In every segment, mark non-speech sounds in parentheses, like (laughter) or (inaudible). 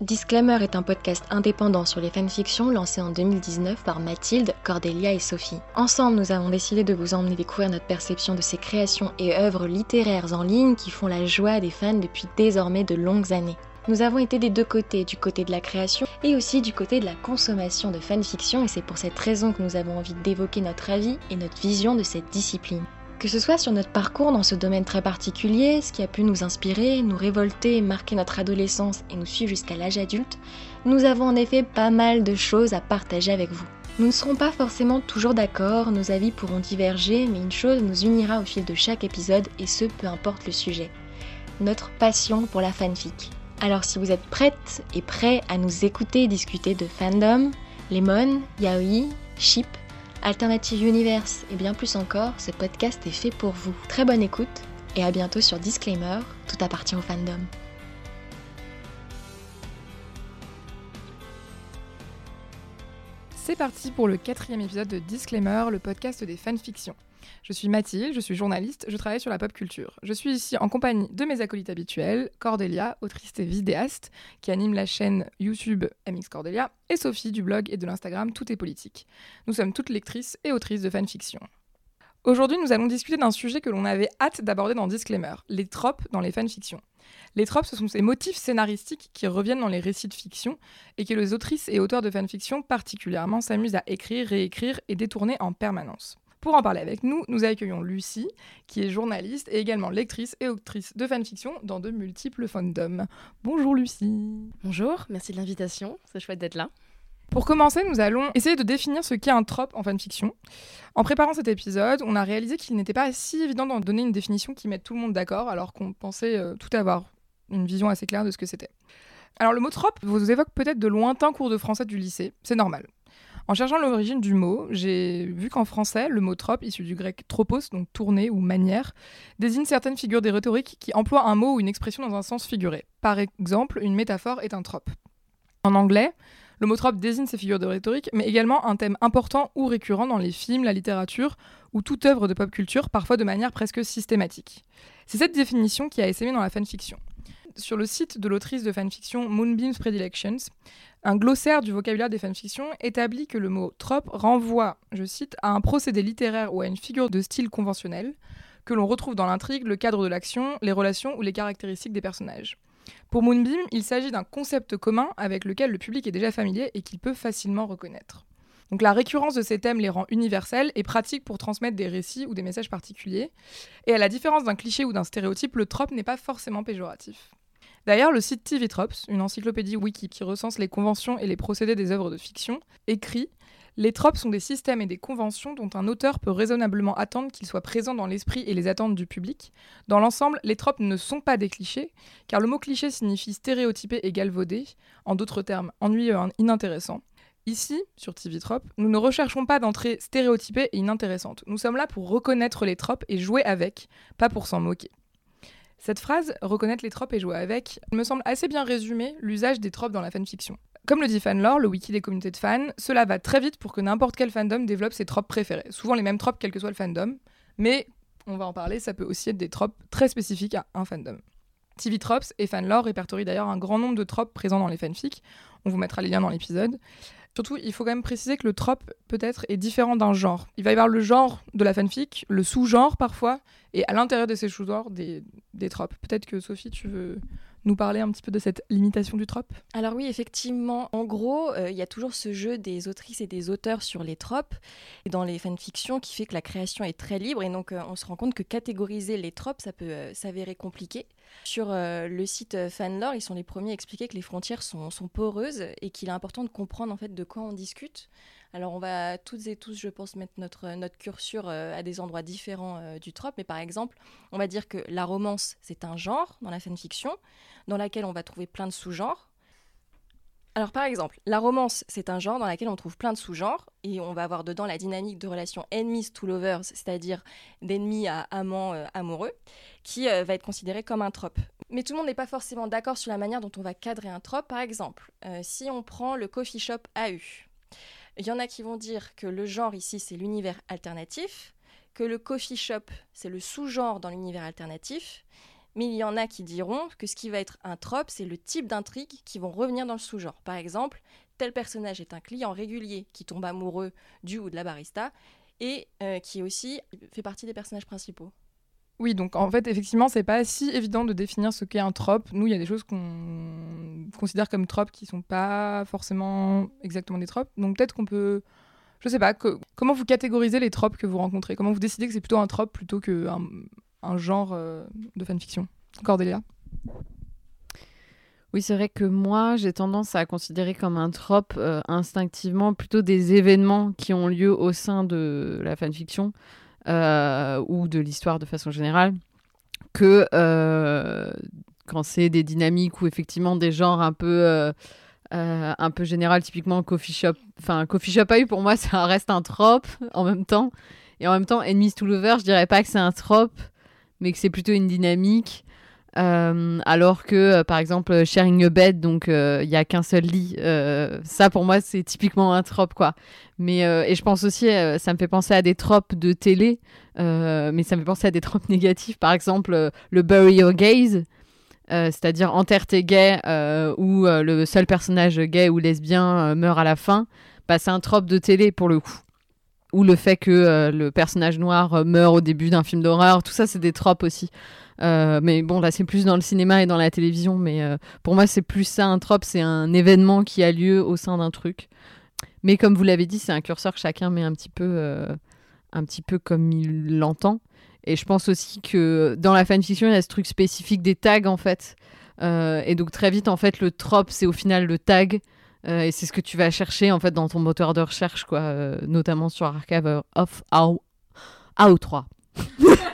Disclaimer est un podcast indépendant sur les fanfictions lancé en 2019 par Mathilde, Cordelia et Sophie. Ensemble, nous avons décidé de vous emmener découvrir notre perception de ces créations et œuvres littéraires en ligne qui font la joie des fans depuis désormais de longues années. Nous avons été des deux côtés, du côté de la création et aussi du côté de la consommation de fanfiction et c'est pour cette raison que nous avons envie d'évoquer notre avis et notre vision de cette discipline. Que ce soit sur notre parcours dans ce domaine très particulier, ce qui a pu nous inspirer, nous révolter, marquer notre adolescence et nous suivre jusqu'à l'âge adulte, nous avons en effet pas mal de choses à partager avec vous. Nous ne serons pas forcément toujours d'accord, nos avis pourront diverger, mais une chose nous unira au fil de chaque épisode et ce peu importe le sujet. Notre passion pour la fanfic. Alors si vous êtes prête et prêt à nous écouter discuter de fandom, lemon, yaoi, ship, Alternative Universe et bien plus encore, ce podcast est fait pour vous. Très bonne écoute et à bientôt sur Disclaimer, tout appartient au fandom. C'est parti pour le quatrième épisode de Disclaimer, le podcast des fanfictions. Je suis Mathilde, je suis journaliste, je travaille sur la pop culture. Je suis ici en compagnie de mes acolytes habituels, Cordelia, autrice et vidéaste, qui anime la chaîne YouTube MX Cordelia, et Sophie du blog et de l'Instagram Tout est politique. Nous sommes toutes lectrices et autrices de fanfiction. Aujourd'hui, nous allons discuter d'un sujet que l'on avait hâte d'aborder dans Disclaimer, les tropes dans les fanfictions. Les tropes, ce sont ces motifs scénaristiques qui reviennent dans les récits de fiction et que les autrices et auteurs de fanfiction particulièrement s'amusent à écrire, réécrire et détourner en permanence. Pour en parler avec nous, nous accueillons Lucie, qui est journaliste et également lectrice et autrice de fanfiction dans de multiples fandoms. Bonjour Lucie. Bonjour, merci de l'invitation, c'est chouette d'être là. Pour commencer, nous allons essayer de définir ce qu'est un trope en fanfiction. En préparant cet épisode, on a réalisé qu'il n'était pas si évident d'en donner une définition qui mette tout le monde d'accord, alors qu'on pensait euh, tout avoir une vision assez claire de ce que c'était. Alors le mot trope vous évoque peut-être de lointains cours de français du lycée, c'est normal. En cherchant l'origine du mot, j'ai vu qu'en français, le mot trope, issu du grec tropos, donc tourner ou manière, désigne certaines figures des rhétoriques qui emploient un mot ou une expression dans un sens figuré. Par exemple, une métaphore est un trope. En anglais, le mot trope désigne ces figures de rhétorique, mais également un thème important ou récurrent dans les films, la littérature ou toute œuvre de pop culture, parfois de manière presque systématique. C'est cette définition qui a essaimé dans la fanfiction. Sur le site de l'autrice de fanfiction Moonbeam's Predilections, un glossaire du vocabulaire des fanfictions établit que le mot trope renvoie, je cite, à un procédé littéraire ou à une figure de style conventionnel que l'on retrouve dans l'intrigue, le cadre de l'action, les relations ou les caractéristiques des personnages. Pour Moonbeam, il s'agit d'un concept commun avec lequel le public est déjà familier et qu'il peut facilement reconnaître. Donc la récurrence de ces thèmes les rend universels et pratiques pour transmettre des récits ou des messages particuliers. Et à la différence d'un cliché ou d'un stéréotype, le trope n'est pas forcément péjoratif. D'ailleurs, le site TV Tropes, une encyclopédie wiki qui recense les conventions et les procédés des œuvres de fiction, écrit les tropes sont des systèmes et des conventions dont un auteur peut raisonnablement attendre qu'ils soient présents dans l'esprit et les attentes du public. Dans l'ensemble, les tropes ne sont pas des clichés, car le mot cliché signifie stéréotypé et galvaudé, en d'autres termes, ennuyeux et inintéressant. Ici, sur TV Tropes, nous ne recherchons pas d'entrée stéréotypée et inintéressante. Nous sommes là pour reconnaître les tropes et jouer avec, pas pour s'en moquer. Cette phrase, reconnaître les tropes et jouer avec, me semble assez bien résumer l'usage des tropes dans la fanfiction. Comme le dit Fanlore, le wiki des communautés de fans, cela va très vite pour que n'importe quel fandom développe ses tropes préférées. Souvent les mêmes tropes quel que soit le fandom, mais on va en parler, ça peut aussi être des tropes très spécifiques à un fandom. TV Tropes et Fanlore répertorient d'ailleurs un grand nombre de tropes présents dans les fanfics. On vous mettra les liens dans l'épisode. Surtout, il faut quand même préciser que le trope, peut-être, est différent d'un genre. Il va y avoir le genre de la fanfic, le sous-genre parfois, et à l'intérieur de ces sous-genres, des, des tropes. Peut-être que Sophie, tu veux nous parler un petit peu de cette limitation du trope? Alors oui, effectivement, en gros, euh, il y a toujours ce jeu des autrices et des auteurs sur les tropes dans les fanfictions qui fait que la création est très libre et donc euh, on se rend compte que catégoriser les tropes, ça peut euh, s'avérer compliqué. Sur le site Fanlore, ils sont les premiers à expliquer que les frontières sont, poreuses et qu'il est important de comprendre en fait de quoi on discute. Alors on va toutes et tous, je pense, mettre notre, notre curseur à des endroits différents du trope, mais par exemple, on va dire que la romance, c'est un genre dans la fanfiction dans laquelle on va trouver plein de sous-genres. Alors par exemple, la romance, c'est un genre dans lequel on trouve plein de sous-genres, et on va avoir dedans la dynamique de relation enemies to lovers, c'est-à-dire d'ennemis à amants euh, amoureux, qui euh, va être considéré comme un trope. Mais tout le monde n'est pas forcément d'accord sur la manière dont on va cadrer un trope. Par exemple, euh, si on prend le coffee shop AU, il y en a qui vont dire que le genre ici, c'est l'univers alternatif, que le coffee shop, c'est le sous-genre dans l'univers alternatif, Mais il y en a qui diront que ce qui va être un trope, c'est le type d'intrigue qui vont revenir dans le sous-genre. Par exemple, tel personnage est un client régulier qui tombe amoureux du ou de la barista et euh, qui aussi fait partie des personnages principaux. Oui, donc en fait, effectivement, c'est pas si évident de définir ce qu'est un trope. Nous, il y a des choses qu'on considère comme tropes qui sont pas forcément exactement des tropes. Donc peut-être qu'on peut. Je sais pas, comment vous catégorisez les tropes que vous rencontrez? Comment vous décidez que c'est plutôt un trope plutôt qu'un un genre euh, de fanfiction. Cordélia oui, c'est vrai que moi, j'ai tendance à considérer comme un trope euh, instinctivement plutôt des événements qui ont lieu au sein de la fanfiction euh, ou de l'histoire de façon générale que quand c'est des dynamiques ou effectivement des genres un peu un peu général typiquement coffee shop. Enfin coffee shop a eu pour moi (laughs) ça reste un trope en même temps. Et en même temps enemies to lovers je dirais pas que c'est un trope mais que c'est plutôt une dynamique euh, alors que, euh, par exemple, sharing a bed, donc euh, il n'y a qu'un seul lit, ça pour moi c'est typiquement un trope quoi. Mais et je pense aussi, ça me fait penser à des tropes de télé, mais ça me fait penser à des tropes (laughs) négatifs. Par exemple, le bury your gaze, c'est-à-dire enterre tes gays, où le seul personnage gay ou lesbien meurt à la fin. Bah, c'est un trope de télé pour le coup. Ou le fait que le personnage noir meurt au début d'un film d'horreur, tout ça c'est des tropes aussi. Euh, mais bon, là, c'est plus dans le cinéma et dans la télévision. Mais euh, pour moi, c'est plus ça un trope, c'est un événement qui a lieu au sein d'un truc. Mais comme vous l'avez dit, c'est un curseur que chacun met un petit peu, euh, un petit peu comme il l'entend. Et je pense aussi que dans la fanfiction, il y a ce truc spécifique des tags, en fait. et donc, très vite, en fait, le trope, c'est au final le tag. Et c'est ce que tu vas chercher, en fait, dans ton moteur de recherche, quoi. notamment sur Archive of AO3. (laughs)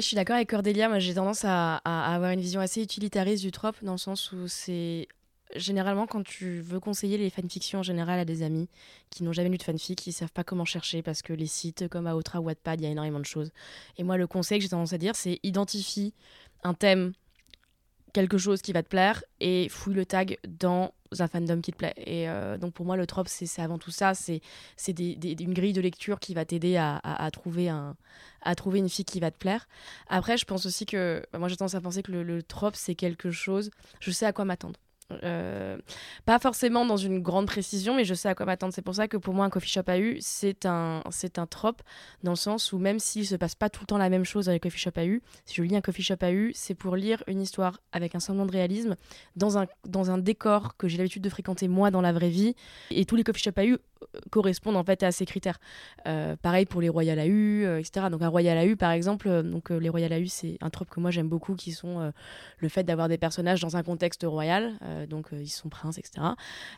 je suis d'accord avec Cordélia. Moi, j'ai tendance à, avoir une vision assez utilitariste du trope, dans le sens où c'est généralement quand tu veux conseiller les fanfictions en général à des amis qui n'ont jamais lu de fanfic, qui savent pas comment chercher parce que les sites comme Aotra ou Wattpad, il y a énormément de choses. Et moi, le conseil que j'ai tendance à dire, c'est identifie un thème, quelque chose qui va te plaire et fouille le tag dans un fandom qui te plaît. Et euh, donc pour moi, le trope, c'est avant tout ça. C'est une grille de lecture qui va t'aider à, trouver un, à trouver une fille qui va te plaire. Après, je pense aussi que, moi j'ai tendance à penser que le, le trope, c'est quelque chose, je sais à quoi m'attendre. Euh, pas forcément dans une grande précision, mais je sais à quoi m'attendre. C'est pour ça que pour moi, un coffee shop AU, c'est un, c'est un trope, dans le sens où même s'il se passe pas tout le temps la même chose dans les coffee shop AU, si je lis un coffee shop AU, c'est pour lire une histoire avec un semblant de réalisme, dans un, dans un décor que j'ai l'habitude de fréquenter moi dans la vraie vie. Et tous les coffee shop AU correspondent en fait à ces critères. Euh, pareil pour les Royal AU, euh, etc. Donc un Royal AU par exemple, euh, donc les Royal AU c'est un trope que moi j'aime beaucoup qui sont le fait d'avoir des personnages dans un contexte royal, donc ils sont princes, etc.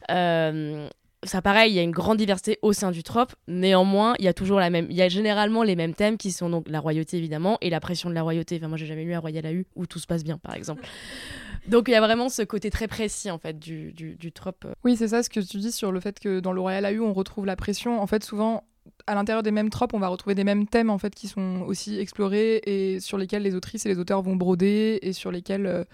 ça pareil, il y a une grande diversité au sein du trope. Néanmoins, il y a toujours la même, il y a généralement les mêmes thèmes qui sont donc la royauté évidemment et la pression de la royauté. Enfin moi j'ai jamais lu un Royal AU où tout se passe bien par exemple. Donc il y a vraiment ce côté très précis en fait du, du, du trope. Oui, c'est ça ce que tu dis sur le fait que dans le Royal AU on retrouve la pression. En fait, souvent à l'intérieur des mêmes tropes, on va retrouver des mêmes thèmes en fait qui sont aussi explorés et sur lesquels les autrices et les auteurs vont broder et sur lesquels euh,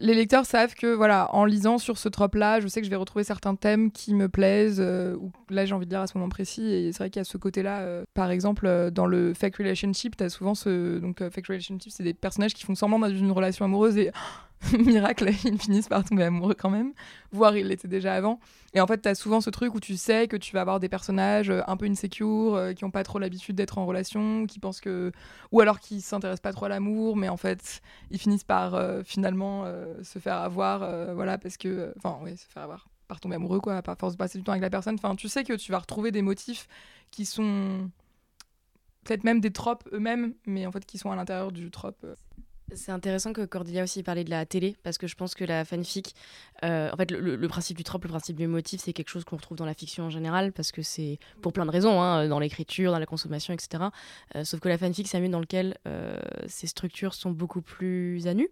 les lecteurs savent que voilà, en lisant sur ce trope-là, je sais que je vais retrouver certains thèmes qui me plaisent, euh, ou là j'ai envie de dire à ce moment précis, et c'est vrai qu'il y a ce côté-là, euh, par exemple, euh, dans le fake relationship, tu as souvent ce. Donc, fake relationship, c'est des personnages qui font semblant dans une relation amoureuse et (laughs) miracle, ils finissent par tomber amoureux quand même, voire ils l'étaient déjà avant. Et en fait, tu as souvent ce truc où tu sais que tu vas avoir des personnages un peu insecure, qui n'ont pas trop l'habitude d'être en relation, qui pensent que. ou alors qui s'intéressent pas trop à l'amour, mais en fait, ils finissent par finalement se faire avoir, voilà, parce que. Enfin, oui, se faire avoir, par tomber amoureux, quoi, par force de passer du temps avec la personne. Enfin, tu sais que tu vas retrouver des motifs qui sont. peut-être même des tropes eux-mêmes, mais en fait qui sont à l'intérieur du trope. C'est intéressant que Cordelia aussi parlait de la télé, parce que je pense que la fanfic, euh, en fait, le, principe du trope, le principe du motif, c'est quelque chose qu'on retrouve dans la fiction en général, parce que c'est pour plein de raisons, hein, dans l'écriture, dans la consommation, etc. Euh, sauf que la fanfic, c'est un milieu dans lequel euh, ces structures sont beaucoup plus à nu.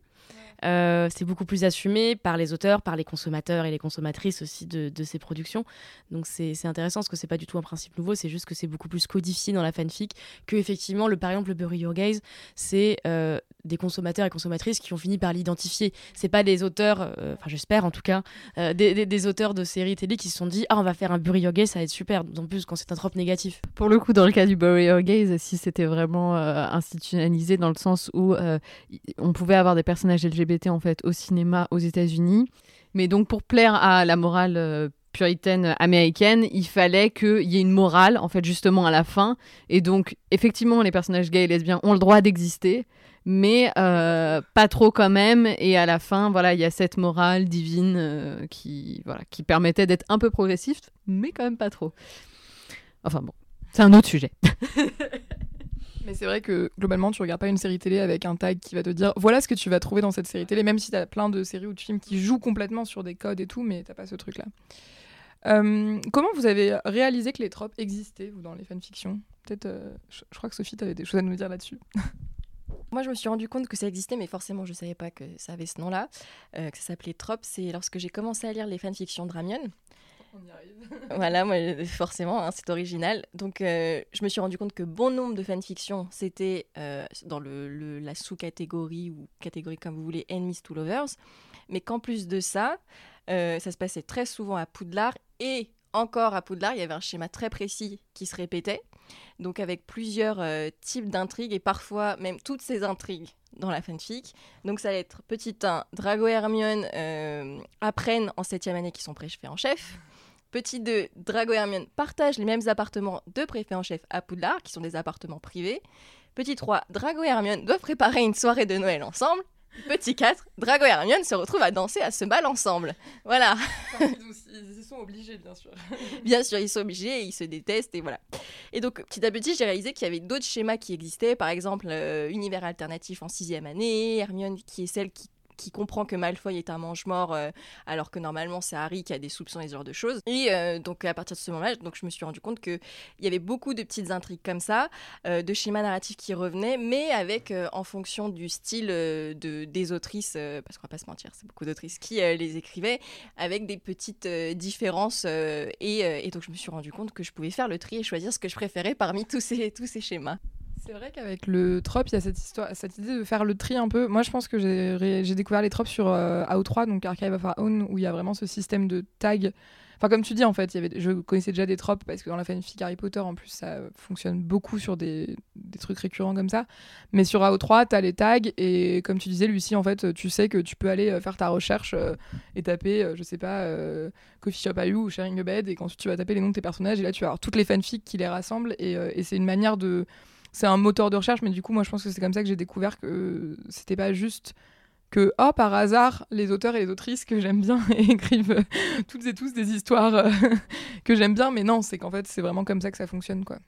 Euh, c'est beaucoup plus assumé par les auteurs, par les consommateurs et les consommatrices aussi de, ces productions. Donc c'est intéressant parce que c'est pas du tout un principe nouveau, c'est juste que c'est beaucoup plus codifié dans la fanfic que effectivement le par exemple le Bury Your Gaze, c'est euh, des consommateurs et consommatrices qui ont fini par l'identifier. C'est pas des auteurs, euh, enfin j'espère en tout cas, des, auteurs de séries télé qui se sont dit ah on va faire un Bury Your Gaze, ça va être super. En plus quand c'est un trope négatif. Pour le coup dans le cas du Bury Your Gaze, si c'était vraiment institutionnalisé dans le sens où on pouvait avoir des personnages LGBT en fait au cinéma aux États-Unis. Mais donc pour plaire à la morale euh, puritaine américaine, il fallait qu'il y ait une morale en fait justement à la fin. Et donc effectivement les personnages gays et lesbiens ont le droit d'exister, mais euh, pas trop quand même. Et à la fin, voilà, il y a cette morale divine euh, qui, voilà, qui permettait d'être un peu progressif, mais quand même pas trop. Enfin bon, c'est un autre sujet. (laughs) Mais c'est vrai que globalement, tu regardes pas une série télé avec un tag qui va te dire voilà ce que tu vas trouver dans cette série télé, même si tu as plein de séries ou de films qui jouent complètement sur des codes et tout, mais t'as pas ce truc-là. Euh, comment vous avez réalisé que les tropes existaient, vous, dans les fanfictions? Peut-être, euh, je, crois que Sophie, tu avais des choses à nous dire là-dessus. (laughs) Moi, je me suis rendu compte que ça existait, mais forcément, je savais pas que ça avait ce nom-là, euh, que ça s'appelait Tropes. C'est lorsque j'ai commencé à lire les fanfictions de Ramion. (laughs) voilà, moi, forcément, hein, c'est original. Donc, euh, je me suis rendu compte que bon nombre de fanfictions, c'était euh, dans la sous-catégorie ou catégorie comme vous voulez, Enemies to Lovers. Mais qu'en plus de ça, euh, ça se passait très souvent à Poudlard et encore à Poudlard, il y avait un schéma très précis qui se répétait. Donc, avec plusieurs types d'intrigues et parfois même toutes ces intrigues dans la fanfic. Donc ça va être petit 1, Drago et Hermione apprennent en septième année qu'ils sont préfets en chef. Petit 2, Drago et Hermione partagent les mêmes appartements de préfet en chef à Poudlard, qui sont des appartements privés. Petit 3, Drago et Hermione doivent préparer une soirée de Noël ensemble. Petit 4, Drago et Hermione se retrouvent à danser à ce bal ensemble. Voilà. ils, sont obligés, bien sûr. (laughs) bien sûr, ils sont obligés, ils se détestent et voilà. Et donc, petit à petit, j'ai réalisé qu'il y avait d'autres schémas qui existaient. Par exemple, euh, univers alternatif en sixième année, Hermione qui est celle qui qui comprend que Malfoy est un mange-mort, euh, alors que normalement c'est Harry qui a des soupçons et ce genre de choses. Et euh, donc à partir de ce moment-là, donc, je me suis rendu compte qu'il y avait beaucoup de petites intrigues comme ça, euh, de schémas narratifs qui revenaient, mais avec, en fonction du style de, des autrices, parce qu'on va pas se mentir, c'est beaucoup d'autrices qui les écrivaient, avec des petites différences. Et, et, donc je me suis rendu compte que je pouvais faire le tri et choisir ce que je préférais parmi tous ces, tous ces schémas. C'est vrai qu'avec le trope, il y a cette, histoire, cette idée de faire le tri un peu. Moi, je pense que j'ai découvert les tropes sur euh, AO3, donc Archive of Our Own, où il y a vraiment ce système de tag. Enfin, comme tu dis, en fait, je connaissais déjà des tropes parce que dans la fanfic Harry Potter, en plus, ça fonctionne beaucoup sur des, trucs récurrents comme ça. Mais sur AO3, tu as les tags et comme tu disais, Lucie, en fait, tu sais que tu peux aller euh, faire ta recherche euh, et taper, je sais pas, Coffee Shop IU ou Sharing a Bed et quand tu vas taper les noms de tes personnages et là, tu vas avoir toutes les fanfics qui les rassemblent et c'est une manière de c'est un moteur de recherche, mais du coup, moi, je pense que c'est comme ça que j'ai découvert que c'était pas juste que, oh, par hasard, les auteurs et les autrices que j'aime bien (laughs) écrivent toutes et tous des histoires euh, (laughs) que j'aime bien, mais non, c'est qu'en fait, c'est vraiment comme ça que ça fonctionne, quoi.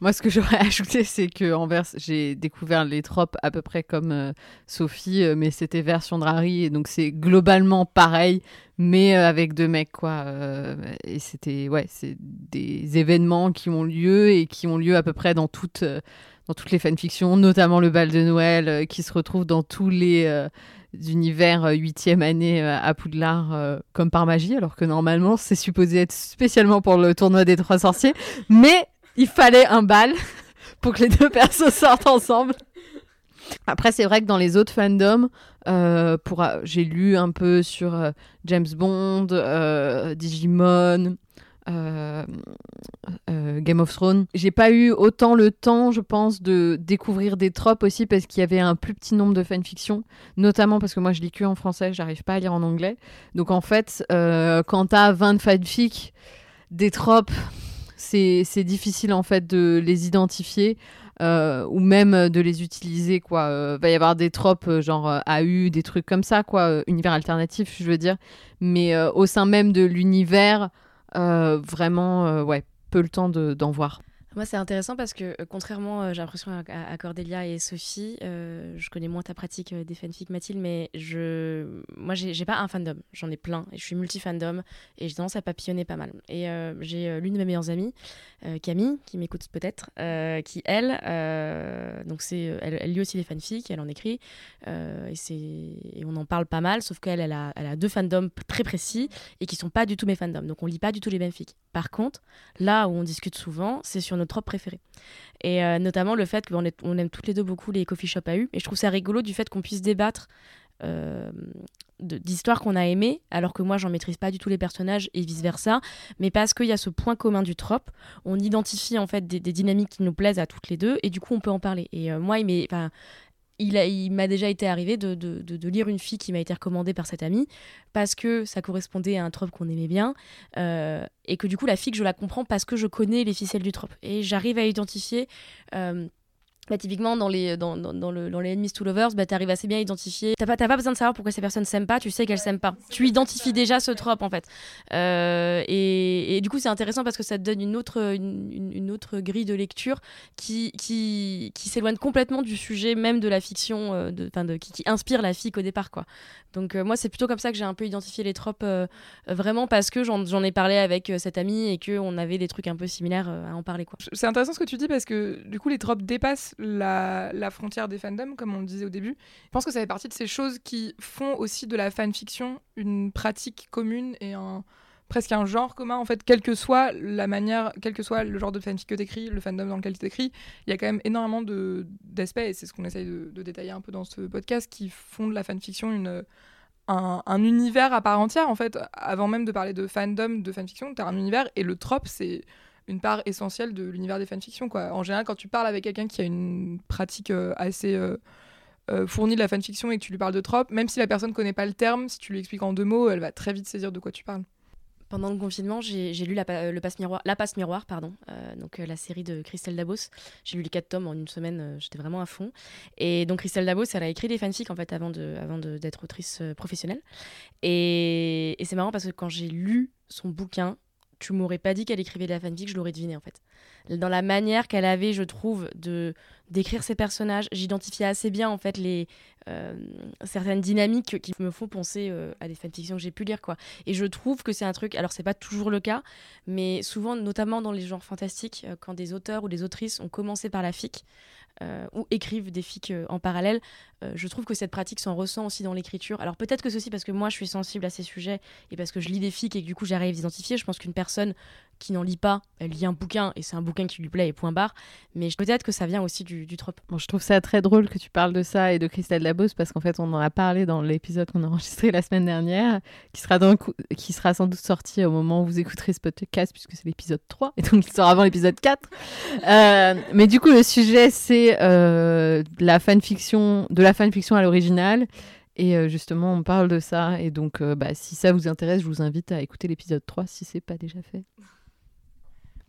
Moi, ce que j'aurais (laughs) ajouté, c'est que envers, j'ai découvert les tropes à peu près comme euh, Sophie, euh, mais c'était version Drari, donc c'est globalement pareil, mais euh, avec deux mecs, quoi. et c'était, ouais, c'est des événements qui ont lieu et qui ont lieu à peu près dans toutes, les fanfictions, notamment le bal de Noël, qui se retrouve dans tous les univers huitième année à Poudlard comme par magie, alors que normalement c'est supposé être spécialement pour le tournoi des trois sorciers, mais il fallait un bal (laughs) pour que les deux persos sortent ensemble. Après, c'est vrai que dans les autres fandoms, euh, euh, j'ai lu un peu sur euh, James Bond, Digimon, Game of Thrones. J'ai pas eu autant le temps, je pense, de découvrir des tropes aussi parce qu'il y avait un plus petit nombre de fanfictions, notamment parce que moi je lis que en français, j'arrive pas à lire en anglais. Donc en fait, quand t'as 20 fanfics, des tropes c'est difficile en fait de les identifier. Euh, ou même de les utiliser quoi euh, va y avoir des tropes euh, genre AU des trucs comme ça quoi univers alternatif je veux dire mais au sein même de l'univers vraiment ouais peu le temps d'en voir moi, c'est intéressant parce que, contrairement, j'ai l'impression, à, Cordélia et Sophie, je connais moins ta pratique des fanfics, Mathilde, mais je moi, j'ai pas un fandom, j'en ai plein. Et je suis multi-fandom et j'ai tendance à papillonner pas mal. Et j'ai l'une de mes meilleures amies, Camille, qui m'écoute peut-être, qui, elle, donc elle, lit aussi des fanfics, elle en écrit. et, et on en parle pas mal, sauf qu'elle, elle a, elle a deux fandoms très précis et qui sont pas du tout mes fandoms. Donc on lit pas du tout les mêmes fics. Par contre, là où on discute souvent, c'est sur nos tropes préférés. Et euh, notamment le fait qu'on on aime toutes les deux beaucoup les coffee shop à U. Et je trouve ça rigolo du fait qu'on puisse débattre euh, d'histoires qu'on a aimées, alors que moi j'en maîtrise pas du tout les personnages et vice versa, mais parce qu'il y a ce point commun du trope, on identifie en fait des, dynamiques qui nous plaisent à toutes les deux et du coup on peut en parler. Et euh, moi, il il, m'a déjà été arrivé de, lire une fille qui m'a été recommandée par cette amie parce que ça correspondait à un trope qu'on aimait bien euh, et que du coup la fille je la comprends parce que je connais les ficelles du trope. Et j'arrive à identifier euh, bah, typiquement, dans les, dans, dans, le, dans les Enemies to Lovers, bah, tu arrives assez bien à identifier. Tu n'as pas, pas besoin de savoir pourquoi ces personnes s'aiment pas, tu sais qu'elles s'aiment pas. Tu identifies déjà ce trope, en fait. Euh, et, et, du coup, c'est intéressant parce que ça te donne une autre, une, une autre grille de lecture qui, qui, qui s'éloigne complètement du sujet même de la fiction, euh, de, de, qui, qui, inspire la fic au départ. Quoi. Donc, euh, moi, c'est plutôt comme ça que j'ai un peu identifié les tropes, vraiment parce que j'en ai parlé avec cette amie et qu'on avait des trucs un peu similaires à en parler. C'est intéressant ce que tu dis parce que du coup, les tropes dépassent la, frontière des fandoms, comme on le disait au début. Je pense que ça fait partie de ces choses qui font aussi de la fanfiction une pratique commune et un, presque un genre commun, en fait, quelle que soit la manière, quel que soit le genre de fanfic que tu écris, le fandom dans lequel tu écris, il y a quand même énormément d'aspects, et c'est ce qu'on essaye de, détailler un peu dans ce podcast, qui font de la fanfiction une, un, un, univers à part entière, en fait. Avant même de parler de fandom, de fanfiction, tu as un univers, et le trope, c'est une part essentielle de l'univers des fanfictions. Quoi. En général, quand tu parles avec quelqu'un qui a une pratique euh, assez euh, euh, fournie de la fanfiction et que tu lui parles de trope, même si la personne connaît pas le terme, si tu lui expliques en deux mots, elle va très vite saisir de quoi tu parles. Pendant le confinement, j'ai lu la, le passe miroir, la passe miroir, pardon, donc la série de Christelle Dabos. J'ai lu les quatre tomes en une semaine, j'étais vraiment à fond. Et donc Christelle Dabos, elle a écrit des fanfics en fait avant de, avant d'être autrice professionnelle. Et c'est marrant parce que quand j'ai lu son bouquin, tu m'aurais pas dit qu'elle écrivait de la fanfic, je l'aurais deviné en fait. Dans la manière qu'elle avait, je trouve, de d'écrire ses personnages, j'identifiais assez bien en fait les euh, certaines dynamiques qui me font penser euh, à des fanfictions que j'ai pu lire quoi. Et je trouve que c'est un truc, alors c'est pas toujours le cas, mais souvent, notamment dans les genres fantastiques, euh, quand des auteurs ou des autrices ont commencé par la fic, euh, ou écrivent des fics euh, en parallèle. Euh, je trouve que cette pratique s'en ressent aussi dans l'écriture. Alors peut-être que ceci parce que moi je suis sensible à ces sujets et parce que je lis des fics et que du coup j'arrive à identifier. Je pense qu'une personne qui n'en lit pas, elle lit un bouquin et c'est un bouquin qui lui plaît et point barre. Mais peut-être que ça vient aussi du, du trope. Je trouve ça très drôle que tu parles de ça et de Christelle Labos parce qu'en fait on en a parlé dans l'épisode qu'on a enregistré la semaine dernière, qui sera, sans doute sorti au moment où vous écouterez ce podcast puisque c'est l'épisode 3 et donc il sort avant l'épisode 4. mais du coup le sujet c'est euh, de la fanfiction, à l'original. Et euh, justement, on parle de ça. Et donc, euh, bah, si ça vous intéresse, je vous invite à écouter l'épisode 3 si c'est pas déjà fait.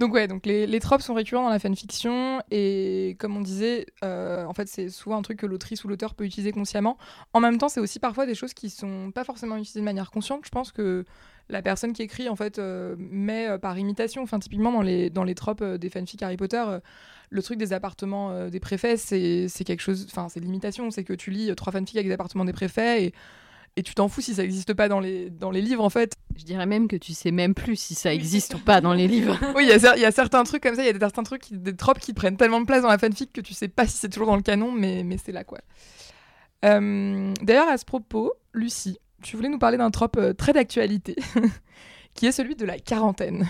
Donc ouais, donc les, les, tropes sont récurrents dans la fanfiction et comme on disait, en fait c'est souvent un truc que l'autrice ou l'auteur peut utiliser consciemment. En même temps, c'est aussi parfois des choses qui sont pas forcément utilisées de manière consciente. Je pense que la personne qui écrit en fait met par imitation, enfin typiquement dans les dans tropes des fanfics Harry Potter, le truc des appartements euh, des préfets, c'est quelque chose. Enfin, c'est l'imitation. C'est que tu lis trois fanfics avec des appartements des préfets et, et tu t'en fous si ça n'existe pas dans les, dans les livres, en fait. Je dirais même que tu sais même plus si ça existe ou pas dans les livres. (laughs) oui, il y, y, a certains trucs comme ça, il y a certains trucs, des tropes qui prennent tellement de place dans la fanfic que tu sais pas si c'est toujours dans le canon, mais, mais c'est là, quoi. Euh, d'ailleurs, à ce propos, Lucie, tu voulais nous parler d'un trope euh, très d'actualité, (laughs) qui est celui de la quarantaine.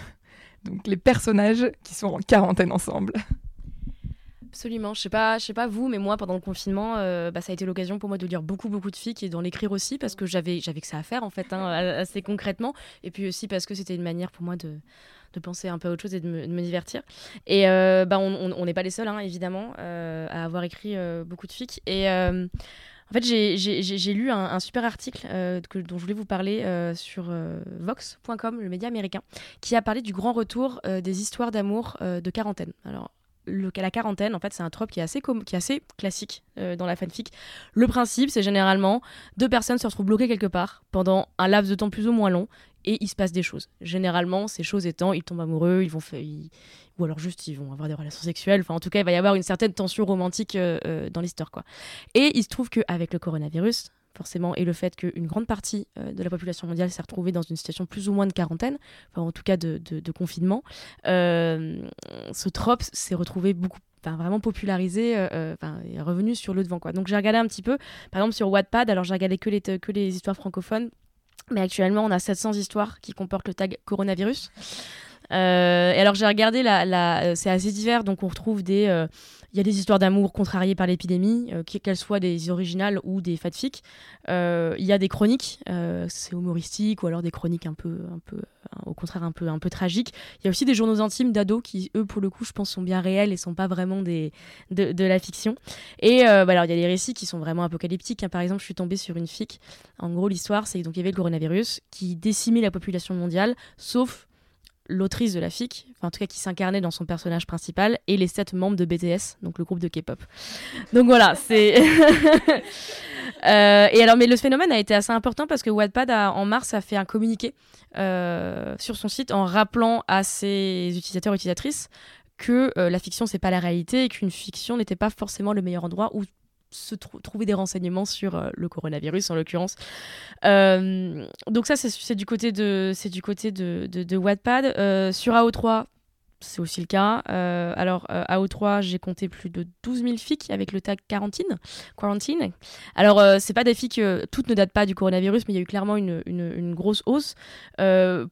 Donc les personnages qui sont en quarantaine ensemble. Absolument. Je sais pas, je sais pas vous, mais moi pendant le confinement, euh, bah, ça a été l'occasion pour moi de lire beaucoup beaucoup de fics et d'en écrire aussi parce que j'avais j'avais que ça à faire en fait, hein, assez concrètement. Et puis aussi parce que c'était une manière pour moi de de penser un peu à autre chose et de me, divertir. Et euh, bah, on n'est pas les seuls, hein, évidemment, euh, à avoir écrit beaucoup de fics. Et en fait, j'ai lu un, super article que, dont je voulais vous parler sur Vox.com, le média américain, qui a parlé du grand retour des histoires d'amour de quarantaine. Alors, le, la quarantaine, en fait, c'est un trope qui est assez, qui est assez classique euh, dans la fanfic. Le principe, c'est généralement deux personnes se retrouvent bloquées quelque part pendant un laps de temps plus ou moins long et il se passe des choses. Généralement, ces choses étant, ils tombent amoureux, ils vont faire, ou alors juste ils vont avoir des relations sexuelles. Enfin, en tout cas, il va y avoir une certaine tension romantique euh, euh, dans l'histoire, quoi. Et il se trouve qu'avec le coronavirus, forcément, et le fait qu'une grande partie de la population mondiale s'est retrouvée dans une situation plus ou moins de quarantaine, enfin, en tout cas de, confinement, ce trope s'est retrouvé beaucoup enfin, vraiment popularisé, euh, euh, enfin, revenu sur le devant. Quoi. Donc j'ai regardé un petit peu, par exemple sur Wattpad, alors j'ai regardé que les, que les histoires francophones, mais actuellement on a 700 histoires qui comportent le tag coronavirus. Euh, et alors j'ai regardé, la c'est assez divers, donc on retrouve des... Il y a des histoires d'amour contrariées par l'épidémie, qu'elles soient des originales ou des fatfiques. Il y a des chroniques, c'est humoristique, ou alors des chroniques un peu, un peu au contraire un peu, un peu tragique. Il y a aussi des journaux intimes d'ados qui, eux, pour le coup, je pense, sont bien réels et sont pas vraiment des, de, la fiction. Et euh, bah, il y a des récits qui sont vraiment apocalyptiques. Hein. Par exemple, je suis tombée sur une fic. En gros, l'histoire, c'est qu'il y avait le coronavirus qui décimait la population mondiale, sauf l'autrice de la fic, en tout cas qui s'incarnait dans son personnage principal, et les sept membres de BTS, donc le groupe de K-pop. Donc voilà, c'est. (laughs) Euh, et alors, mais le phénomène a été assez important parce que Wattpad en mars a fait un communiqué euh, sur son site en rappelant à ses utilisateurs et utilisatrices que euh, la fiction c'est pas la réalité et qu'une fiction n'était pas forcément le meilleur endroit où se trouver des renseignements sur le coronavirus en l'occurrence. donc ça c'est du côté de c'est du côté de, de, Wattpad. sur AO3 c'est aussi le cas. Euh, alors, à euh, AO3, j'ai compté plus de 12 000 fics avec le tag quarantine. quarantine. Alors, euh, c'est pas des fics, toutes ne datent pas du coronavirus, mais il y a eu clairement une, une, grosse hausse.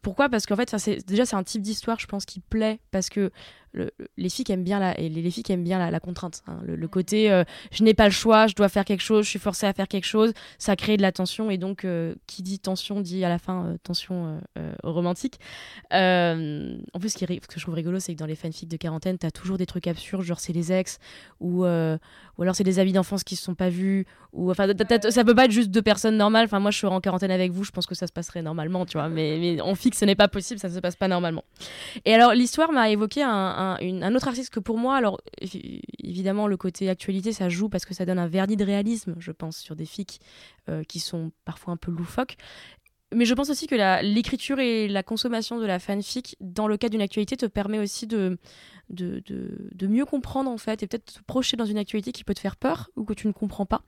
pourquoi? Parce qu'en fait, déjà, c'est un type d'histoire, je pense, qui plaît parce que les filles aiment bien la, et les, filles aiment bien la, contrainte. Hein. Le, côté euh, je n'ai pas le choix, je dois faire quelque chose, je suis forcée à faire quelque chose, ça crée de la tension et donc euh, qui dit tension dit à la fin euh, tension romantique. en plus, ce, qui, ce que je trouve rigolo, c'est que dans les fanfics de quarantaine, tu as toujours des trucs absurdes, genre c'est les ex ou, ou alors c'est des amis d'enfance qui se sont pas vus ou enfin ça peut pas être juste deux personnes normales. Enfin moi je serais en quarantaine avec vous, je pense que ça se passerait normalement, tu vois. Mais, mais en fixe ce n'est pas possible, ça ne se passe pas normalement. Et alors l'histoire m'a évoqué un un, autre artiste que pour moi, alors évidemment le côté actualité ça joue parce que ça donne un vernis de réalisme, je pense, sur des fics euh, qui sont parfois un peu loufoques. Mais je pense aussi que l'écriture et la consommation de la fanfic dans le cas d'une actualité te permet aussi de, de, de, mieux comprendre en fait et peut-être te projeter dans une actualité qui peut te faire peur ou que tu ne comprends pas.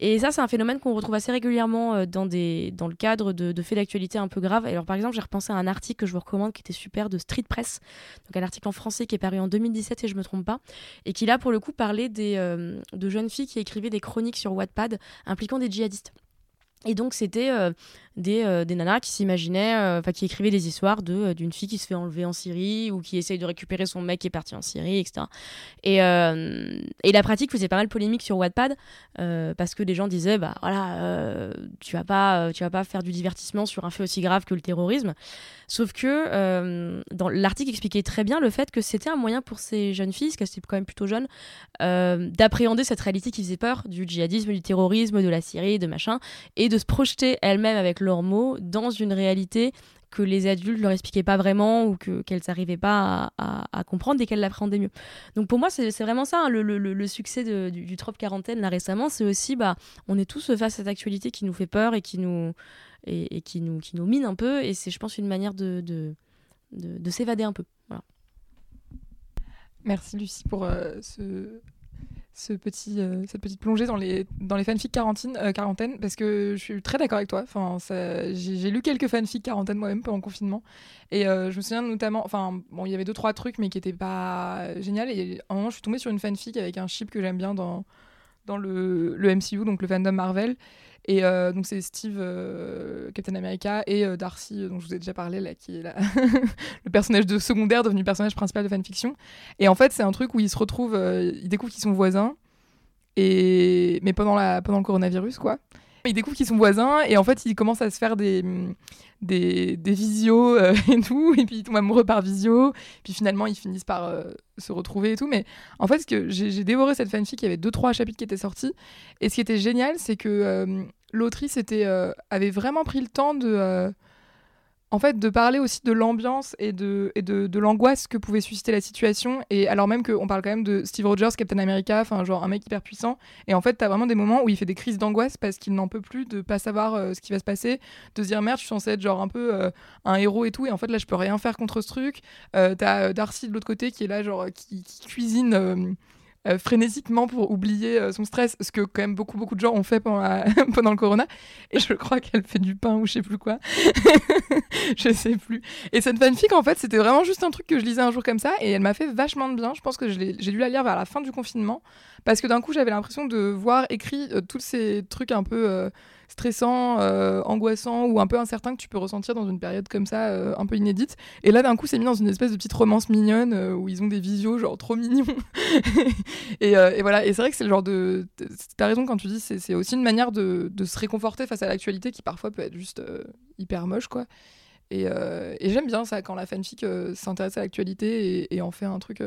Et ça, c'est un phénomène qu'on retrouve assez régulièrement euh, dans, des, dans le cadre de, faits d'actualité un peu graves. Alors par exemple, j'ai repensé à un article que je vous recommande qui était super de Street Press, donc un article en français qui est paru en 2017 si je me trompe pas, et qui là pour le coup parlait des, euh, de jeunes filles qui écrivaient des chroniques sur Wattpad impliquant des djihadistes. Et donc c'était euh, des, euh, des, nanas qui s'imaginaient, euh, enfin qui écrivaient des histoires de d'une fille qui se fait enlever en Syrie ou qui essaye de récupérer son mec qui est parti en Syrie, etc. Et, et la pratique faisait pas mal polémique sur Wattpad parce que des gens disaient bah voilà tu vas pas tu vas pas faire du divertissement sur un fait aussi grave que le terrorisme. Sauf que dans l'article expliquait très bien le fait que c'était un moyen pour ces jeunes filles, parce qu'elles étaient quand même plutôt jeunes, d'appréhender cette réalité qui faisait peur du djihadisme, du terrorisme, de la Syrie, de machin, et de se projeter elles-mêmes avec leurs mots dans une réalité que les adultes leur expliquaient pas vraiment ou que qu'elles n'arrivaient pas à, comprendre et qu'elles l'appréhendaient mieux. Donc pour moi c'est vraiment ça hein, le, succès du, trop quarantaine là récemment, c'est aussi bah on est tous face à cette actualité qui nous fait peur et qui nous et, qui nous qui nous mine un peu et c'est je pense une manière de, de, de, s'évader un peu. Voilà. Merci Lucie pour euh, ce ce petit, euh, cette petite plongée dans les, dans les fanfics quarantine, euh, quarantaine, parce que je suis très d'accord avec toi. Enfin, j'ai lu quelques fanfics quarantaine moi-même pendant le confinement. Et euh, je me souviens notamment, enfin, bon, il y avait deux, trois trucs, mais qui n'étaient pas génial. Et à un moment, je suis tombée sur une fanfic avec un chip que j'aime bien dans, dans le, MCU, donc le fandom Marvel. Et donc c'est Steve, Captain America, et Darcy, dont je vous ai déjà parlé, là, qui est (laughs) le personnage de secondaire devenu personnage principal de fanfiction. Et en fait, c'est un truc où ils se retrouvent, ils découvrent qu'ils sont voisins, et... mais pendant, la, pendant le coronavirus, quoi. Ils découvrent qu'ils sont voisins, et en fait, ils commencent à se faire des, des, visios (laughs) et tout, et puis ils tombent amoureux par visio, puis finalement, ils finissent par se retrouver et tout. Mais en fait, que j'ai dévoré cette fanfic, il y avait deux, trois chapitres qui étaient sortis, et ce qui était génial, c'est que l'autrice euh, avait vraiment pris le temps de, euh, en fait, de parler aussi de l'ambiance et de, et de, l'angoisse que pouvait susciter la situation. Et alors même qu'on parle quand même de Steve Rogers, Captain America, enfin genre un mec hyper puissant. Et en fait, t'as vraiment des moments où il fait des crises d'angoisse parce qu'il n'en peut plus de pas savoir euh, ce qui va se passer, de se dire merde, je suis censé être genre un peu un héros et tout. Et en fait, là, je peux rien faire contre ce truc. t'as Darcy de l'autre côté qui est là, genre qui cuisine euh, frénétiquement pour oublier euh, son stress, ce que quand même beaucoup beaucoup de gens ont fait pendant, (laughs) le corona. Et je crois qu'elle fait du pain ou je sais plus quoi. (laughs) je sais plus. Et cette fanfic, en fait, c'était vraiment juste un truc que je lisais un jour comme ça et elle m'a fait vachement de bien. Je pense que j'ai dû la lire vers la fin du confinement parce que d'un coup, j'avais l'impression de voir écrit euh, tous ces trucs un peu euh, stressants, euh, angoissants ou un peu incertains que tu peux ressentir dans une période comme ça, un peu inédite. Et là, d'un coup, c'est mis dans une espèce de petite romance mignonne où ils ont des visios genre trop mignons. (laughs) et, voilà. Et c'est vrai que c'est le genre de. T'as raison quand tu dis c'est aussi une manière de, se réconforter face à l'actualité qui parfois peut être juste hyper moche, quoi. Et, j'aime bien ça quand la fanfic s'intéresse à l'actualité et, en fait un truc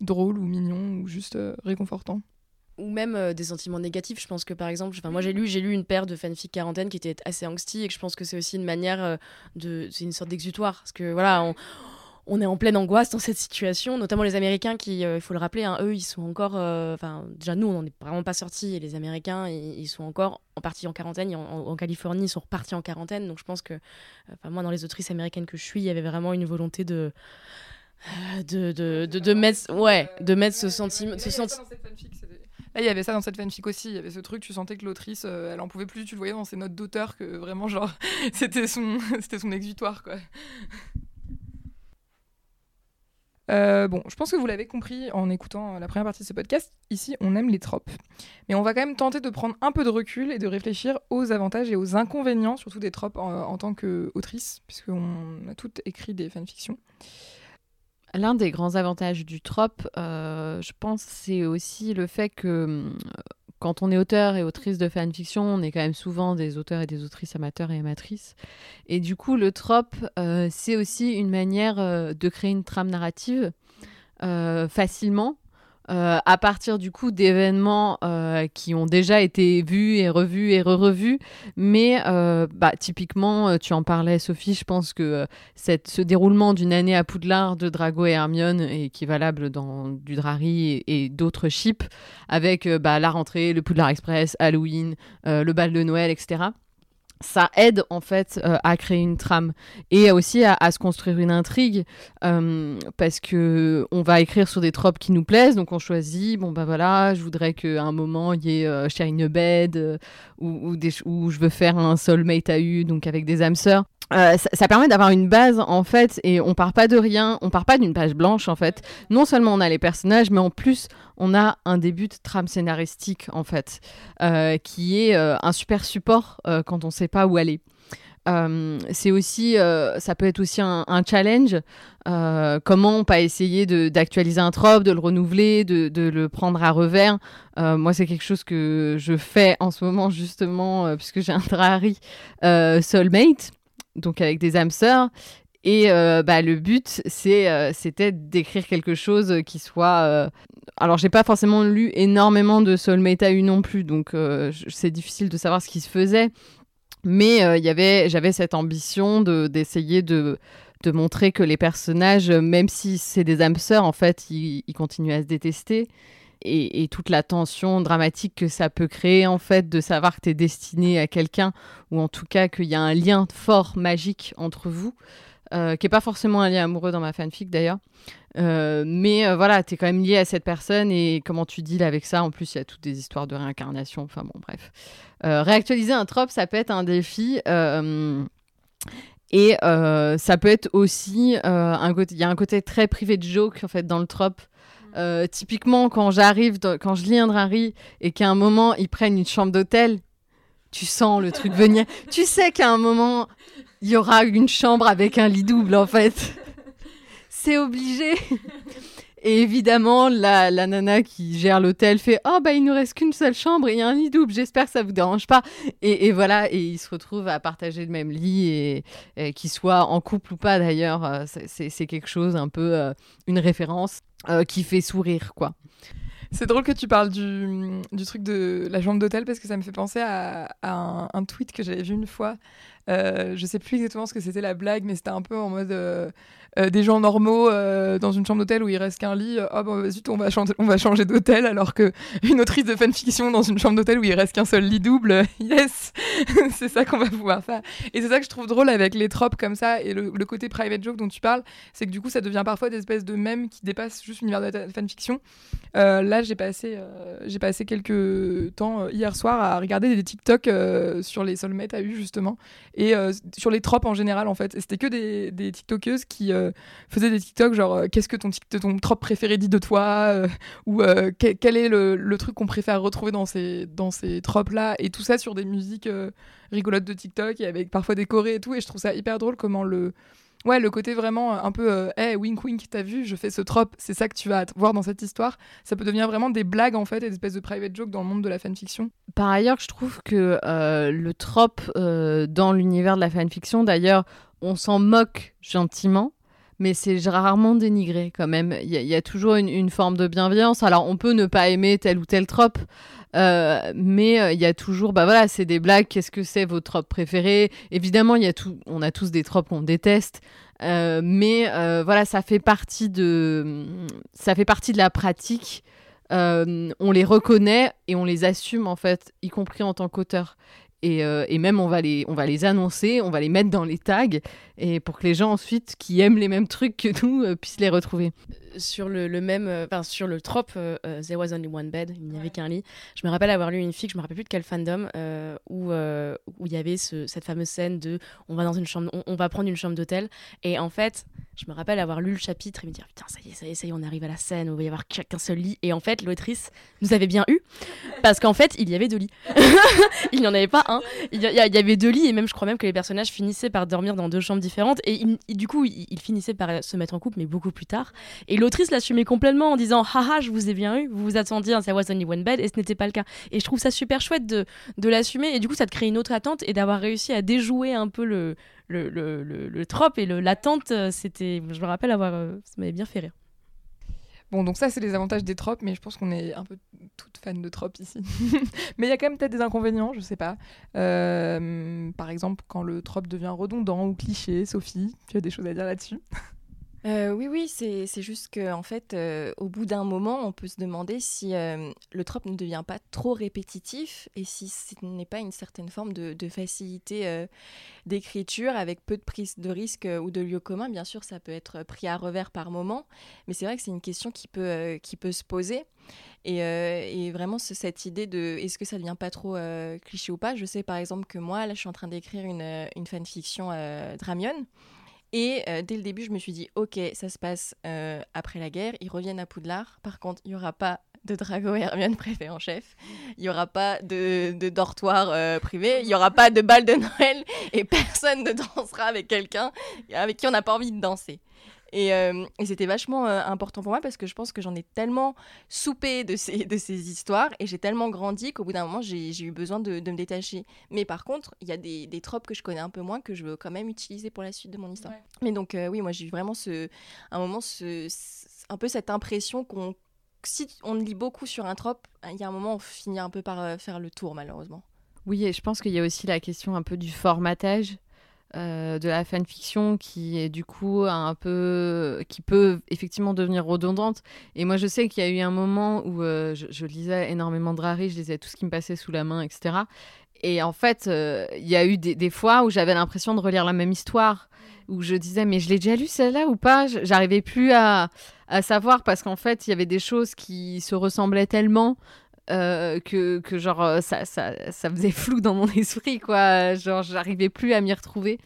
drôle ou mignon ou juste euh, réconfortant ou même euh, des sentiments négatifs. Je pense que par exemple, moi j'ai lu, j'ai lu une paire de fanfic quarantaine qui était assez angsty et que je pense que c'est aussi une manière euh, de, c'est une sorte d'exutoire parce que voilà, on, on, est en pleine angoisse dans cette situation, notamment les Américains qui, il faut le rappeler, hein, eux ils sont encore, enfin déjà nous on n'en est vraiment pas sortis et les Américains ils, sont encore en partie en quarantaine, en, en, Californie ils sont repartis en quarantaine, donc je pense que, moi dans les autrices américaines que je suis, il y avait vraiment une volonté de de, de, de, de, mettre, ouais, de mettre ce sentiment. Ce Là, il y avait ça dans cette fanfic aussi. Il y avait ce truc, tu sentais que l'autrice, euh, elle en pouvait plus. Tu le voyais dans ses notes d'auteur que vraiment, genre, (laughs) c'était son, (laughs) c'était son exutoire, quoi. Euh, bon, je pense que vous l'avez compris en écoutant la première partie de ce podcast. Ici, on aime les tropes. Mais on va quand même tenter de prendre un peu de recul et de réfléchir aux avantages et aux inconvénients, surtout des tropes en, en tant qu'autrice, puisqu'on a toutes écrit des fanfictions. L'un des grands avantages du trope, euh, je pense, c'est aussi le fait que euh, quand on est auteur et autrice de fanfiction, on est quand même souvent des auteurs et des autrices amateurs et amatrices. Et du coup, le trope, euh, c'est aussi une manière de créer une trame narrative facilement euh, à partir du coup d'événements euh, qui ont déjà été vus et revus et re-revus. Mais euh, bah, typiquement, tu en parlais, Sophie, je pense que cette, ce déroulement d'une année à Poudlard de Drago et Hermione est équivalable dans du Drari et, d'autres ships, avec bah, la rentrée, le Poudlard Express, Halloween, le bal de Noël, etc ça aide en fait euh, à créer une trame et aussi à, se construire une intrigue euh, parce que on va écrire sur des tropes qui nous plaisent. Donc on choisit bon bah voilà je voudrais qu'à un moment il y ait euh, Shine Bed ou, ou, des, ou je veux faire un soulmate à U donc avec des âmes sœurs euh, ça, permet d'avoir une base en fait et on part pas de rien, on part pas d'une page blanche en fait. Non seulement on a les personnages, mais en plus on a un début de trame scénaristique en fait, euh, qui est euh, un super support quand on sait pas où aller. c'est aussi, ça peut être aussi un, challenge. comment pas essayer d'actualiser un trope, de le renouveler, de, de le prendre à revers. moi, c'est quelque chose que je fais en ce moment justement, puisque j'ai un Drari Soulmate donc avec des âmes sœurs. Et euh, bah, le but, c'est, euh, c'était d'écrire quelque chose qui soit. Euh, alors, j'ai pas forcément lu énormément de Soulmate AU non plus, donc c'est difficile de savoir ce qui se faisait. Mais y j'avais cette ambition de, d'essayer de, de montrer que les personnages, même si c'est des âmes sœurs, en fait, ils, ils continuent à se détester et, toute la tension dramatique que ça peut créer, en fait, de savoir que tu es destiné à quelqu'un, ou en tout cas qu'il y a un lien fort, magique entre vous, euh, qui n'est pas forcément un lien amoureux dans ma fanfic d'ailleurs. Euh, mais euh, voilà, tu es quand même lié à cette personne et comment tu deals avec ça? En plus, il y a toutes des histoires de réincarnation. Enfin bon, bref. réactualiser un trope, ça peut être un défi. et ça peut être aussi un. Il y a un côté très privé de joke en fait dans le trope euh, typiquement, quand j'arrive, quand je lis un Drari et qu'à un moment, ils prennent une chambre d'hôtel, tu sens le truc venir. (laughs) tu sais qu'à un moment, il y aura une chambre avec un lit double, en fait. C'est obligé. (laughs) Et évidemment, la, la nana qui gère l'hôtel fait Oh, bah, il nous reste qu'une seule chambre et il y a un lit double, j'espère que ça vous dérange pas. Et, et, voilà, et ils se retrouvent à partager le même lit, et, et qu'ils soient en couple ou pas d'ailleurs, euh, c'est quelque chose un peu, euh, une référence. Euh, qui fait sourire, quoi. C'est drôle que tu parles du, truc de la chambre d'hôtel parce que ça me fait penser à, un, tweet que j'avais vu une fois. Euh, je sais plus exactement ce que c'était la blague, mais c'était un peu en mode euh, euh, des gens normaux euh, dans une chambre d'hôtel où il reste qu'un lit. oh bah zut, on va changer, d'hôtel alors que une autrice de fanfiction dans une chambre d'hôtel où il reste qu'un seul lit double. (laughs) yes, (laughs) c'est ça qu'on va pouvoir faire. Et c'est ça que je trouve drôle avec les tropes comme ça et le, côté private joke dont tu parles, c'est que du coup ça devient parfois des espèces de mèmes qui dépassent juste l'univers de la fanfiction. là, j'ai passé, j'ai passé quelques temps hier soir à regarder des TikTok sur les soulmates à eu justement et euh, sur les tropes en général en fait. C'était que des, des TikTokeuses qui euh, faisaient des TikTok genre euh, qu'est-ce que ton, ton trope préféré dit de toi ou quel, est le, truc qu'on préfère retrouver dans ces, dans ces tropes là et tout ça sur des musiques rigolotes de TikTok et avec parfois des chorés et tout et je trouve ça hyper drôle comment le Ouais, le côté vraiment un peu, euh, hey, wink wink, t'as vu, je fais ce trope, c'est ça que tu vas voir dans cette histoire. Ça peut devenir vraiment des blagues en fait, des espèces de private jokes dans le monde de la fanfiction. Par ailleurs, je trouve que euh, le trope euh, dans l'univers de la fanfiction, d'ailleurs, on s'en moque gentiment mais c'est rarement dénigré quand même. Il y, a toujours une, forme de bienveillance. Alors on peut ne pas aimer tel ou tel trope, euh, mais euh, il y a toujours, bah voilà, c'est des blagues. Qu'est-ce que c'est vos tropes préférés Évidemment, y a tout, on a tous des tropes qu'on déteste, euh, mais euh, voilà, ça fait partie de, ça fait partie de la pratique. on les reconnaît et on les assume en fait, y compris en tant qu'auteur. Et, euh, et, même on va, les, on va les annoncer, on va les mettre dans les tags, et pour que les gens ensuite qui aiment les mêmes trucs que nous euh, puissent les retrouver. Sur le, le même, euh, enfin sur le trope There was only one bed, il n'y avait qu'un lit. Je me rappelle avoir lu une fic, je me rappelle plus de quel fandom, où où il y avait ce, cette fameuse scène de on va dans une chambre, on, on va prendre une chambre d'hôtel, et en fait je me rappelle avoir lu le chapitre et me dire putain ça y est ça y est ça y est on arrive à la scène où il va y avoir qu'un seul lit et en fait l'autrice nous avait bien eu parce qu'en fait il y avait deux lits. (laughs) Il n'y en avait pas un. Il y, il y, avait deux lits et même je crois même que les personnages finissaient par dormir dans deux chambres différentes. Et il, du coup ils il finissaient par se mettre en couple mais beaucoup plus tard. Et l'autrice l'assumait complètement en disant haha je vous ai bien eu vous vous attendiez à ça was only one bed et ce n'était pas le cas et je trouve ça super chouette de, l'assumer et du coup ça te crée une autre attente et d'avoir réussi à déjouer un peu le, le, le trope et l'attente, euh, c'était, je me rappelle avoir, euh, ça m'avait bien fait rire. Bon, donc ça, c'est les avantages des tropes, mais je pense qu'on est un peu toutes fans de tropes ici. (laughs) mais il y a quand même peut-être des inconvénients, je sais pas. Euh, par exemple, quand le trope devient redondant ou cliché, Sophie, tu as des choses à dire là-dessus? Euh, oui, oui, c'est juste qu'en en fait, euh, au bout d'un moment, on peut se demander si euh, le trope ne devient pas trop répétitif et si ce n'est pas une certaine forme de, facilité d'écriture avec peu de prise de risque ou de lieu commun. Bien sûr, ça peut être pris à revers par moment, mais c'est vrai que c'est une question qui peut, se poser. Et, vraiment, cette idée de est-ce que ça devient pas trop cliché ou pas? Je sais par exemple que moi, là, je suis en train d'écrire une, une fanfiction Dramion. Et euh, dès le début, je me suis dit, ok, ça se passe euh, après la guerre, ils reviennent à Poudlard. Par contre, il n'y aura pas de Drago et Hermione préfet en chef. Il n'y aura pas de, dortoir euh, privé. Il n'y aura pas de bal de Noël. Et personne (laughs) ne dansera avec quelqu'un avec qui on n'a pas envie de danser. Et, euh, et c'était vachement euh, important pour moi parce que je pense que j'en ai tellement soupé de ces, de ces histoires et j'ai tellement grandi qu'au bout d'un moment, j'ai eu besoin de, de, me détacher. Mais par contre, il y a des, des, tropes que je connais un peu moins que je veux quand même utiliser pour la suite de mon histoire. Ouais. Mais donc, euh, oui, moi, j'ai eu vraiment ce, un moment, ce, un peu cette impression qu'on si on lit beaucoup sur un trope, il y a un moment, on finit un peu par faire le tour, malheureusement. Oui, et je pense qu'il y a aussi la question un peu du formatage euh, de la fanfiction qui est du coup un peu qui peut effectivement devenir redondante. Et moi je sais qu'il y a eu un moment où euh, je, lisais énormément de Drari je lisais tout ce qui me passait sous la main etc et en fait euh, il y a eu des, des fois où j'avais l'impression de relire la même histoire où je disais mais je l'ai déjà lu celle-là ou pas? J'arrivais plus à, à savoir parce qu'en fait il y avait des choses qui se ressemblaient tellement euh, que, que genre euh, ça, ça, ça faisait flou dans mon (laughs) esprit quoi. Genre j'arrivais plus à m'y retrouver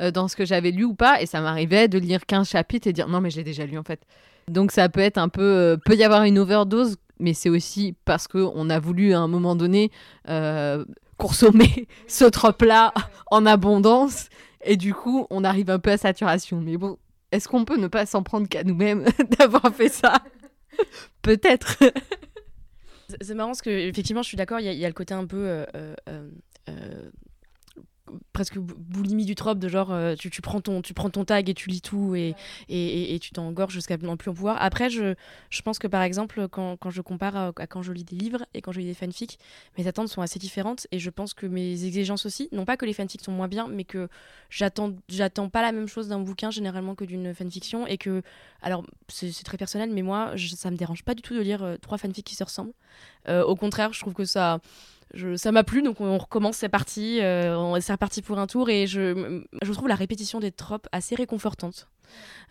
euh, dans ce que j'avais lu ou pas. Et ça m'arrivait de lire 15 chapitres et dire non mais je l'ai déjà lu en fait. Donc ça peut être un peu euh, peut y avoir une overdose mais c'est aussi parce que on a voulu à un moment donné consommer (laughs) ce trope là en abondance. Et du coup on arrive un peu à saturation. Mais bon est-ce qu'on peut ne pas s'en prendre qu'à nous-mêmes (laughs) d'avoir fait ça? Peut-être C'est marrant parce que effectivement, je suis d'accord. Il y, a le côté un peu euh, euh, euh, presque boulimie du trope de genre tu, tu, prends ton, tu prends ton tag et tu lis tout et, et, et, tu t'engorges jusqu'à n'en plus en pouvoir. Après, je, je pense que par exemple, quand, quand, je compare à, quand je lis des livres et quand je lis des fanfics, mes attentes sont assez différentes et je pense que mes exigences aussi, non pas que les fanfics sont moins bien, mais que j'attends, j'attends pas la même chose d'un bouquin généralement que d'une fanfiction et que, alors c'est très personnel, mais moi, ça me dérange pas du tout de lire euh, trois fanfics qui se ressemblent. Euh, au contraire, je trouve que ça ça m'a plu, donc on recommence, c'est parti, euh, c'est reparti pour un tour, et je, je trouve la répétition des tropes assez réconfortante.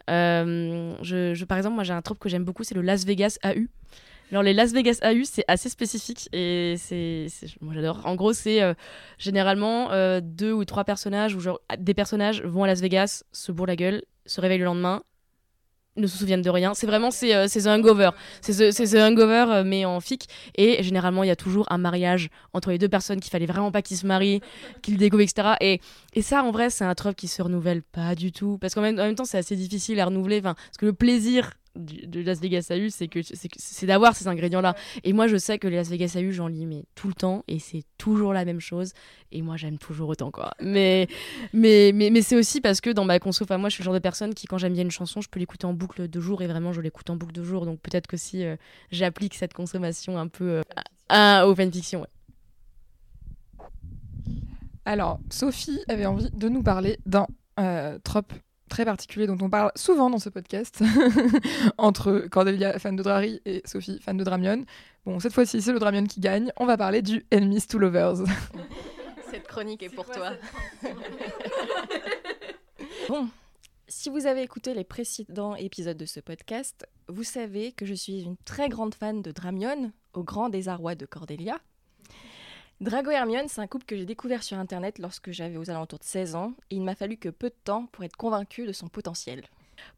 Euh, je, par exemple, moi j'ai un trope que j'aime beaucoup, c'est le Las Vegas AU. Alors les Las Vegas AU, c'est assez spécifique et c'est, moi j'adore. En gros, c'est euh, généralement deux ou trois personnages ou genre des personnages vont à Las Vegas, se bourrent la gueule, se réveillent le lendemain ne se souviennent de rien. C'est vraiment c'est euh, The Hangover. C'est The, Hangover euh, mais en fic. Et généralement il y a toujours un mariage entre les deux personnes qu'il fallait vraiment pas qu'ils se marient, qu'ils découvrent, etc. Et, et ça en vrai c'est un trope qui se renouvelle pas du tout parce qu'en même, en même temps c'est assez difficile à renouveler. Parce que le plaisir de Las Vegas AU, c'est que c'est d'avoir ces ingrédients-là. Et moi, je sais que les Las Vegas AU, j'en lis mais tout le temps, et c'est toujours la même chose. Et moi, j'aime toujours autant, quoi. Mais, mais, mais, mais c'est aussi parce que dans ma conso, moi, je suis le genre de personne qui, quand j'aime bien une chanson, je peux l'écouter en boucle de jour, et vraiment, je l'écoute en boucle de jour. Donc peut-être que si euh, j'applique cette consommation un peu euh, à, au fanfiction, Alors, Sophie avait envie de nous parler d'un euh, trope très particulier dont on parle souvent dans ce podcast (laughs) entre Cordelia, fan de Drari, et Sophie, fan de Dramion. Bon, cette fois-ci, c'est le Dramion qui gagne. On va parler du Enemies to Lovers. (laughs) Cette chronique est pour toi. bon, si vous avez écouté les précédents épisodes de ce podcast, vous savez que je suis une très grande fan de Dramion, au grand désarroi de Cordelia. Drago et Hermione, c'est un couple que j'ai découvert sur internet lorsque j'avais aux alentours de 16 ans, et il m'a fallu que peu de temps pour être convaincu de son potentiel.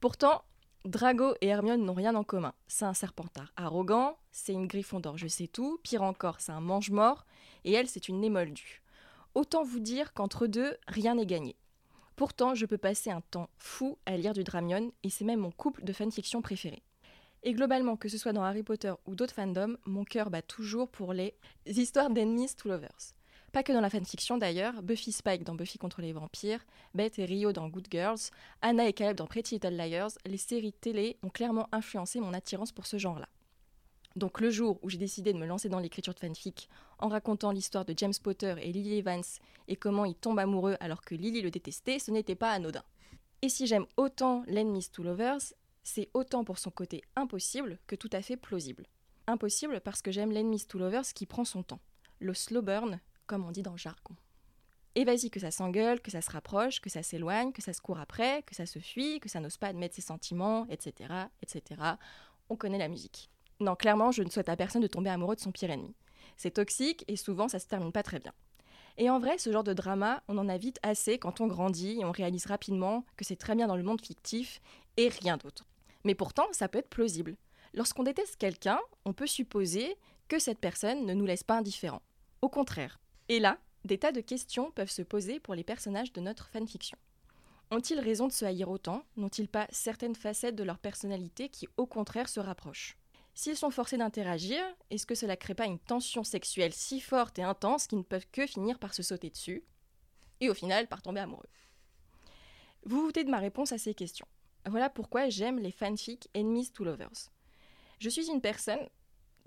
Pourtant, Drago et Hermione n'ont rien en commun. C'est un serpentard arrogant, c'est une d'or je sais tout, pire encore, c'est un mange-mort, et elle, c'est une émoldue. Autant vous dire qu'entre deux, rien n'est gagné. Pourtant, je peux passer un temps fou à lire du Dramion, et c'est même mon couple de fanfiction préféré. Et globalement, que ce soit dans Harry Potter ou d'autres fandoms, mon cœur bat toujours pour les histoires d'enemies to lovers. Pas que dans la fanfiction d'ailleurs, Buffy Spike dans Buffy contre les vampires, Beth et Rio dans Good Girls, Anna et Caleb dans Pretty Little Liars, les séries télé ont clairement influencé mon attirance pour ce genre-là. Donc le jour où j'ai décidé de me lancer dans l'écriture de fanfic en racontant l'histoire de James Potter et Lily Evans et comment ils tombent amoureux alors que Lily le détestait, ce n'était pas anodin. Et si j'aime autant l'Enemies to Lovers, c'est autant pour son côté impossible que tout à fait plausible. Impossible parce que j'aime l'Enemies to Lovers qui prend son temps. Le slow burn, comme on dit dans le jargon. Et vas-y que ça s'engueule, que ça se rapproche, que ça s'éloigne, que ça se court après, que ça se fuit, que ça n'ose pas admettre ses sentiments, etc., etc. On connaît la musique. Non, clairement, je ne souhaite à personne de tomber amoureux de son pire ennemi. C'est toxique et souvent ça se termine pas très bien. Et en vrai, ce genre de drama, on en a vite assez quand on grandit et on réalise rapidement que c'est très bien dans le monde fictif et rien d'autre. Mais pourtant, ça peut être plausible. Lorsqu'on déteste quelqu'un, on peut supposer que cette personne ne nous laisse pas indifférents. Au contraire. Et là, des tas de questions peuvent se poser pour les personnages de notre fanfiction. Ont-ils raison de se haïr autant? N'ont-ils pas certaines facettes de leur personnalité qui, au contraire, se rapprochent? S'ils sont forcés d'interagir, est-ce que cela crée pas une tension sexuelle si forte et intense qu'ils ne peuvent que finir par se sauter dessus et au final par tomber amoureux? Vous vous doutez de ma réponse à ces questions. Voilà pourquoi j'aime les fanfics Enemies to Lovers. Je suis une personne,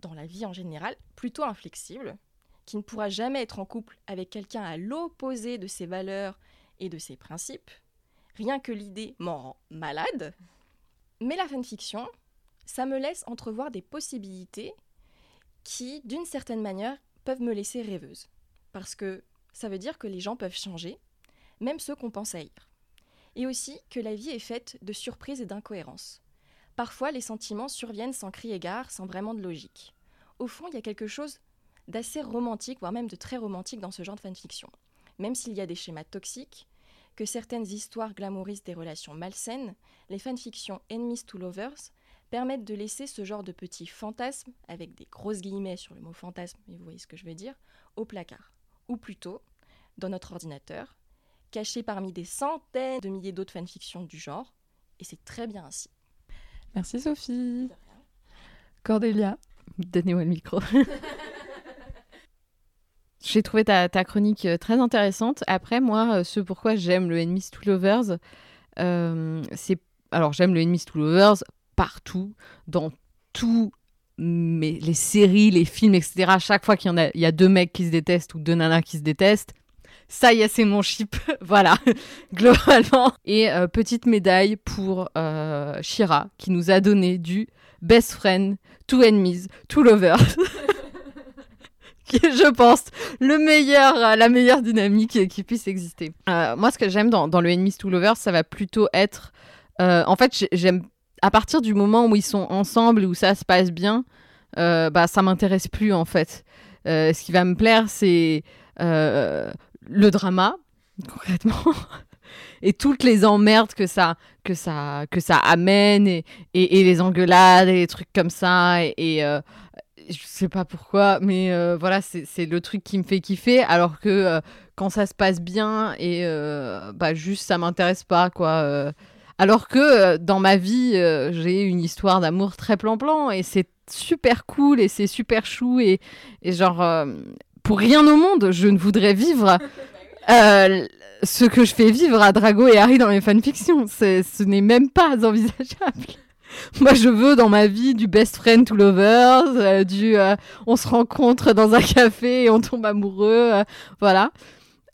dans la vie en général, plutôt inflexible, qui ne pourra jamais être en couple avec quelqu'un à l'opposé de ses valeurs et de ses principes. Rien que l'idée m'en rend malade. Mais la fanfiction, ça me laisse entrevoir des possibilités qui, d'une certaine manière, peuvent me laisser rêveuse. Parce que ça veut dire que les gens peuvent changer, même ceux qu'on pense haïr et aussi que la vie est faite de surprises et d'incohérences. Parfois, les sentiments surviennent sans crier gare, sans vraiment de logique. Au fond, il y a quelque chose d'assez romantique, voire même de très romantique dans ce genre de fanfiction. Même s'il y a des schémas toxiques, que certaines histoires glamourisent des relations malsaines, les fanfictions Enemies to Lovers permettent de laisser ce genre de petits fantasmes, avec des grosses guillemets sur le mot fantasme, mais vous voyez ce que je veux dire, au placard. Ou plutôt, dans notre ordinateur, caché parmi des centaines de milliers d'autres fanfictions du genre, et c'est très bien ainsi. Merci Sophie. Cordélia. Donnez-moi le micro. (laughs) J'ai trouvé ta, ta, chronique très intéressante. Après, moi, ce pourquoi j'aime le Enemies to Lovers, c'est. Alors, j'aime le Enemies to Lovers partout, dans tous mais les séries, les films, etc. À chaque fois qu'il y en a, il y a deux mecs qui se détestent ou deux nanas qui se détestent, ça y est, c'est mon chip. (laughs) voilà, globalement. Et euh, petite médaille pour euh, Shira, qui nous a donné du best friend, two enemies, two lovers. (laughs) qui est, je pense, le meilleur, euh, la meilleure dynamique qui, puisse exister. moi, ce que j'aime dans, le enemies, two lovers, ça va plutôt être... en fait, j'aime à partir du moment où ils sont ensemble où ça se passe bien, bah ça m'intéresse plus en fait. ce qui va me plaire, c'est le drama, concrètement, (laughs) et toutes les emmerdes que ça, que ça, que ça amène, et, et, les engueulades, et les trucs comme ça, et, et euh, je sais pas pourquoi, mais euh, voilà, c'est le truc qui me fait kiffer, alors que euh, quand ça se passe bien, et bah juste ça m'intéresse pas, quoi. alors que dans ma vie, j'ai une histoire d'amour très plan-plan, et c'est super cool, et c'est super chou, et, et genre pour rien au monde, je ne voudrais vivre euh, ce que je fais vivre à Drago et Harry dans mes fanfictions. Ce n'est même pas envisageable. (laughs) Moi, je veux dans ma vie du best friend to lovers, euh, du euh, on se rencontre dans un café et on tombe amoureux, voilà.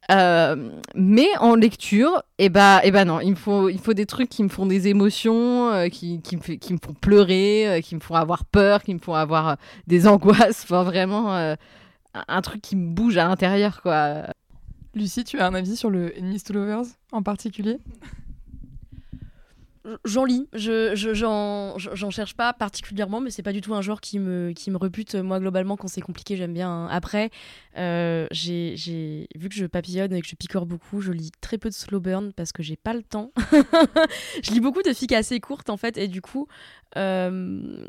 mais en lecture, eh bah, eh bah non, il me faut, il faut des trucs qui me font des émotions, qui, qui, me qui me font pleurer, qui me font avoir peur, qui me font avoir des (laughs) angoisses. Enfin, vraiment, un truc qui me bouge à l'intérieur, quoi. Lucie, tu as un avis sur le Enemies to Lovers en particulier? J'en lis, je, j'en, cherche pas particulièrement, mais c'est pas du tout un genre qui me, qui me repute. Moi, globalement, quand c'est compliqué, j'aime bien. Hein. Après, euh, j'ai, j'ai, vu que je papillonne et que je picore beaucoup, je lis très peu de slow burn parce que j'ai pas le temps. (laughs) je lis beaucoup de fics assez courtes, en fait, et du coup, euh,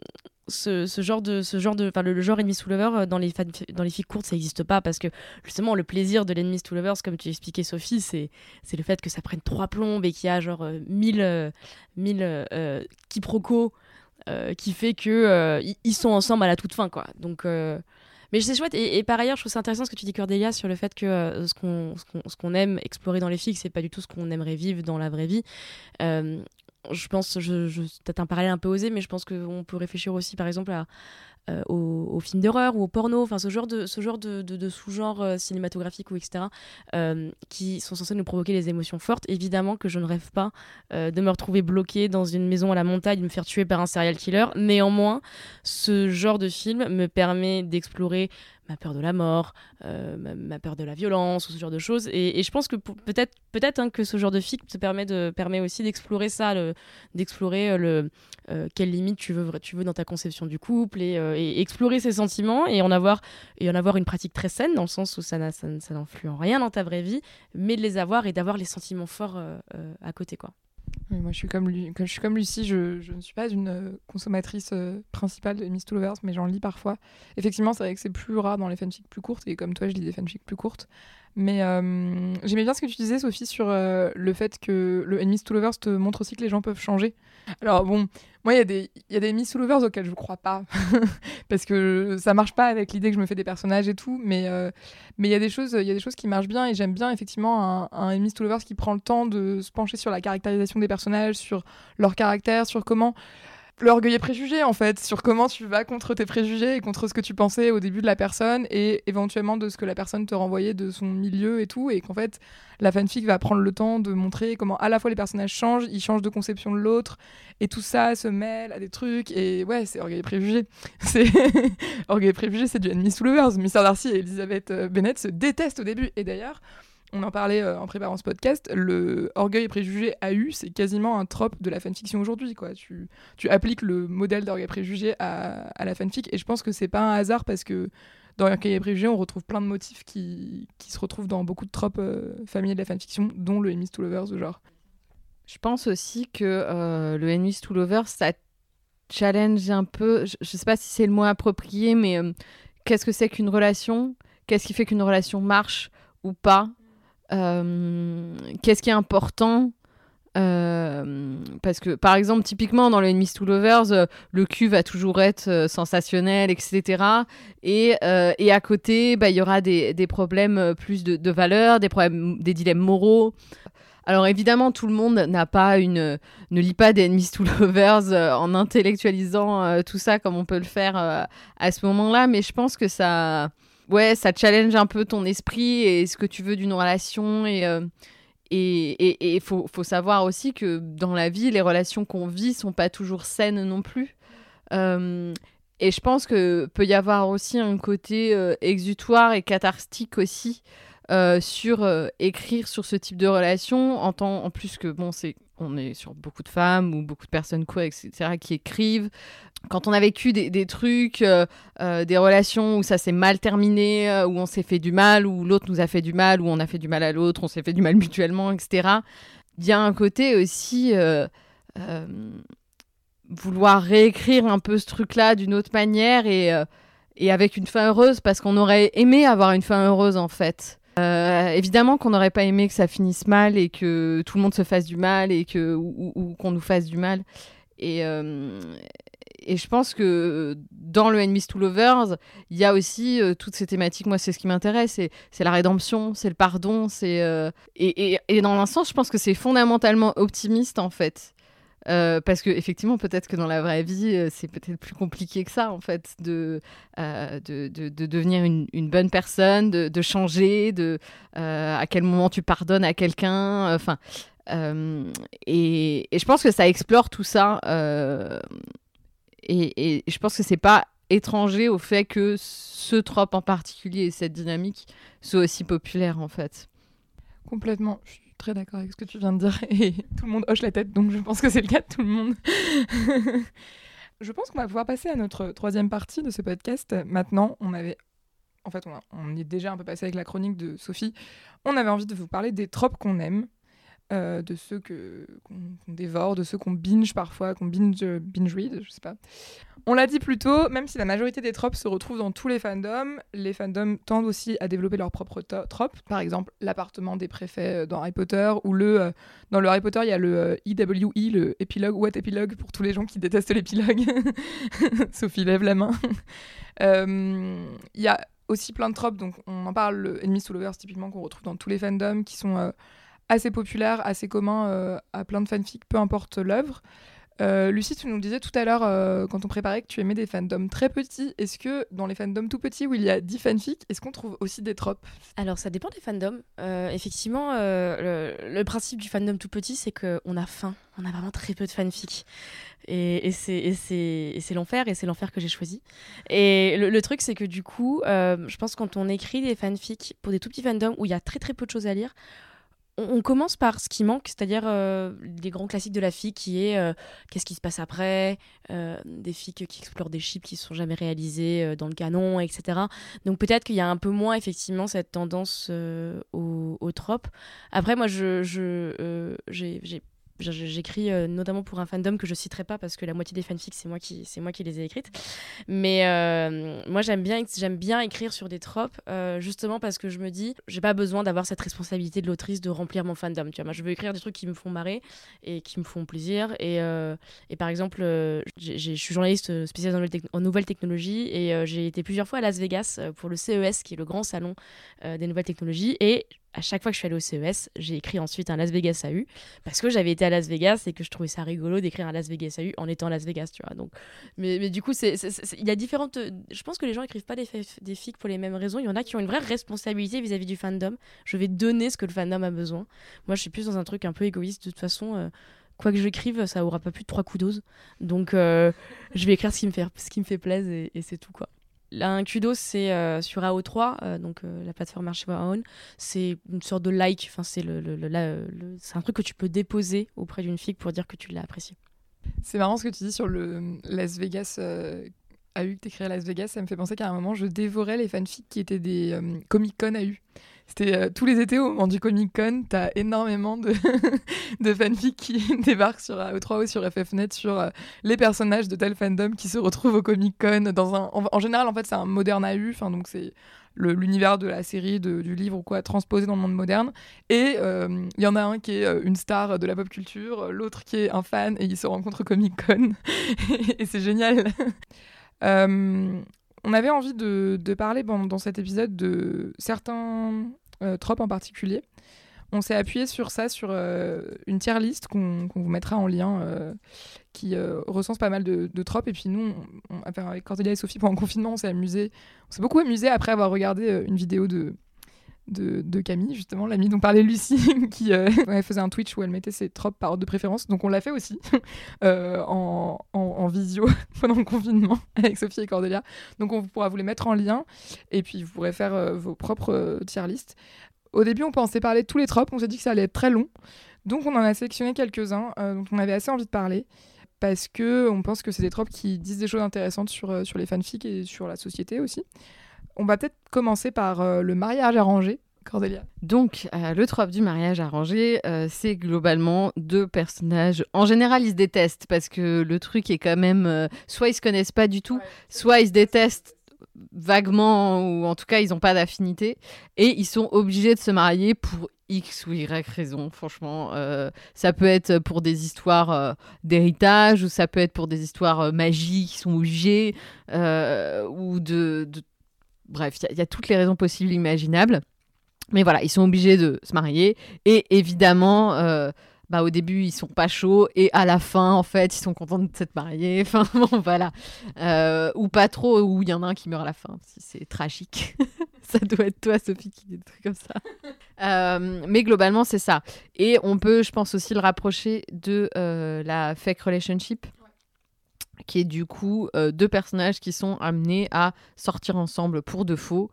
ce, genre de ce genre de enfin le, genre enemy to lovers euh, dans les dans les filles courtes ça n'existe pas parce que justement le plaisir de l'enemy to lovers comme tu expliquais Sophie c'est c'est le fait que ça prenne trois plombes et qu'il y a genre euh, mille euh, euh, quiproquos qui fait que ils sont ensemble à la toute fin quoi. Donc mais c'est chouette. Et, par ailleurs je trouve ça intéressant ce que tu dis Cordelia sur le fait que ce qu'on ce qu'on aime explorer dans les filles c'est pas du tout ce qu'on aimerait vivre dans la vraie vie je pense, je, peut-être un parallèle un peu osé, mais je pense qu'on peut réfléchir aussi, par exemple, à, euh, aux, films d'horreur ou au porno, enfin ce genre de, sous-genre euh, cinématographique ou etc., euh, qui sont censés nous provoquer des émotions fortes. Évidemment que je ne rêve pas de me retrouver bloqué dans une maison à la montagne, me faire tuer par un serial killer. Néanmoins, ce genre de film me permet d'explorer ma peur de la mort, ma, peur de la violence, ce genre de choses. Et, je pense que peut-être peut-être hein, que ce genre de film te permet, aussi d'explorer ça, d'explorer le, quelles limites tu veux, tu veux dans ta conception du couple et, euh, explorer ses sentiments et en avoir et en avoir une pratique très saine dans le sens où ça, n'influe en rien dans ta vraie vie, mais de les avoir et d'avoir les sentiments forts euh, euh, à côté quoi. Moi, je suis comme, je suis comme Lucie, je, je ne suis pas une consommatrice principale de Miss Lovers, mais j'en lis parfois. Effectivement, c'est vrai que c'est plus rare dans les fanfics plus courtes, et comme toi, je lis des fanfics plus courtes. Mais j'aimais bien ce que tu disais, Sophie, sur le fait que le Miss Lovers te montre aussi que les gens peuvent changer. Alors bon, moi, il y a des, Miss Lovers auxquels je crois pas. (laughs) parce que ça marche pas avec l'idée que je me fais des personnages et tout. Mais euh, il y, a des choses, y a des choses qui marchent bien et j'aime bien effectivement un, un Miss Lovers qui prend le temps de se pencher sur la caractérisation des personnages, sur leur caractère, sur comment l'orgueil et préjugé en fait, sur comment tu vas contre tes préjugés et contre ce que tu pensais au début de la personne et éventuellement de ce que la personne te renvoyait de son milieu et tout, et qu'en fait la fanfic va prendre le temps de montrer comment à la fois les personnages changent, ils changent de conception de l'autre, et tout ça se mêle à des trucs, et ouais, c'est orgueil et préjugé. (laughs) C'est orgueil et préjugé, c'est du ennemi sous lovers. Mr. Darcy et Elizabeth euh, Bennett se détestent au début, et d'ailleurs on en parlait euh, en préparant ce podcast, le orgueil et préjugé AU, c'est quasiment un trope de la fanfiction aujourd'hui. Quoi. Tu, appliques le modèle d'orgueil et préjugé à, la fanfic, et je pense que c'est pas un hasard parce que dans orgueil et préjugé, on retrouve plein de motifs qui, se retrouvent dans beaucoup de tropes euh, familiers de la fanfiction, dont le Enemies to Lovers, genre. Je pense aussi que euh, le Enemies to Lovers, ça challenge un peu, je, je sais pas si c'est le mot approprié, mais qu'est-ce que c'est qu'une relation? Qu'est-ce qui fait qu'une relation marche ou pas? euh, qu'est-ce qui est important Euh, parce que, par exemple, typiquement dans le Enemies to Lovers, euh, le cul va toujours être euh, sensationnel, etc. Et, à côté, bah, il y aura des, des problèmes plus de, de valeur, des, problèmes, des dilemmes moraux. Alors évidemment, tout le monde n'a pas une, ne lit pas des Enemies to Lovers en intellectualisant tout ça comme on peut le faire à ce moment-là, mais je pense que ça, ouais, ça challenge un peu ton esprit et ce que tu veux d'une relation et il faut, faut, savoir aussi que dans la vie, les relations qu'on vit sont pas toujours saines non plus. Euh, et je pense que peut y avoir aussi un côté euh, exutoire et catharstique aussi euh, sur écrire sur ce type de relation en tant en plus que bon c'est on est sur beaucoup de femmes ou beaucoup de personnes queer etc qui écrivent quand on a vécu des, trucs, euh, euh, des relations où ça s'est mal terminé, euh, où on s'est fait du mal, où l'autre nous a fait du mal, où on a fait du mal à l'autre, on s'est fait du mal mutuellement, etc. Il y a un côté aussi vouloir réécrire un peu ce truc-là d'une autre manière et, et avec une fin heureuse, parce qu'on aurait aimé avoir une fin heureuse en fait. Évidemment qu'on n'aurait pas aimé que ça finisse mal et que tout le monde se fasse du mal et que ou, qu'on nous fasse du mal. Et, et je pense que dans le Enemies to Lovers, il y a aussi euh, toutes ces thématiques. Moi, c'est ce qui m'intéresse. C'est la rédemption, c'est le pardon. c'est euh, et, et, dans un sens, je pense que c'est fondamentalement optimiste, en fait. Euh, parce que effectivement, peut-être que dans la vraie vie, c'est peut-être plus compliqué que ça, en fait, de, de, de, de, devenir une, une, bonne personne, de, de changer, de à quel moment tu pardonnes à quelqu'un. Enfin, et, et, je pense que ça explore tout ça et, je pense que c'est pas étranger au fait que ce trope en particulier et cette dynamique soit aussi populaire en fait. Complètement, je très d'accord avec ce que tu viens de dire (laughs) et tout le monde hoche la tête donc je pense que c'est le cas de tout le monde. (laughs) je pense qu'on va pouvoir passer à notre troisième partie de ce podcast. Maintenant, on avait en fait, on, on est déjà un peu passé avec la chronique de Sophie. On avait envie de vous parler des tropes qu'on aime, euh, de ceux qu'on, dévore, de ceux qu'on binge parfois, qu'on binge, binge read, je sais pas. On l'a dit plus tôt, même si la majorité des tropes se retrouvent dans tous les fandoms, les fandoms tendent aussi à développer leurs propres tropes. Par exemple, l'appartement des préfets euh, dans Harry Potter, ou le, euh, dans le Harry Potter, il y a le EWE, e, le épilogue, what épilogue, pour tous les gens qui détestent l'épilogue. (laughs) Sophie lève la main. (laughs) Il y a aussi plein de tropes, donc on en parle, le Enemy Lovers typiquement, qu'on retrouve dans tous les fandoms, qui sont assez populaire, assez commun euh, à plein de fanfics, peu importe l'œuvre. Euh, Lucie, tu nous disais tout à l'heure, euh, quand on préparait, que tu aimais des fandoms très petits. Est-ce que dans les fandoms tout petits, où il y a 10 fanfics, est-ce qu'on trouve aussi des tropes? Alors, ça dépend des fandoms. effectivement, le, principe du fandom tout petit, c'est qu'on a faim. On a vraiment très peu de fanfics. Et, c'est l'enfer, et c'est l'enfer que j'ai choisi. Et le, truc, c'est que du coup, je pense quand on écrit des fanfics pour des tout petits fandoms où il y a très très peu de choses à lire, on, commence par ce qui manque, c'est-à-dire euh, les grands classiques de la FIC qui est euh, qu'est-ce qui se passe après, euh, des FIC qui explorent des chips qui ne sont jamais réalisés dans le canon, etc. Donc peut-être qu'il y a un peu moins effectivement cette tendance au, au trope. Après, moi, je, j'ai J'écris euh, notamment pour un fandom que je citerai pas parce que la moitié des fanfics c'est moi qui c'est moi qui les ai écrites. Mais euh, moi j'aime bien j'aime bien écrire sur des tropes euh, justement parce que je me dis j'ai pas besoin d'avoir cette responsabilité de l'autrice de remplir mon fandom. Tu vois, moi je veux écrire des trucs qui me font marrer et qui me font plaisir. Et, et par exemple, je suis journaliste spécialisée en nouvelles technologies et j'ai été plusieurs fois à Las Vegas pour le CES qui est le grand salon des nouvelles technologies à chaque fois que je suis allée au CES, j'ai écrit ensuite un Las Vegas AU parce que j'avais été à Las Vegas et que je trouvais ça rigolo d'écrire un Las Vegas AU en étant à Las Vegas, tu vois. Donc, mais, du coup, il y a différentes. Je pense que les gens écrivent pas des, des fics pour les mêmes raisons. Il y en a qui ont une vraie responsabilité vis-à-vis du fandom. Je vais donner ce que le fandom a besoin. Moi, je suis plus dans un truc un peu égoïste. De toute façon, euh, quoi que j'écrive, ça aura pas plus de trois coups d'ose. Donc, euh, je vais écrire ce qui me fait, ce qui me fait plaisir et c'est tout, quoi. Un kudos, c'est euh, sur AO3, euh, donc euh, la plateforme Archive C'est une sorte de like. Enfin, c'est le, c'est un truc que tu peux déposer auprès d'une fille pour dire que tu l'as apprécié. C'est marrant ce que tu dis sur le Las Vegas. AU que t'écris à Las Vegas, ça me fait penser qu'à un moment, je dévorais les fanfics qui étaient des Comic Con AU. C'était euh, tous les étés au moment du Comic Con, t'as énormément de, (laughs) de qui (laughs) débarquent sur AO3 ou sur FFNet sur euh, les personnages de tel fandom qui se retrouvent au Comic Con. Dans un, en, général, en fait, c'est un moderne AU, donc c'est l'univers de la série, du livre ou quoi, transposé dans le monde moderne. Et il y en a un qui est une star de la pop culture, l'autre qui est un fan, et ils se rencontrent au Comic Con. (laughs) et c'est génial. on avait envie de, parler dans cet épisode de certains tropes en particulier on s'est appuyé sur ça, sur euh, une tier list qu'on vous mettra en lien, euh, qui euh, recense pas mal de, tropes. Et puis nous, avec Cordelia et Sophie, pendant le confinement, on s'est amusé. On s'est beaucoup amusé après avoir regardé une vidéo de, de, Camille, justement, l'amie dont parlait Lucie, (laughs) qui (laughs) faisait un Twitch où elle mettait ses tropes par ordre de préférence. Donc on l'a fait aussi (laughs) en, en, visio pendant le confinement avec Sophie et Cordelia. Donc on pourra vous les mettre en lien et puis vous pourrez faire vos propres tier listes. Au début, on pensait parler de tous les tropes, on s'est dit que ça allait être très long. Donc on en a sélectionné quelques-uns euh, dont on avait assez envie de parler parce que on pense que c'est des tropes qui disent des choses intéressantes sur, euh, sur les fanfics et sur la société aussi. On va peut-être commencer par euh, le mariage arrangé. Cordelia. Donc, le trope du mariage arrangé, c'est globalement deux personnages. En général, ils se détestent parce que le truc est quand même. soit ils se connaissent pas du tout, soit ils se détestent vaguement, ou en tout cas, ils n'ont pas d'affinité, et ils sont obligés de se marier pour X ou Y raison, franchement. Euh, ça peut être pour des histoires euh, d'héritage, ou ça peut être pour des histoires euh, magiques qui sont obligées, ou de, Bref, il y, a toutes les raisons possibles imaginables. Mais voilà, ils sont obligés de se marier, et évidemment bah, au début ils sont pas chauds. Et à la fin en fait ils sont contents de s'être mariés (laughs) enfin bon, voilà. Euh, ou pas trop ou il y en a un qui meurt à la fin c'est tragique. (laughs) Ça doit être toi Sophie qui dit des trucs comme ça. (laughs) Euh, mais globalement c'est ça. Et on peut je pense aussi le rapprocher de euh, la fake relationship qui est du coup deux personnages qui sont amenés à sortir ensemble pour de faux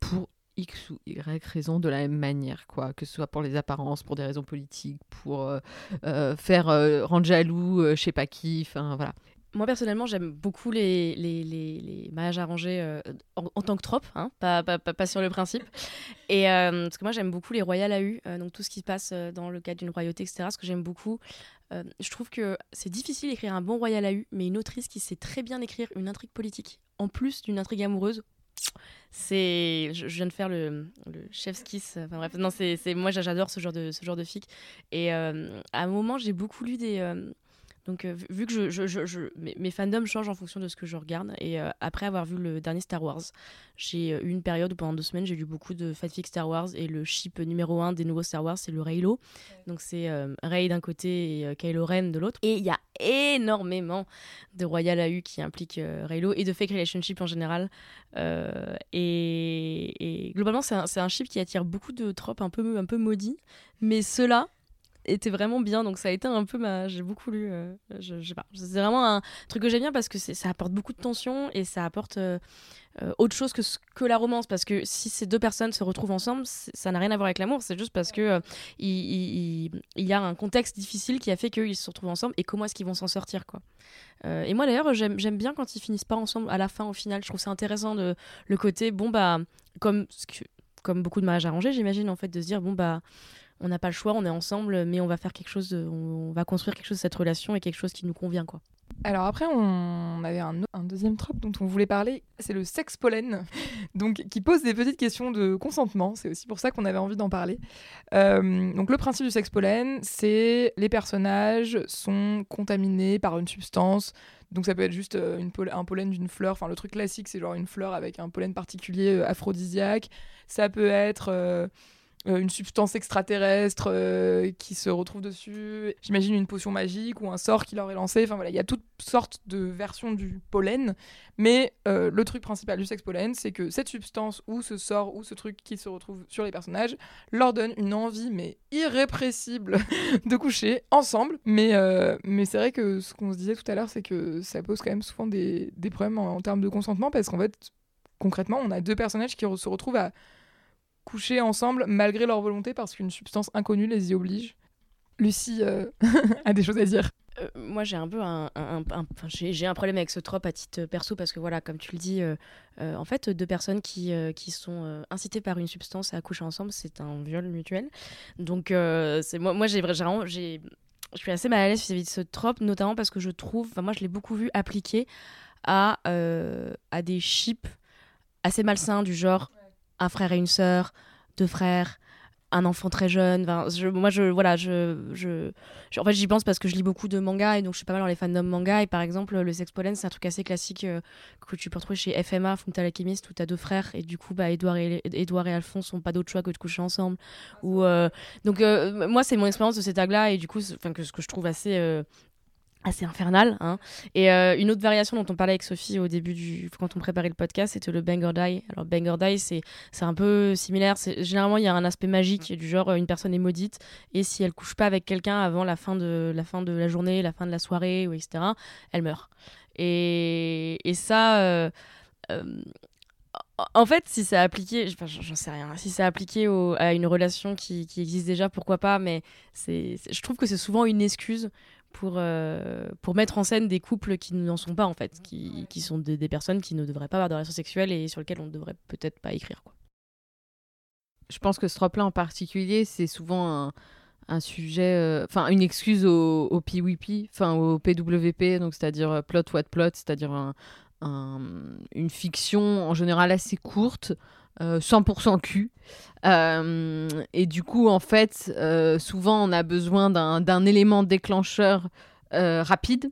pour X ou Y raison de la même manière, quoi. Que ce soit pour les apparences, pour des raisons politiques, pour euh, euh, faire euh, rendre jaloux, je sais pas qui, enfin voilà. Moi personnellement, j'aime beaucoup les, les, les, mariages arrangés en, tant que trope, hein, pas, pas, pas, sur le principe. Et parce que moi j'aime beaucoup les royales à U, donc tout ce qui se passe dans le cadre d'une royauté, etc. Ce que j'aime beaucoup, je trouve que c'est difficile d'écrire un bon royal à U, mais une autrice qui sait très bien écrire une intrigue politique, en plus d'une intrigue amoureuse, c'est je, viens de faire le, le chef's enfin bref non c'est moi j'adore ce genre de ce genre de fic. Et euh, à un moment j'ai beaucoup lu des euh, donc, euh, vu que je, je, je, mes, fandoms changent en fonction de ce que je regarde, et euh, après avoir vu le dernier Star Wars, j'ai eu une période où pendant deux semaines, j'ai lu beaucoup de fanfic Star Wars, et le ship numéro un des nouveaux Star Wars, c'est le Reylo. Donc, c'est euh, Rey d'un côté et Kylo Ren de l'autre. Et il y a énormément de Royal AU qui impliquent Reylo, et de fake relationship en général. Et, et, globalement, c'est un, un, ship qui attire beaucoup de tropes un peu, un peu maudits, mais ceux-là, était vraiment bien. Donc ça a été un peu ma. J'ai beaucoup lu. Euh, je, sais pas. C'est vraiment un truc que j'aime bien parce que ça apporte beaucoup de tension et ça apporte euh, euh, autre chose que, que la romance. Parce que si ces deux personnes se retrouvent ensemble, ça n'a rien à voir avec l'amour. C'est juste parce que il, y a un contexte difficile qui a fait qu'ils se retrouvent ensemble et comment est-ce qu'ils vont s'en sortir quoi. et moi d'ailleurs j'aime bien quand ils finissent pas ensemble à la fin au final. Je trouve c'est intéressant de le côté bon bah comme comme beaucoup de mariages arrangés j'imagine en fait de se dire bon bah on n'a pas le choix, on est ensemble, mais on va faire quelque chose, on, va construire quelque chose de cette relation et quelque chose qui nous convient, quoi. Alors après, on avait un, deuxième trope dont on voulait parler, c'est le sexe pollen, (laughs) donc qui pose des petites questions de consentement. C'est aussi pour ça qu'on avait envie d'en parler. Euh, donc le principe du sexe pollen, c'est les personnages sont contaminés par une substance. Donc ça peut être juste euh, un pollen d'une fleur. Enfin le truc classique, c'est genre une fleur avec un pollen particulier euh, aphrodisiaque. Ça peut être une substance extraterrestre euh, qui se retrouve dessus. J'imagine une potion magique ou un sort qui leur est lancé. Enfin voilà, il y a toutes sortes de versions du pollen. Mais euh, le truc principal du sexe pollen, c'est que cette substance ou ce sort ou ce truc qui se retrouve sur les personnages leur donne une envie mais irrépressible (laughs) de coucher ensemble. Mais, mais c'est vrai que ce qu'on se disait tout à l'heure, c'est que ça pose quand même souvent des, des problèmes en, en termes de consentement parce qu'en fait, concrètement, on a deux personnages qui se retrouvent à coucher ensemble malgré leur volonté parce qu'une substance inconnue les y oblige. Lucie euh, (laughs) a des choses à dire. Euh, moi, j'ai un peu un, j'ai un problème avec ce trope à titre perso parce que voilà, comme tu le dis, euh, en fait, deux personnes qui, qui sont incitées par une substance à coucher ensemble, c'est un viol mutuel. Donc, moi, moi, j'ai vraiment, je suis assez mal à l'aise vis-à-vis de ce trope, notamment parce que je trouve, moi, je l'ai beaucoup vu appliqué à à des chips assez malsains, du genre un frère et une sœur, deux frères, un enfant très jeune. je, moi, je, voilà, je, je, en fait, j'y pense parce que je lis beaucoup de mangas et donc je suis pas mal dans les fandoms manga. Et par exemple, le sex pollen, c'est un truc assez classique euh, que tu peux retrouver chez FMA, Fullmetal Alchemist, où tu as deux frères et du coup, bah, Edouard et, Edouard et Alphonse n'ont pas d'autre choix que de coucher ensemble. Ou, euh, donc, euh, moi, c'est mon expérience de ces tags-là et du coup, que, ce que je trouve assez assez infernal. Hein. Et euh, une autre variation dont on parlait avec Sophie au début du quand on préparait le podcast, c'était le Bang or Die. Alors Bang or Die, c'est c'est un peu similaire. Généralement il y a un aspect magique du genre une personne est maudite et si elle couche pas avec quelqu'un avant la fin de la fin de la journée, la fin de la soirée ou etc, elle meurt. Et, et ça. Euh, euh, en fait, si c'est appliqué, j'en sais rien, si c'est appliqué à une relation qui, qui, existe déjà, pourquoi pas, mais c'est, je trouve que c'est souvent une excuse pour, euh, pour mettre en scène des couples qui n'en sont pas en fait, qui, qui sont des, personnes qui ne devraient pas avoir de relations sexuelles et sur lesquelles on ne devrait peut-être pas écrire. Quoi. Je pense que ce trope-là en particulier, c'est souvent un, un sujet, euh, enfin une excuse au, au PWP, enfin au PWP, c'est-à-dire euh, plot what plot, c'est-à-dire un, un, une fiction en général assez courte 100% euh, cul. Euh, et du coup, en fait, euh, souvent, on a besoin d'un élément déclencheur rapide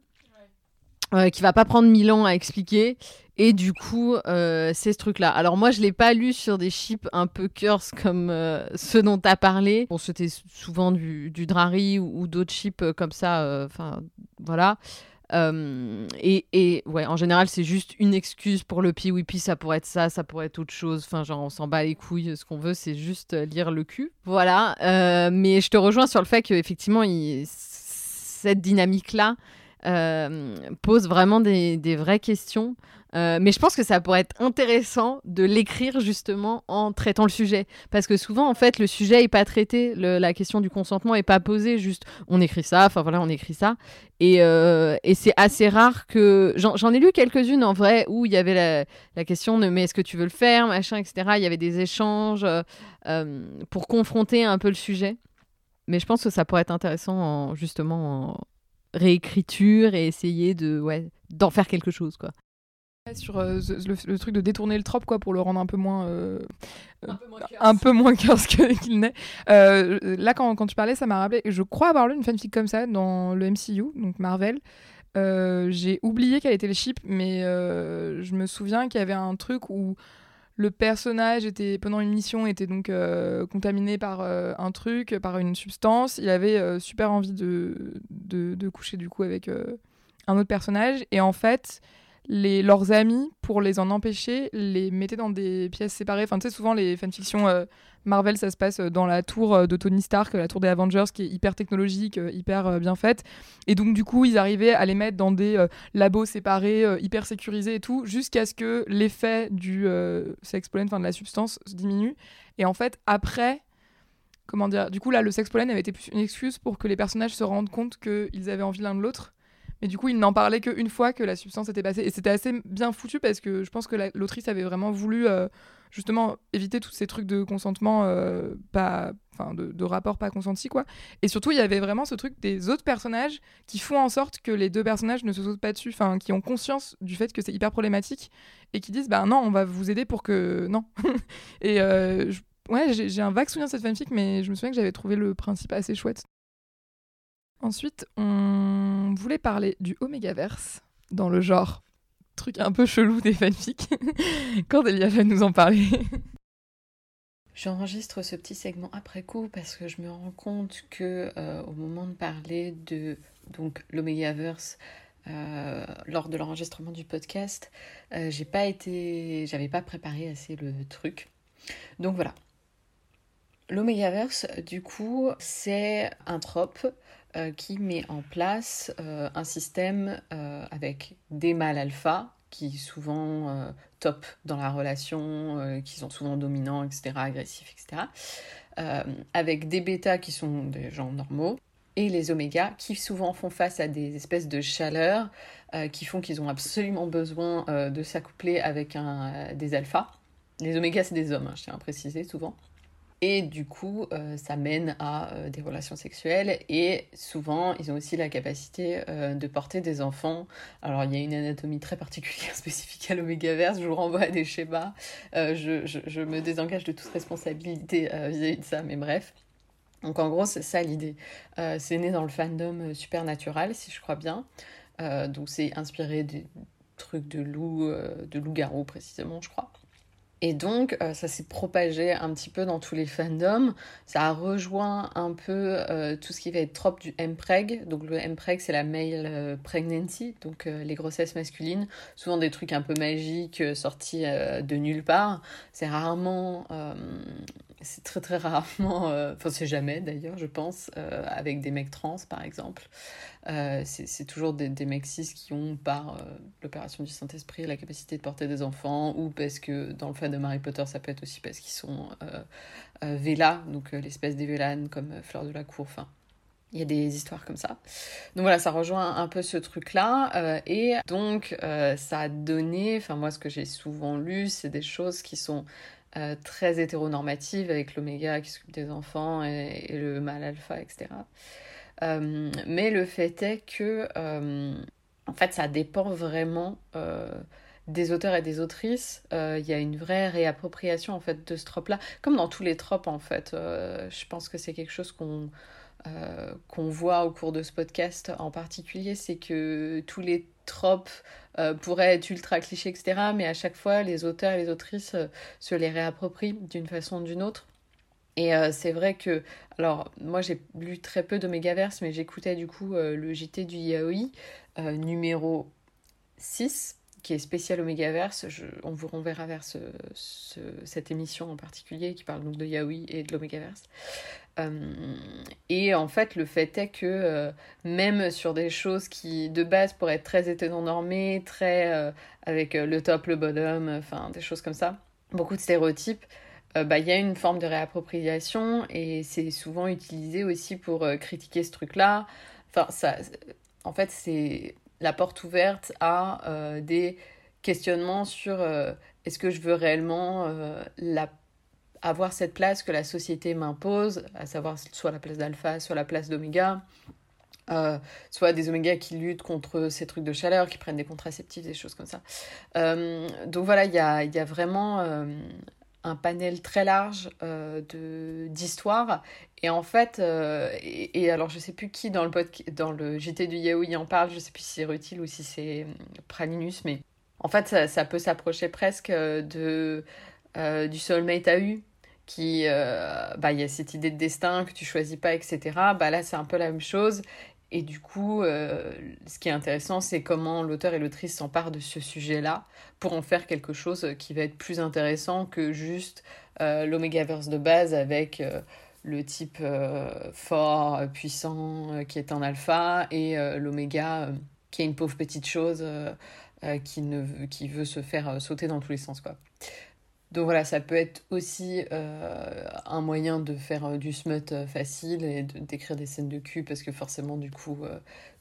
qui va pas prendre mille ans à expliquer. Et du coup, c'est ce truc-là. Alors moi, je l'ai pas lu sur des chips un peu curse comme ceux dont tu as parlé. Bon, c'était souvent du, du Drari ou, ou d'autres chips comme ça. Enfin, voilà. Euh, et, ouais, en général, c'est juste une excuse pour le PWP. Ça pourrait être ça, ça pourrait être autre chose. Enfin, genre, on s'en bat les couilles. Ce qu'on veut, c'est juste lire le cul. Voilà. Euh, mais je te rejoins sur le fait qu'effectivement, cette dynamique-là euh, pose vraiment des vraies questions. Euh, mais je pense que ça pourrait être intéressant de l'écrire justement en traitant le sujet. Parce que souvent, en fait, le sujet n'est pas traité, la question du consentement n'est pas posée, juste on écrit ça, enfin voilà, on écrit ça. Et, euh, c'est assez rare que. J'en ai lu quelques-unes en vrai où il y avait la, question de mais est-ce que tu veux le faire, machin, etc. Il y avait des échanges euh, pour confronter un peu le sujet. Mais je pense que ça pourrait être intéressant en, justement en réécriture et essayer de ouais, d'en faire quelque chose quoi sur euh, le, truc de détourner le trope quoi pour le rendre un peu moins euh, un peu moins curse. (laughs) qu'il n'est. Euh, là quand, quand, tu parlais ça m'a rappelé je crois avoir lu une fanfic comme ça dans le MCU donc Marvel. J'ai oublié quelle était le chip mais je me souviens qu'il y avait un truc où le personnage était pendant une mission était donc contaminé par un truc par une substance. Il avait super envie de, de, de, coucher du coup avec un autre personnage. Et en fait les, leurs amis, pour les en empêcher, les mettaient dans des pièces séparées. Enfin, tu sais, souvent, les fanfictions euh, Marvel, ça se passe euh, dans la tour euh, de Tony Stark, la tour des Avengers, qui est hyper technologique, hyper bien faite. Et donc, du coup, ils arrivaient à les mettre dans des labos séparés, hyper sécurisés et tout, jusqu'à ce que l'effet du sex pollen, enfin de la substance, se diminue. Et en fait, après comment dire, du coup là le sex pollen avait été plus une excuse pour que les personnages se rendent compte qu'ils avaient envie l'un de l'autre et du coup, il n'en parlait qu'une fois que la substance était passée. Et c'était assez bien foutu parce que je pense que l'autrice avait vraiment voulu euh, justement éviter tous ces trucs de consentement, euh, pas, enfin de, de rapport pas consenti quoi. Et surtout, il y avait vraiment ce truc des autres personnages qui font en sorte que les deux personnages ne se sautent pas dessus, enfin qui ont conscience du fait que c'est hyper problématique et qui disent bah non, on va vous aider pour que non. (laughs) et euh, ouais, j'ai un vague souvenir de cette fanfic, mais je me souviens que j'avais trouvé le principe assez chouette. Ensuite, on voulait parler du Omegaverse dans le genre truc un peu chelou des fanfics. (laughs) Cordélia va nous en parler. J'enregistre ce petit segment après coup parce que je me rends compte que euh, au moment de parler de donc l'Omegaverse euh, lors de l'enregistrement du podcast, euh, j'ai pas été, j'avais pas préparé assez le truc. Donc voilà. L'Omegaverse, du coup, c'est un trope euh, qui met en place euh, un système euh, avec des mâles alpha qui souvent top dans la relation, qui sont souvent dominants, etc., agressifs, etc., avec des bêtas qui sont des gens normaux, et les omégas qui souvent font face à des espèces de chaleurs qui font qu'ils ont absolument besoin de s'accoupler avec des alphas. Les omégas, c'est des hommes, hein, je tiens à préciser souvent. Et du coup, euh, ça mène à euh, des relations sexuelles et souvent, ils ont aussi la capacité euh, de porter des enfants. Alors, il y a une anatomie très particulière (laughs) spécifique à l'omégaverse, je vous renvoie à des schémas. Je, me désengage de toute responsabilité vis-à-vis de ça, mais bref. Donc, en gros, c'est ça l'idée. c'est né dans le fandom supernatural, si je crois bien. donc, c'est inspiré des trucs de loup, de loup-garou précisément, je crois. Et donc, euh, ça s'est propagé un petit peu dans tous les fandoms. Ça a rejoint un peu euh, tout ce qui va être trop du MPREG. Donc, le MPREG, c'est la male euh, pregnancy, donc les grossesses masculines. Souvent des trucs un peu magiques sortis de nulle part. C'est rarement c'est très très rarement, euh, enfin c'est jamais d'ailleurs je pense, euh, avec des mecs trans par exemple. Euh, c'est toujours des, des, mecs cis qui ont par l'opération du Saint-Esprit la capacité de porter des enfants ou parce que dans le fan de Harry Potter ça peut être aussi parce qu'ils sont Vela, donc l'espèce des Vélanes comme Fleur de la Cour, enfin il y a des histoires comme ça. Donc voilà, ça rejoint un peu ce truc-là. et donc, ça a donné, enfin moi, ce que j'ai souvent lu, c'est des choses qui sont euh, très hétéronormative avec l'oméga qui s'occupe des enfants et, le mâle alpha, etc. Euh, mais le fait est que, euh, en fait, ça dépend vraiment des auteurs et des autrices. Il y a une vraie réappropriation en fait de ce trope-là, comme dans tous les tropes en fait. je pense que c'est quelque chose qu'on qu'on voit au cours de ce podcast en particulier, c'est que tous les tropes euh, pourraient être ultra clichés, etc. Mais à chaque fois, les auteurs et les autrices euh, se les réapproprient d'une façon ou d'une autre. Et euh, c'est vrai que, alors moi j'ai lu très peu d'Omegaverse, mais j'écoutais du coup le JT du Yaoi, numéro 6, qui est spécial Omegaverse. Je, on vous renverra vers ce, cette émission en particulier qui parle donc de Yaoi et de l'Omegaverse. Euh, et en fait, le fait est que euh, même sur des choses qui de base pourraient être très hétéronormées, très euh, avec le top, le bottom, enfin des choses comme ça, beaucoup de stéréotypes, bah, il y a une forme de réappropriation et c'est souvent utilisé aussi pour critiquer ce truc-là. Enfin, ça, en fait, c'est la porte ouverte à des questionnements sur est-ce que je veux réellement la avoir cette place que la société m'impose, à savoir soit la place d'alpha, soit la place d'oméga, euh, soit des oméga qui luttent contre ces trucs de chaleur, qui prennent des contraceptifs, des choses comme ça. Euh, donc voilà, il y a, y a, vraiment euh, un panel très large d'histoires. Et en fait, et, alors je sais plus qui dans le, dans le JT du Yaoi en parle, je sais plus si c'est Rutil ou si c'est Pralinus, mais en fait ça, ça peut s'approcher presque de... du soulmate AU, qui euh, bah il y a cette idée de destin que tu choisis pas etc bah là c'est un peu la même chose. Et du coup euh, ce qui est intéressant c'est comment l'auteur et l'autrice s'emparent de ce sujet là pour en faire quelque chose qui va être plus intéressant que juste euh, l'omégaverse de base avec le type fort puissant qui est en alpha et l'oméga qui est une pauvre petite chose qui qui veut se faire sauter dans tous les sens quoi donc voilà, ça peut être aussi euh, un moyen de faire euh, du smut euh, facile et d'écrire des scènes de cul parce que forcément du coup,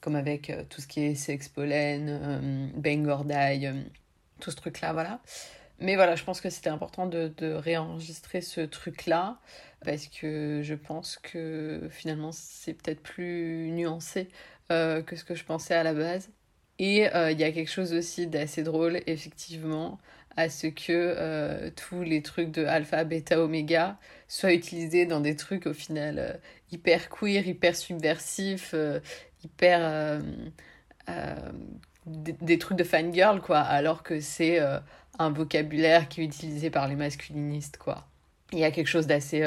comme avec tout ce qui est sex pollen, bang or die, tout ce truc-là, voilà. Mais voilà, je pense que c'était important de, de, réenregistrer ce truc-là parce que je pense que finalement c'est peut-être plus nuancé que ce que je pensais à la base. Et il y a quelque chose aussi d'assez drôle, effectivement, à ce que euh, tous les trucs de alpha, bêta, oméga soient utilisés dans des trucs au final euh, hyper queer, hyper subversifs, euh, hyper. Des, des, trucs de fangirl, quoi, alors que c'est un vocabulaire qui est utilisé par les masculinistes, quoi. Il y a quelque chose d'assez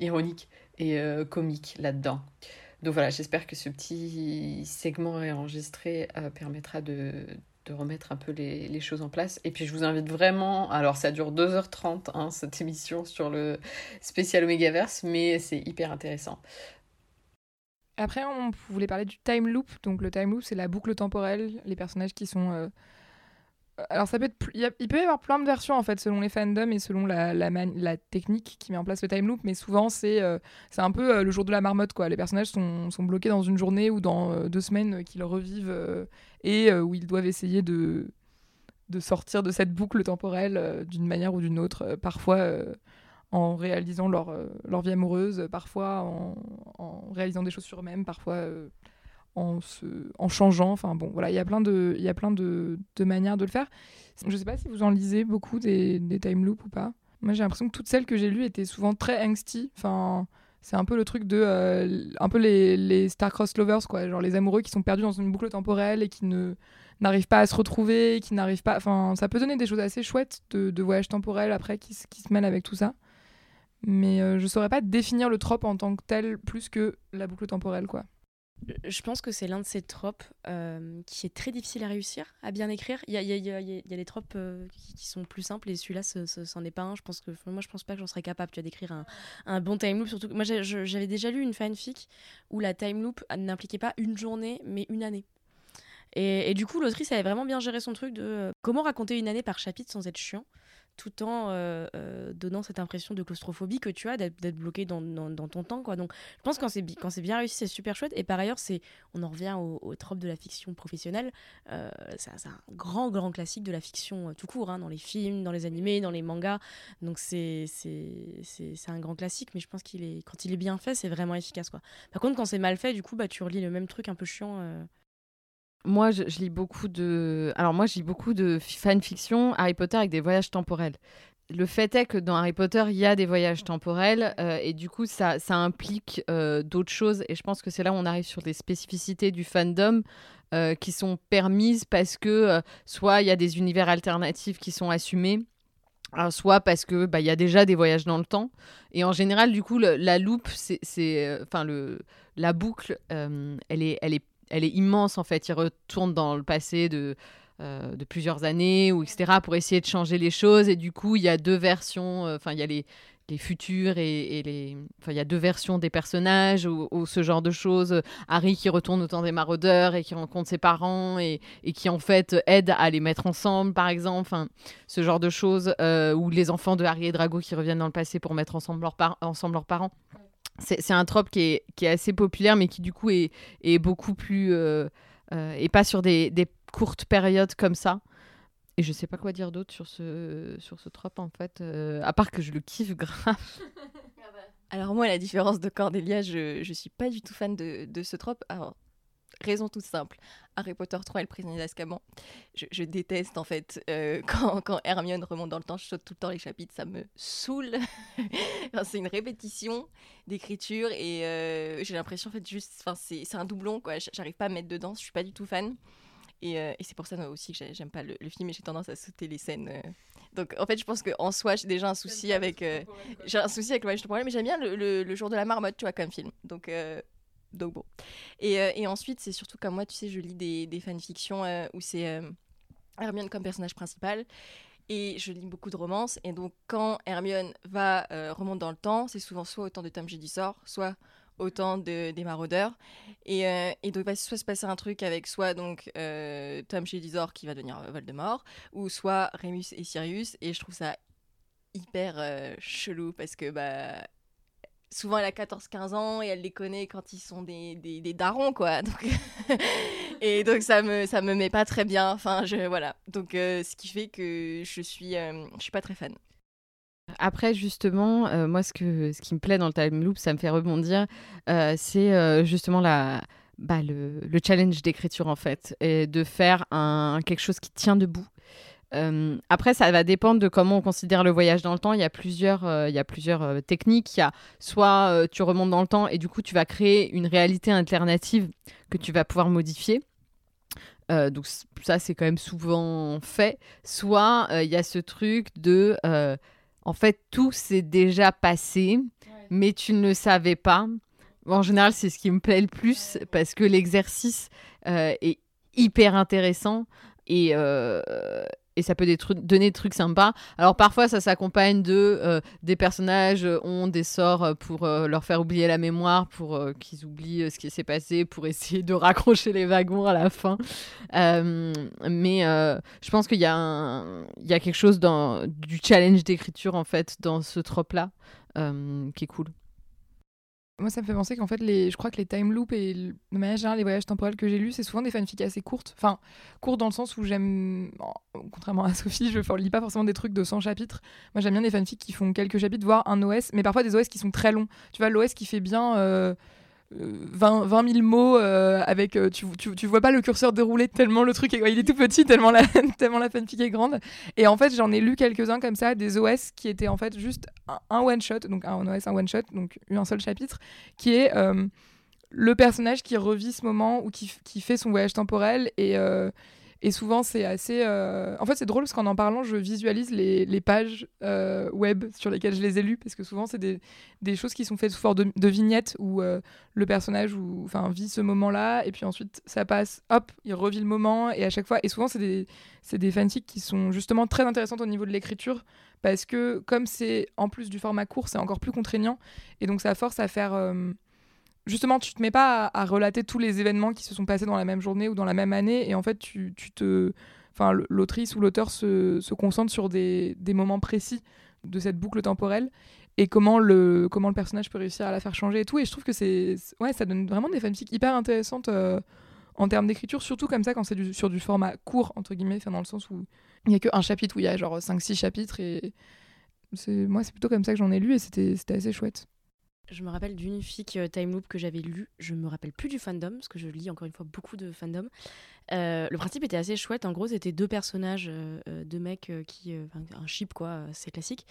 ironique et comique là-dedans. Donc voilà, j'espère que ce petit segment enregistré permettra de, de remettre un peu les, choses en place. Et puis je vous invite vraiment, alors ça dure 2h30 hein, cette émission sur le spécial Omegaverse, mais c'est hyper intéressant. Après, on voulait parler du time loop. Donc le time loop, c'est la boucle temporelle, les personnages qui sont euh, alors ça peut être il, peut y avoir plein de versions en fait selon les fandoms et selon la, technique qui met en place le time loop mais souvent c'est euh, un peu euh, le jour de la marmotte quoi. Les personnages sont, bloqués dans une journée ou dans euh, deux semaines qu'ils revivent et où ils doivent essayer de de sortir de cette boucle temporelle d'une manière ou d'une autre parfois en réalisant leur, leur vie amoureuse, parfois en, réalisant des choses sur eux-mêmes, parfois en, changeant. Enfin bon, voilà, il y a plein de, il y a plein de, de, manières de le faire. Je sais pas si vous en lisez beaucoup des, des time loops ou pas. Moi, j'ai l'impression que toutes celles que j'ai lues étaient souvent très angsty. Enfin, c'est un peu le truc de, euh, un peu les, star-crossed lovers, quoi, genre les amoureux qui sont perdus dans une boucle temporelle et qui ne n'arrivent pas à se retrouver, qui n'arrivent pas. Enfin, ça peut donner des choses assez chouettes de, de voyage temporel après qui, qui se mêlent avec tout ça. Mais euh, je saurais pas définir le trope en tant que tel plus que la boucle temporelle, quoi. Je pense que c'est l'un de ces tropes euh, qui est très difficile à réussir, à bien écrire. Il y a, des tropes euh, qui, sont plus simples et celui-là, c'en est pas un. Je pense moi, je pense pas que j'en serais capable d'écrire un, bon time loop. Surtout moi, j'avais déjà lu une fanfic où la time loop n'impliquait pas une journée, mais une année. Et, et du coup, l'autrice avait vraiment bien géré son truc de euh, comment raconter une année par chapitre sans être chiant tout en euh, euh, donnant cette impression de claustrophobie que tu as d'être bloqué dans, ton temps quoi. Donc je pense que quand c'est quand c'est bien réussi c'est super chouette. Et par ailleurs c'est on en revient au, au trope de la fiction professionnelle euh, c'est un grand grand classique de la fiction tout court hein, dans les films dans les animés dans les mangas. Donc c'est c'est un grand classique mais je pense qu'il est quand il est bien fait c'est vraiment efficace quoi. Par contre quand c'est mal fait du coup bah tu relis le même truc un peu chiant moi, je, lis beaucoup de. Alors, moi, je beaucoup de fanfiction Harry Potter avec des voyages temporels. Le fait est que dans Harry Potter, il y a des voyages temporels euh, et du coup, ça, implique euh, d'autres choses. Et je pense que c'est là où on arrive sur des spécificités du fandom euh, qui sont permises parce que soit il y a des univers alternatifs qui sont assumés, soit parce que bah, y a déjà des voyages dans le temps. Et en général, du coup, la boucle, elle est, elle est elle est immense en fait. Il retourne dans le passé de, euh, de plusieurs années ou etc. pour essayer de changer les choses. Et du coup, il y a deux versions. Euh, enfin, il y a les, les futurs et, les. Enfin, il y a deux versions des personnages ou, ce genre de choses. Harry qui retourne au temps des maraudeurs et qui rencontre ses parents et, et qui en fait aide à les mettre ensemble, par exemple. Enfin, ce genre de choses. Euh, ou les enfants de Harry et Drago qui reviennent dans le passé pour mettre ensemble, ensemble leurs parents c'est un trope qui est, assez populaire, mais qui du coup est, beaucoup plus. Euh, euh, et pas sur des, courtes périodes comme ça. Et je sais pas quoi dire d'autre sur ce, sur ce trope en fait, euh, à part que je le kiffe (laughs) grave. Alors, moi, à la différence de Cordelia, je, je suis pas du tout fan de, de ce trope. Raison toute simple. Harry Potter 3 et le prisonnier d'Azkaban. Je, déteste en fait euh, (laughs) quand, Hermione remonte dans le temps, je saute tout le temps les chapitres, ça me saoule. (laughs) c'est une répétition d'écriture et euh, j'ai l'impression en fait juste, enfin c'est un doublon quoi. J'arrive pas à mettre dedans, je suis pas du tout fan. Et, euh, et c'est pour ça aussi que j'aime pas le, film et j'ai tendance à sauter les scènes. Donc en fait, je pense qu'en soi, j'ai déjà un souci avec. j'ai un souci avec le voyage mais j'aime bien le, le, le, jour de la marmotte, tu vois, comme film. Donc donc bon. Et, euh, et ensuite, c'est surtout comme moi, tu sais, je lis des, fanfictions euh, où c'est euh, Hermione comme personnage principal. Et je lis beaucoup de romances. Et donc, quand Hermione va remonter dans le temps, c'est souvent soit au temps de Tom Jedusor, soit au temps de, des maraudeurs. Et, et, donc, va soit se passer un truc avec soit donc Tom Jedusor qui va devenir Voldemort, ou soit Remus et Sirius. Et je trouve ça hyper chelou parce que bah souvent elle a 14-15 ans et elle les connaît quand ils sont des, des, darons quoi. (laughs) Donc et donc ça me ça me met pas très bien. Enfin je voilà. Donc euh, ce qui fait que je suis euh, je suis pas très fan. Après, justement, euh, moi, ce, que, ce qui me plaît dans le time loop, ça me fait rebondir, c'est justement la, bah, le, le, challenge d'écriture, en fait, et de faire un, quelque chose qui tient debout, euh, après, ça va dépendre de comment on considère le voyage dans le temps. Il y a plusieurs, euh, il y a plusieurs euh, techniques. Il y a soit tu remontes dans le temps et du coup tu vas créer une réalité alternative que tu vas pouvoir modifier. donc ça c'est quand même souvent fait. Soit il y a ce truc de, en fait tout s'est déjà passé, mais tu ne le savais pas. En général, c'est ce qui me plaît le plus parce que l'exercice est hyper intéressant et, et ça peut donner des trucs sympas. Alors parfois ça s'accompagne de euh, des personnages ont des sorts pour euh, leur faire oublier la mémoire, pour euh, qu'ils oublient ce qui s'est passé, pour essayer de (laughs) raccrocher les wagons à la fin. mais je pense qu'il y, y a quelque chose dans, du challenge d'écriture en fait dans ce trope là qui est cool. Moi, ça me fait penser qu'en fait, les, je crois que les time loops et générale, les voyages temporels que j'ai lus, c'est souvent des fanfics assez courtes. Enfin, courtes dans le sens où j'aime, contrairement à (laughs) Sophie, je lis pas forcément des trucs de 100 chapitres. Moi, j'aime bien des fanfics qui font quelques chapitres, voire un OS, mais parfois des OS qui sont très longs. Tu vois, l'OS qui fait bien. Euh, 20, 20 000 mots euh, avec euh, tu, tu, tu, vois pas le curseur dérouler tellement le truc est, il est tout petit tellement la (laughs) tellement la fanfic est grande. Et en fait j'en ai lu quelques-uns comme ça des OS qui étaient en fait juste un, one shot donc un OS un one shot donc un seul chapitre qui est euh, le personnage qui revit ce moment ou qui, qui fait son voyage temporel et et souvent, c'est assez. Euh, en fait, c'est drôle parce qu'en en parlant, je visualise les, pages euh, web sur lesquelles je les ai lues parce que souvent, c'est des, choses qui sont faites sous forme de, vignettes où euh, le personnage ou, vit ce moment-là et puis ensuite, ça passe, hop, il revit le moment et à chaque fois. Et souvent, c'est des, des fanfics qui sont justement très intéressantes au niveau de l'écriture parce que, comme c'est en plus du format court, c'est encore plus contraignant et donc ça force à faire justement, tu te mets pas à, relater tous les événements qui se sont passés dans la même journée ou dans la même année, et en fait, tu, te, enfin, l'autrice ou l'auteur se, se, concentre sur des, des, moments précis de cette boucle temporelle et comment le, comment le personnage peut réussir à la faire changer et tout. Et je trouve que c'est, ouais, ça donne vraiment des fanfics hyper intéressantes euh, en termes d'écriture, surtout comme ça quand c'est sur du format court entre guillemets, dans le sens où il y a qu'un chapitre où il y a genre 5-6 chapitres et moi c'est plutôt comme ça que j'en ai lu et c'était assez chouette. Je me rappelle d'une fic euh, Time Loop que j'avais lu. Je me rappelle plus du fandom, parce que je lis encore une fois beaucoup de fandom. Euh, le principe était assez chouette. En gros, c'était deux personnages, euh, deux mecs qui. un chip, quoi, c'est classique.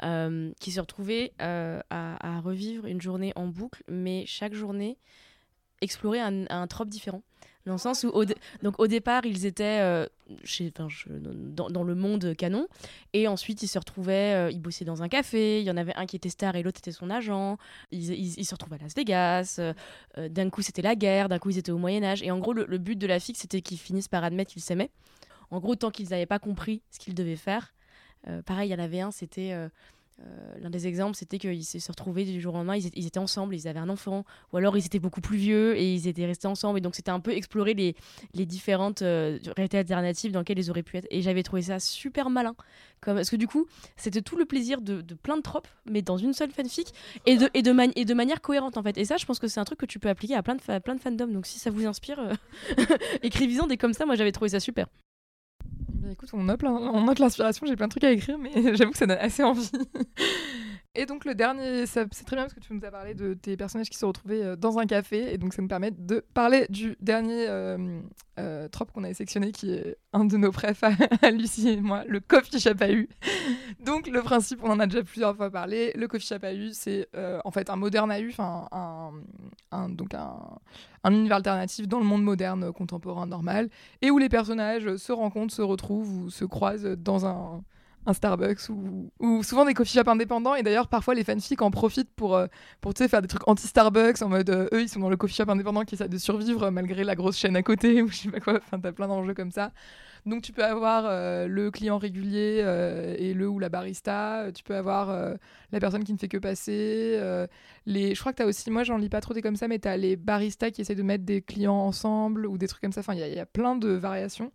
qui se retrouvaient à, à, revivre une journée en boucle, mais chaque journée explorer un, un trope différent. Dans le sens où, au, donc, au départ, ils étaient euh, chez, dans, dans, le monde canon. Et ensuite, ils se retrouvaient, euh, ils bossaient dans un café. Il y en avait un qui était star et l'autre était son agent. Ils, ils, se retrouvaient à Las Vegas. Euh, d'un coup, c'était la guerre. D'un coup, ils étaient au Moyen-Âge. Et en gros, le, le but de la fixe, c'était qu'ils finissent par admettre qu'ils s'aimaient. En gros, tant qu'ils n'avaient pas compris ce qu'ils devaient faire. pareil, il y en avait un, c'était euh, l'un des exemples, c'était qu'ils se retrouvaient du jour au lendemain, ils, étaient ensemble, ils avaient un enfant, ou alors ils étaient beaucoup plus vieux et ils étaient restés ensemble. Et donc c'était un peu explorer les, différentes euh, réalités alternatives dans lesquelles ils auraient pu être. Et j'avais trouvé ça super malin. Comme, parce que du coup, c'était tout le plaisir de, plein de tropes, mais dans une seule fanfic, et de, manière cohérente en fait. Et ça, je pense que c'est un truc que tu peux appliquer à plein de, plein de fandoms. Donc si ça vous inspire, euh, (laughs) écrivez-en des comme ça, moi j'avais trouvé ça super. Bah, écoute, on on note l'inspiration, j'ai plein de trucs à écrire, mais (laughs) j'avoue que ça donne assez envie. Et donc le dernier, c'est très bien parce que tu nous as parlé de tes personnages qui se retrouvaient euh, dans un café, et donc ça nous permet de parler du dernier euh, euh, trope qu'on a sélectionné, qui est un de nos préfs à, (laughs) Lucie et moi, le coffee chapahu. donc le principe, on en a déjà plusieurs fois parlé, le coffee chapahu, c'est en fait un moderne AU, enfin un, donc un, un univers alternatif dans le monde moderne contemporain normal, et où les personnages se rencontrent, se retrouvent ou se croisent dans un un Starbucks ou, souvent des coffee shops indépendants. Et d'ailleurs, parfois, les fanfics en profitent pour, euh, pour faire des trucs anti-Starbucks en mode euh, eux, ils sont dans le coffee shop indépendant qui essaie de survivre euh, malgré la grosse chaîne à côté (laughs) ou je sais pas quoi. Enfin, t'as plein d'enjeux comme ça. Donc, tu peux avoir le client régulier et le ou la barista. Tu peux avoir la personne qui ne fait que passer. les... Je crois que tu as aussi, moi, j'en lis pas trop des comme ça, mais tu as les baristas qui essaient de mettre des clients ensemble ou des trucs comme ça. Enfin, il y, y, a plein de variations.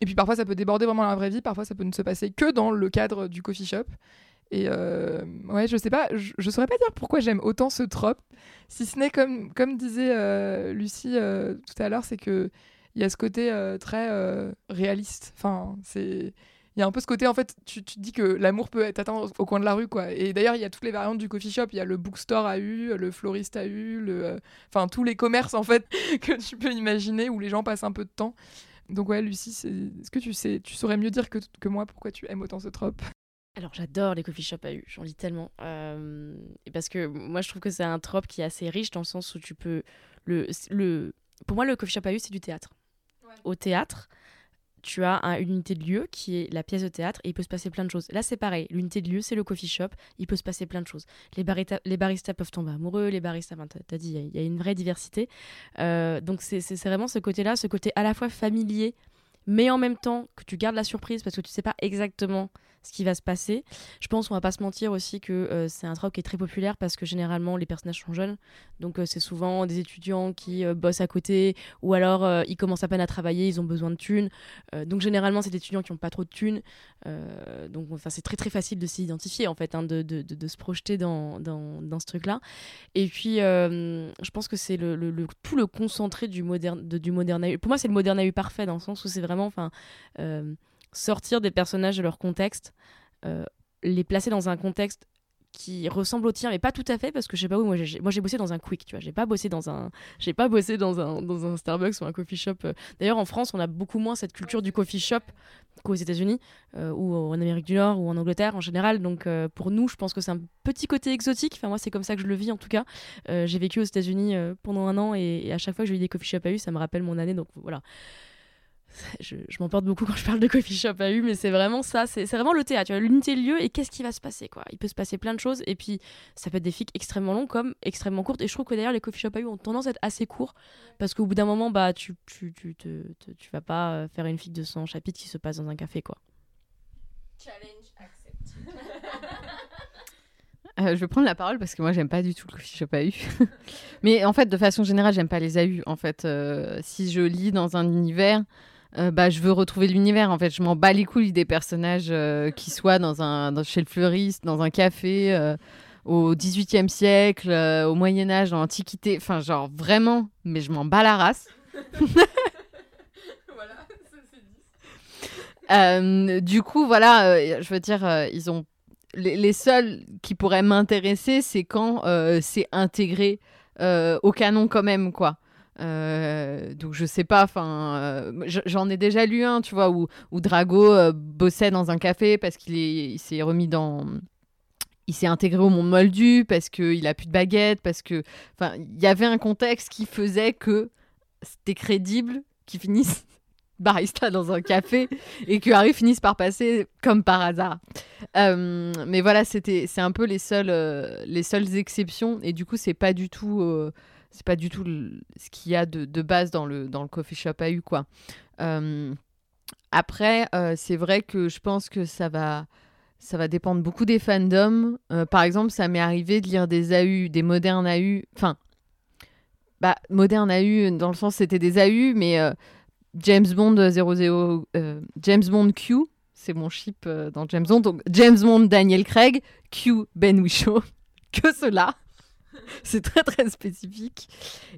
Et puis parfois ça peut déborder vraiment la vraie vie, parfois ça peut ne se passer que dans le cadre du coffee shop. Et euh, ouais, je sais pas, je, saurais pas dire pourquoi j'aime autant ce trope, si ce n'est comme, comme disait euh, Lucie euh, tout à l'heure, c'est que il y a ce côté très réaliste. Enfin, c'est il y a un peu ce côté en fait tu, tu te dis que l'amour peut atteint au coin de la rue quoi. Et d'ailleurs il y a toutes les variantes du coffee shop. Il y a le bookstore a eu le floriste a eu le enfin tous les commerces en fait (laughs) que tu peux imaginer où les gens passent un peu de temps donc ouais, Lucie, est-ce que tu sais, tu saurais mieux dire que, que moi pourquoi tu aimes autant ce trope? Alors j'adore les coffee shops à U, j'en lis tellement. Euh, parce que moi je trouve que c'est un trope qui est assez riche dans le sens où tu peux... Le, le... Pour moi le coffee shop à U c'est du théâtre. Au théâtre, tu as une unité de lieu qui est la pièce de théâtre et il peut se passer plein de choses. Là, c'est pareil. L'unité de lieu, c'est le coffee shop. Il peut se passer plein de choses. Les, les baristas peuvent tomber amoureux. Les baristas, tu as dit, il y, a une vraie diversité. Euh, donc, c'est vraiment ce côté-là, ce côté à la fois familier, mais en même temps que tu gardes la surprise parce que tu sais pas exactement ce qui va se passer. Je pense, on va pas se mentir aussi que euh, c'est un trope qui est très populaire parce que généralement les personnages sont jeunes. Donc c'est souvent des étudiants qui bossent à côté ou alors ils commencent à peine à travailler, ils ont besoin de thunes. donc généralement c'est des étudiants qui n'ont pas trop de thunes. donc c'est très très facile de s'identifier en fait, hein, de, de, de, se projeter dans, dans, dans ce truc-là. Et puis je pense que c'est le, le, tout le concentré du moderne, du moderne Pour moi c'est le moderne AU parfait dans le sens où c'est vraiment enfin sortir des personnages de leur contexte, euh, les placer dans un contexte qui ressemble au tien mais pas tout à fait parce que je sais pas où moi j'ai moi j'ai bossé dans un quick tu vois. J'ai pas bossé dans un j'ai pas bossé dans un dans un Starbucks ou un coffee shop euh. d'ailleurs en France on a beaucoup moins cette culture du coffee shop qu'aux États-Unis euh, ou en Amérique du Nord ou en Angleterre en général. Donc pour nous je pense que c'est un petit côté exotique. Enfin moi c'est comme ça que je le vis en tout cas. J'ai vécu aux États-Unis pendant un an et, à chaque fois que j'ai eu des coffee shops à eu ça me rappelle mon année. Donc voilà je, m'emporte beaucoup quand je parle de coffee shop à U, mais c'est vraiment ça, c'est vraiment le théâtre, l'unité de lieu et qu'est-ce qui va se passer quoi. Il peut se passer plein de choses et puis ça peut être des fics extrêmement longs comme extrêmement courtes et je trouve que d'ailleurs les coffee shop à U ont tendance à être assez courts parce qu'au bout d'un moment bah tu tu, tu, te, tu vas pas euh, faire une fic de 100 chapitres qui se passe dans un café quoi. Challenge accept. (laughs) Euh, je vais prendre la parole parce que moi j'aime pas du tout le coffee shop AU. (laughs) Mais en fait, de façon générale, j'aime pas les AU. En fait, euh, si je lis dans un univers, euh, bah, je veux retrouver l'univers. En fait, je m'en bats les couilles des personnages euh, qui soient dans un, chez le fleuriste, dans un café, euh, au 18e siècle, au Moyen-Âge, dans l'Antiquité. Enfin, genre vraiment, mais je m'en bats la race. (laughs) voilà, c'est du coup, voilà, je veux dire, ils ont les, les, seuls qui pourraient m'intéresser, c'est quand c'est intégré au canon quand même, quoi. Euh, donc je sais pas, enfin, euh, j'en ai déjà lu un, tu vois, où, où Drago euh, bossait dans un café parce qu'il s'est remis dans, il s'est intégré au monde moldu parce qu'il a plus de baguette, parce que, enfin, il y avait un contexte qui faisait que c'était crédible qu'il finisse (laughs) barista dans un café et que Harry finisse par passer comme par hasard. mais voilà, c'était, c'est un peu les seules, les seules exceptions et du coup, c'est pas du tout c'est pas du tout ce qu'il y a de, de, base dans le, dans le coffee shop AU, quoi. Euh, après, euh, c'est vrai que je pense que ça va, ça va dépendre beaucoup des fandoms. Euh, par exemple, ça m'est arrivé de lire des AU, des modernes AU, enfin, bah, modernes AU, dans le sens c'était des AU, mais James Bond 00, James Bond Q, c'est mon chip dans James Bond, donc James Bond Daniel Craig, Q Ben Whishaw, (laughs) que cela. (laughs) c'est très très spécifique.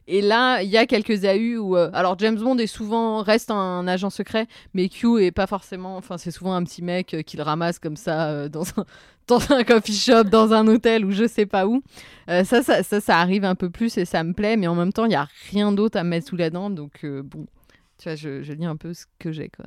Et là, il y a quelques AU où. Euh, alors, James Bond est souvent reste un, agent secret, mais Q est pas forcément. Enfin, c'est souvent un petit mec euh, qui le ramasse comme ça euh, dans, un, (laughs) dans un coffee shop, dans un hôtel ou je sais pas où. Ça, ça, ça, ça, arrive un peu plus et ça me plaît, mais en même temps, il y a rien d'autre à mettre sous la dent. Donc, bon, tu vois, je, je lis un peu ce que j'ai, quoi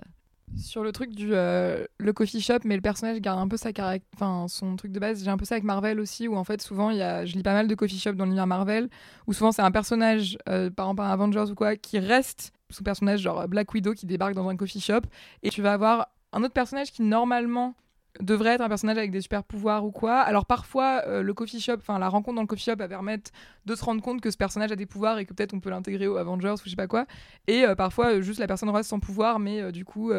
sur le truc du euh, le coffee shop, mais le personnage garde un peu sa enfin son truc de base. J'ai un peu ça avec Marvel aussi, où en fait souvent il y a, je lis pas mal de coffee shop dans l'univers Marvel, où souvent c'est un personnage, euh, par exemple un Avengers ou quoi, qui reste son personnage genre Black Widow qui débarque dans un coffee shop, et tu vas avoir un autre personnage qui normalement devrait être un personnage avec des super pouvoirs ou quoi. Alors parfois, euh, le coffee shop, enfin la rencontre dans le coffee shop va permettre de se rendre compte que ce personnage a des pouvoirs et que peut-être on peut l'intégrer aux Avengers ou je sais pas quoi. Et euh, parfois, euh, juste la personne reste sans pouvoir, mais du coup,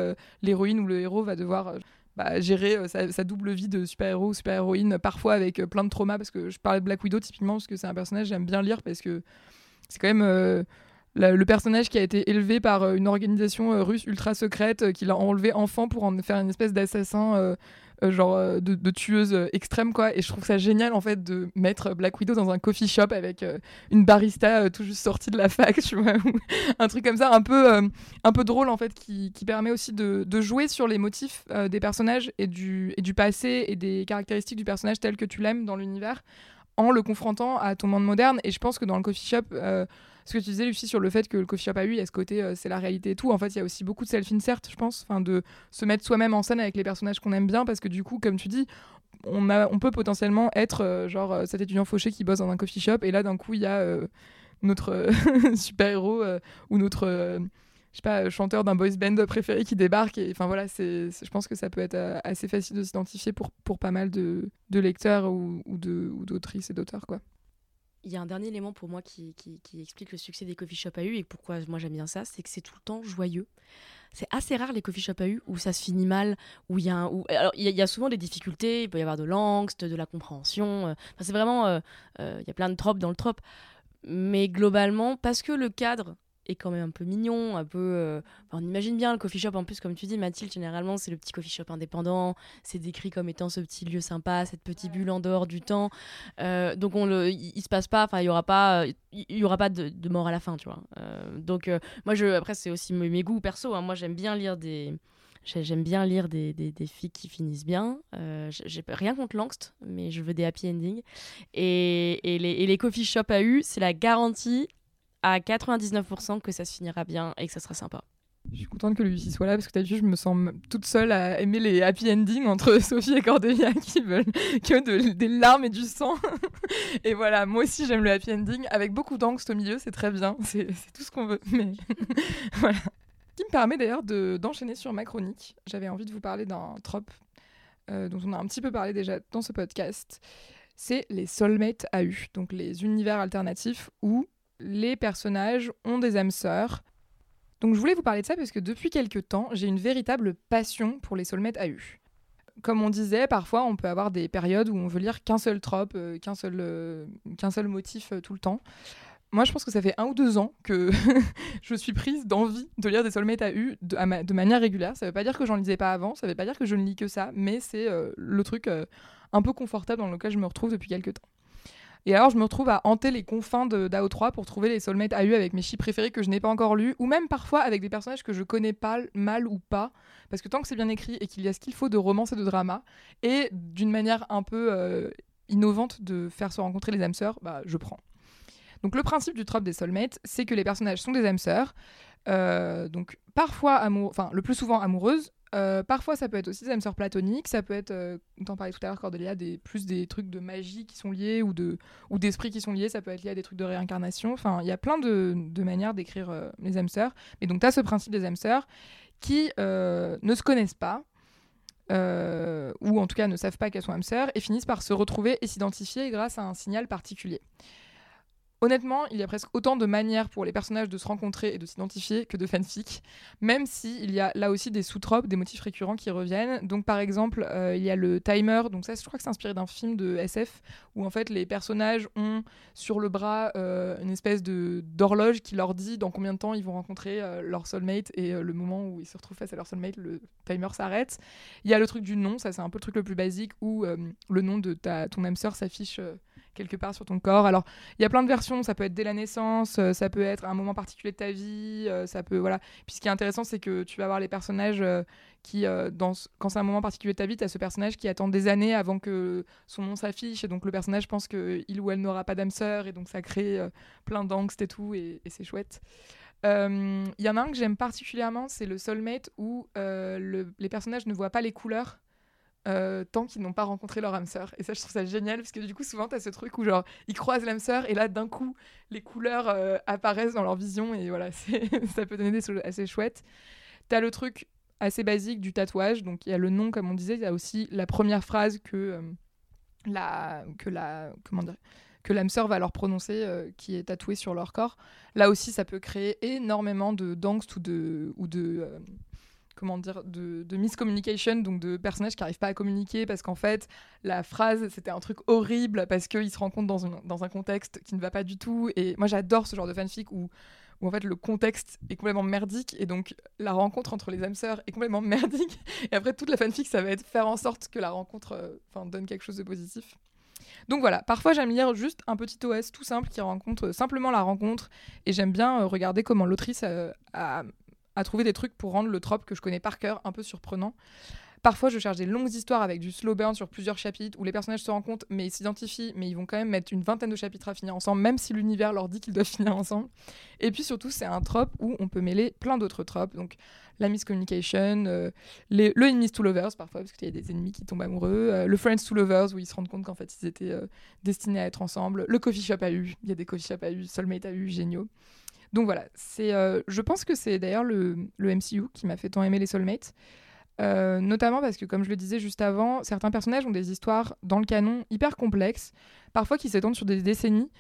l'héroïne ou le héros va devoir bah, gérer sa, double vie de super-héros ou super-héroïne, parfois avec plein de traumas, parce que je parlais de Black Widow typiquement, parce que c'est un personnage j'aime bien lire, parce que c'est quand même le personnage qui a été élevé par euh, une organisation euh, russe ultra secrète euh, qui l'a enlevé enfant pour en faire une espèce d'assassin genre de, tueuse extrême quoi. Et je trouve ça génial en fait de mettre Black Widow dans un coffee shop avec une barista tout juste sortie de la fac (laughs) vois un truc comme ça un peu un peu drôle en fait qui, qui permet aussi de, de, jouer sur les motifs des personnages et du, et du passé et des caractéristiques du personnage tel que tu l'aimes dans l'univers en le confrontant à ton monde moderne. Et je pense que dans le coffee shop ce que tu disais, Lucie, sur le fait que le coffee shop a eu, il y a ce côté, euh, c'est la réalité et tout. En fait, il y a aussi beaucoup de self-insert, je pense, enfin, de se mettre soi-même en scène avec les personnages qu'on aime bien, parce que du coup, comme tu dis, on, a, on peut potentiellement être euh, genre euh, cet étudiant fauché qui bosse dans un coffee shop, et là, d'un coup, il y a notre (laughs) super-héros ou notre je sais pas, chanteur d'un boys band préféré qui débarque. Enfin voilà, c'est, je pense que ça peut être assez facile de s'identifier pour, pour pas mal de, de lecteurs ou, ou, de, ou d'autrices et d'auteurs. quoi. Il y a un dernier élément pour moi qui, explique le succès des coffee shops à eu et pourquoi moi j'aime bien ça, c'est que c'est tout le temps joyeux. c'est assez rare les coffee shops à U où ça se finit mal, où il y a alors il y, a souvent des difficultés, il peut y avoir de l'angst, de la compréhension. Euh, c'est vraiment, euh, euh, il y a plein de tropes dans le trope, mais globalement parce que le cadre est quand même un peu mignon, un peu. Euh, on imagine bien le coffee shop en plus, comme tu dis, Mathilde, généralement, c'est le petit coffee shop indépendant. C'est décrit comme étant ce petit lieu sympa, cette petite bulle en dehors du temps. Euh, donc, on le, il, se passe pas, enfin, il y aura pas, il y aura pas de, mort à la fin, tu vois. Euh, donc, moi, je, après, c'est aussi mes, goûts perso. Hein. moi, j'aime bien lire des. J'aime bien lire des, des, des, filles qui finissent bien. J'ai rien contre l'angst, mais je veux des happy endings. Et, et, les, et les coffee shops à U, c'est la garantie à 99% que ça se finira bien et que ça sera sympa. Je suis contente que Lucie soit là parce que as vu, je me sens toute seule à aimer les happy endings entre (laughs) Sophie et Cordelia (laughs) qui veulent que des larmes et du sang. (laughs) et voilà, moi aussi j'aime le happy ending avec beaucoup d'angst au milieu, c'est très bien, c'est tout ce qu'on veut. Mais voilà. Qui me permet d'ailleurs d'enchaîner sur ma chronique. J'avais envie de vous parler d'un trope euh, dont on a un petit peu parlé déjà dans ce podcast. C'est les soulmates AU, donc les univers alternatifs où les personnages ont des âmes sœurs. Donc je voulais vous parler de ça parce que depuis quelques temps, j'ai une véritable passion pour les soulmates AU. Comme on disait, parfois on peut avoir des périodes où on veut lire qu'un seul trope, euh, qu'un seul, euh, seul motif euh, tout le temps. Moi, je pense que ça fait un ou deux ans que (laughs) je suis prise d'envie de lire des soulmates AU de, de manière régulière. Ça ne veut pas dire que j'en lisais pas avant, ça ne veut pas dire que je ne lis que ça, mais c'est le truc un peu confortable dans lequel je me retrouve depuis quelques temps. Et alors, je me retrouve à hanter les confins d'AO3 pour trouver les soulmates AU avec mes chips préférés que je n'ai pas encore lus, ou même parfois avec des personnages que je connais pas mal ou pas, parce que tant que c'est bien écrit et qu'il y a ce qu'il faut de romance et de drama, et d'une manière un peu euh, innovante de faire se rencontrer les âmes sœurs, bah, je prends. Donc le principe du trope des soulmates, c'est que les personnages sont des âmes sœurs, euh, donc parfois enfin le plus souvent amoureuses, euh, parfois, ça peut être aussi des âmes sœurs platoniques, ça peut être, euh, on parlait tout à l'heure, Cordelia, des, plus des trucs de magie qui sont liés ou, de, ou qui sont liés, ça peut être lié à des trucs de réincarnation. Enfin, il y a plein de, de manières d'écrire euh, les âmes sœurs. Mais donc, tu as ce principe des âmes sœurs qui euh, ne se connaissent pas, ou en tout cas ne savent pas qu'elles sont âmes sœurs, et finissent par se retrouver et s'identifier grâce à un signal particulier. Honnêtement, il y a presque autant de manières pour les personnages de se rencontrer et de s'identifier que de fanfic, même s'il il y a là aussi des sous-tropes, des motifs récurrents qui reviennent. Donc par exemple, euh, il y a le timer, donc ça je crois que c'est inspiré d'un film de SF, où en fait les personnages ont sur le bras euh, une espèce de d'horloge qui leur dit dans combien de temps ils vont rencontrer euh, leur soulmate, et le moment où ils se retrouvent face à leur soulmate, le timer s'arrête. Il y a le truc du nom, ça c'est un peu le truc le plus basique, où le nom de ta, ton âme sœur s'affiche quelque part sur ton corps. Alors, il y a plein de versions, ça peut être dès la naissance, euh, ça peut être un moment particulier de ta vie, euh, ça peut voilà. Puis ce qui est intéressant, c'est que tu vas avoir les personnages euh, qui dans quand c'est un moment particulier de ta vie, tu as ce personnage qui attend des années avant que son nom s'affiche et donc le personnage pense que il ou elle n'aura pas d'âme sœur et donc ça crée plein d'angst et tout et, c'est chouette. Il y en a un que j'aime particulièrement, c'est le soulmate où les personnages ne voient pas les couleurs euh, tant qu'ils n'ont pas rencontré leur âme sœur. Et ça, je trouve ça génial parce que du coup, souvent, tu as ce truc où genre ils croisent l'âme sœur et là, d'un coup, les couleurs euh, apparaissent dans leur vision et voilà, (laughs) ça peut donner des choses assez chouettes. Tu as le truc assez basique du tatouage, donc il y a le nom, comme on disait, il y a aussi la première phrase que euh, la que la comment dire que l'âme sœur va leur prononcer qui est tatouée sur leur corps. Là aussi, ça peut créer énormément de d'angst ou de comment dire, de, de miscommunication, donc de personnages qui n'arrivent pas à communiquer parce qu'en fait, la phrase, c'était un truc horrible parce qu'ils se rencontrent dans, dans un contexte qui ne va pas du tout. Et moi, j'adore ce genre de fanfic où, où en fait le contexte est complètement merdique et donc la rencontre entre les âmes sœurs est complètement (laughs) merdique. Et après, toute la fanfic, ça va être faire en sorte que la rencontre euh, enfin donne quelque chose de positif. Donc voilà, parfois j'aime lire juste un petit OS tout simple qui rencontre simplement la rencontre et j'aime bien euh, regarder comment l'autrice euh, a, à trouver des trucs pour rendre le trope que je connais par cœur un peu surprenant. Parfois, je cherche des longues histoires avec du slow burn sur plusieurs chapitres où les personnages se rencontrent, mais ils s'identifient, mais ils vont quand même mettre une vingtaine de chapitres à finir ensemble, même si l'univers leur dit qu'ils doivent (laughs) finir ensemble. Et puis surtout, c'est un trope où on peut mêler plein d'autres tropes. Donc, la miscommunication, euh, le enemies to lovers parfois, parce qu'il y a des ennemis qui tombent amoureux, euh, le friends to lovers où ils se rendent compte qu'en fait ils étaient euh, destinés à être ensemble, le coffee shop a eu, il y a des coffee shop a eu, soulmate a eu, géniaux. Donc voilà, c'est, euh, je pense que c'est d'ailleurs le, MCU qui m'a fait tant aimer les Soulmates. Euh, notamment parce que, comme je le disais juste avant, certains personnages ont des histoires dans le canon hyper complexes, parfois qui s'étendent sur des décennies.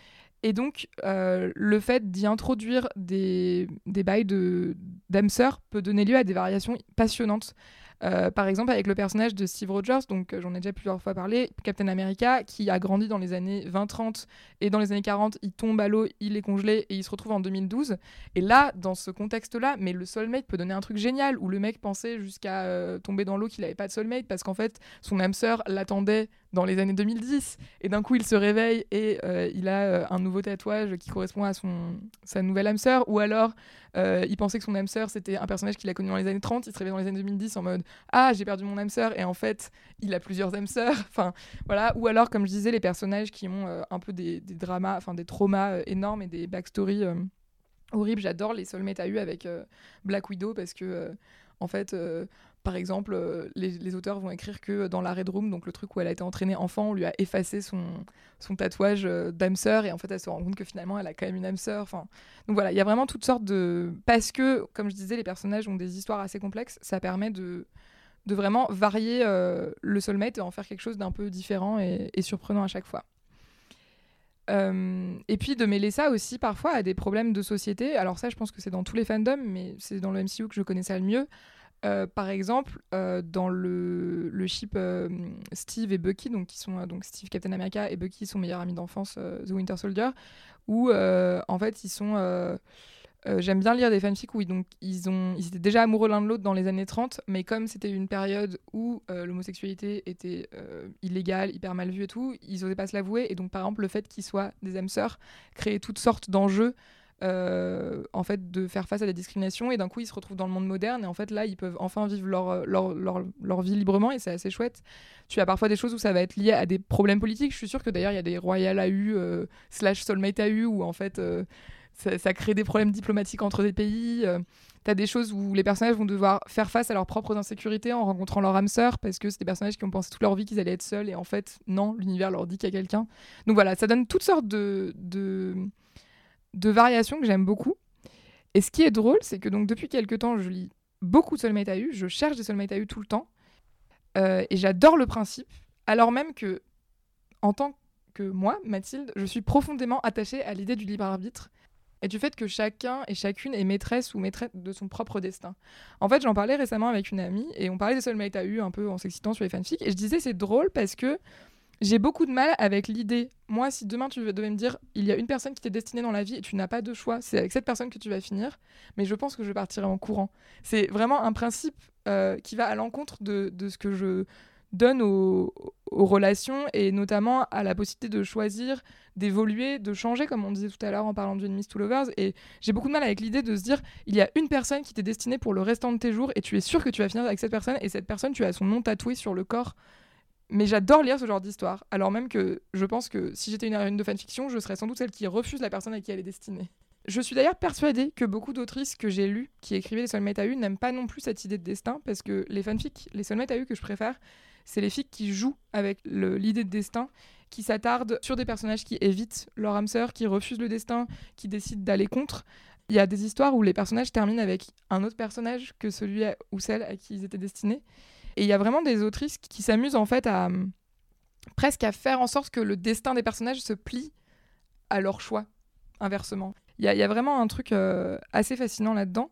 Et donc, euh, le fait d'y introduire des, bails de, d'âme sœur peut donner lieu à des variations passionnantes. Euh, par exemple, avec le personnage de Steve Rogers, donc euh, j'en ai déjà plusieurs fois parlé, Captain America, qui a grandi dans les années 20-30 et dans les années 40, il tombe à l'eau, il est congelé et il se retrouve en 2012. Et là, dans ce contexte-là, mais le soulmate peut donner un truc génial où le mec pensait jusqu'à euh, tomber dans l'eau qu'il n'avait pas de soulmate parce qu'en fait, son âme sœur l'attendait dans les années 2010 et d'un coup il se réveille et il a un nouveau tatouage qui correspond à son, sa nouvelle âme sœur ou alors il pensait que son âme sœur c'était un personnage qu'il a connu dans les années 30 il se réveille dans les années 2010 en mode ah j'ai perdu mon âme sœur et en fait il a plusieurs âmes sœurs (laughs) voilà. Ou alors comme je disais les personnages qui ont euh, un peu des, dramas enfin des traumas euh, énormes et des backstories euh, horribles. J'adore les soulmates à eu avec Black Widow parce que en fait par exemple, les, auteurs vont écrire que dans la Red Room, donc le truc où elle a été entraînée enfant, on lui a effacé son, tatouage d'âme sœur et en fait elle se rend compte que finalement elle a quand même une âme sœur. Donc voilà, il y a vraiment toutes sortes de parce que, comme je disais, les personnages ont des histoires assez complexes, ça permet de vraiment varier euh, le soulmate et en faire quelque chose d'un peu différent et, surprenant à chaque fois. Euh, et puis de mêler ça aussi parfois à des problèmes de société. Alors ça, je pense que c'est dans tous les fandoms, mais c'est dans le MCU que je connais ça le mieux. Euh, par exemple, dans le, le chip Steve et Bucky, donc qui sont donc Steve Captain America et Bucky son meilleur ami d'enfance, The Winter Soldier, où en fait ils sont euh, j'aime bien lire des fanfics où ils, donc, ils, ont, ils étaient déjà amoureux l'un de l'autre dans les années 30, mais comme c'était une période où euh, l'homosexualité était euh, illégale, hyper mal vue et tout, ils n'osaient pas se l'avouer. Et donc, par exemple, le fait qu'ils soient des âmes sœurs créait toutes sortes d'enjeux. En fait de faire face à la discrimination et d'un coup ils se retrouvent dans le monde moderne et en fait là ils peuvent enfin vivre leur, leur, leur, leur vie librement et c'est assez chouette tu as parfois des choses où ça va être lié à des problèmes politiques je suis sûre que d'ailleurs il y a des royal AU slash soulmate AU où en fait ça, crée des problèmes diplomatiques entre des pays. Euh, tu as des choses où les personnages vont devoir faire face à leurs propres insécurités en rencontrant leur âme sœur parce que c'est des personnages qui ont pensé toute leur vie qu'ils allaient être seuls et en fait, non, l'univers leur dit qu'il y a quelqu'un. Donc voilà, ça donne toutes sortes de, de variations que j'aime beaucoup. Et ce qui est drôle, c'est que donc depuis quelques temps, je lis beaucoup de Soulmate AU, je cherche des Soulmate AU tout le temps euh, et j'adore le principe, alors même que en tant que moi, Mathilde, je suis profondément attachée à l'idée du libre arbitre et du fait que chacun et chacune est maîtresse ou maîtresse de son propre destin. En fait, j'en parlais récemment avec une amie et on parlait des soulmates à eu un peu en s'excitant sur les fanfics et je disais c'est drôle parce que j'ai beaucoup de mal avec l'idée. Moi, si demain tu devais me dire il y a une personne qui t'est destinée dans la vie et tu n'as pas de choix, c'est avec cette personne que tu vas finir, mais je pense que je partirai en courant. C'est vraiment un principe euh, qui va à l'encontre de, ce que je donne aux, relations et notamment à la possibilité de choisir, d'évoluer, de changer, comme on disait tout à l'heure en parlant d'une Miss to Lovers. Et j'ai beaucoup de mal avec l'idée de se dire il y a une personne qui t'est destinée pour le restant de tes jours et tu es sûr que tu vas finir avec cette personne et cette personne, tu as son nom tatoué sur le corps. Mais j'adore lire ce genre d'histoire, alors même que je pense que si j'étais une héroïne de fanfiction, je serais sans doute celle qui refuse la personne à qui elle est destinée. Je suis d'ailleurs persuadée que beaucoup d'autrices que j'ai lues qui écrivaient les soulmates à U n'aiment pas non plus cette idée de destin parce que les fanfics, les soulmates à U que je préfère, c'est les filles qui jouent avec l'idée de destin, qui s'attardent sur des personnages qui évitent leur âme sœur, qui refusent le destin, qui décident d'aller contre. Il y a des histoires où les personnages terminent avec un autre personnage que celui ou celle à qui ils étaient destinés. Et il y a vraiment des autrices qui s'amusent en fait à presque à faire en sorte que le destin des personnages se plie à leur choix, inversement. Il y, a vraiment un truc euh, assez fascinant là-dedans.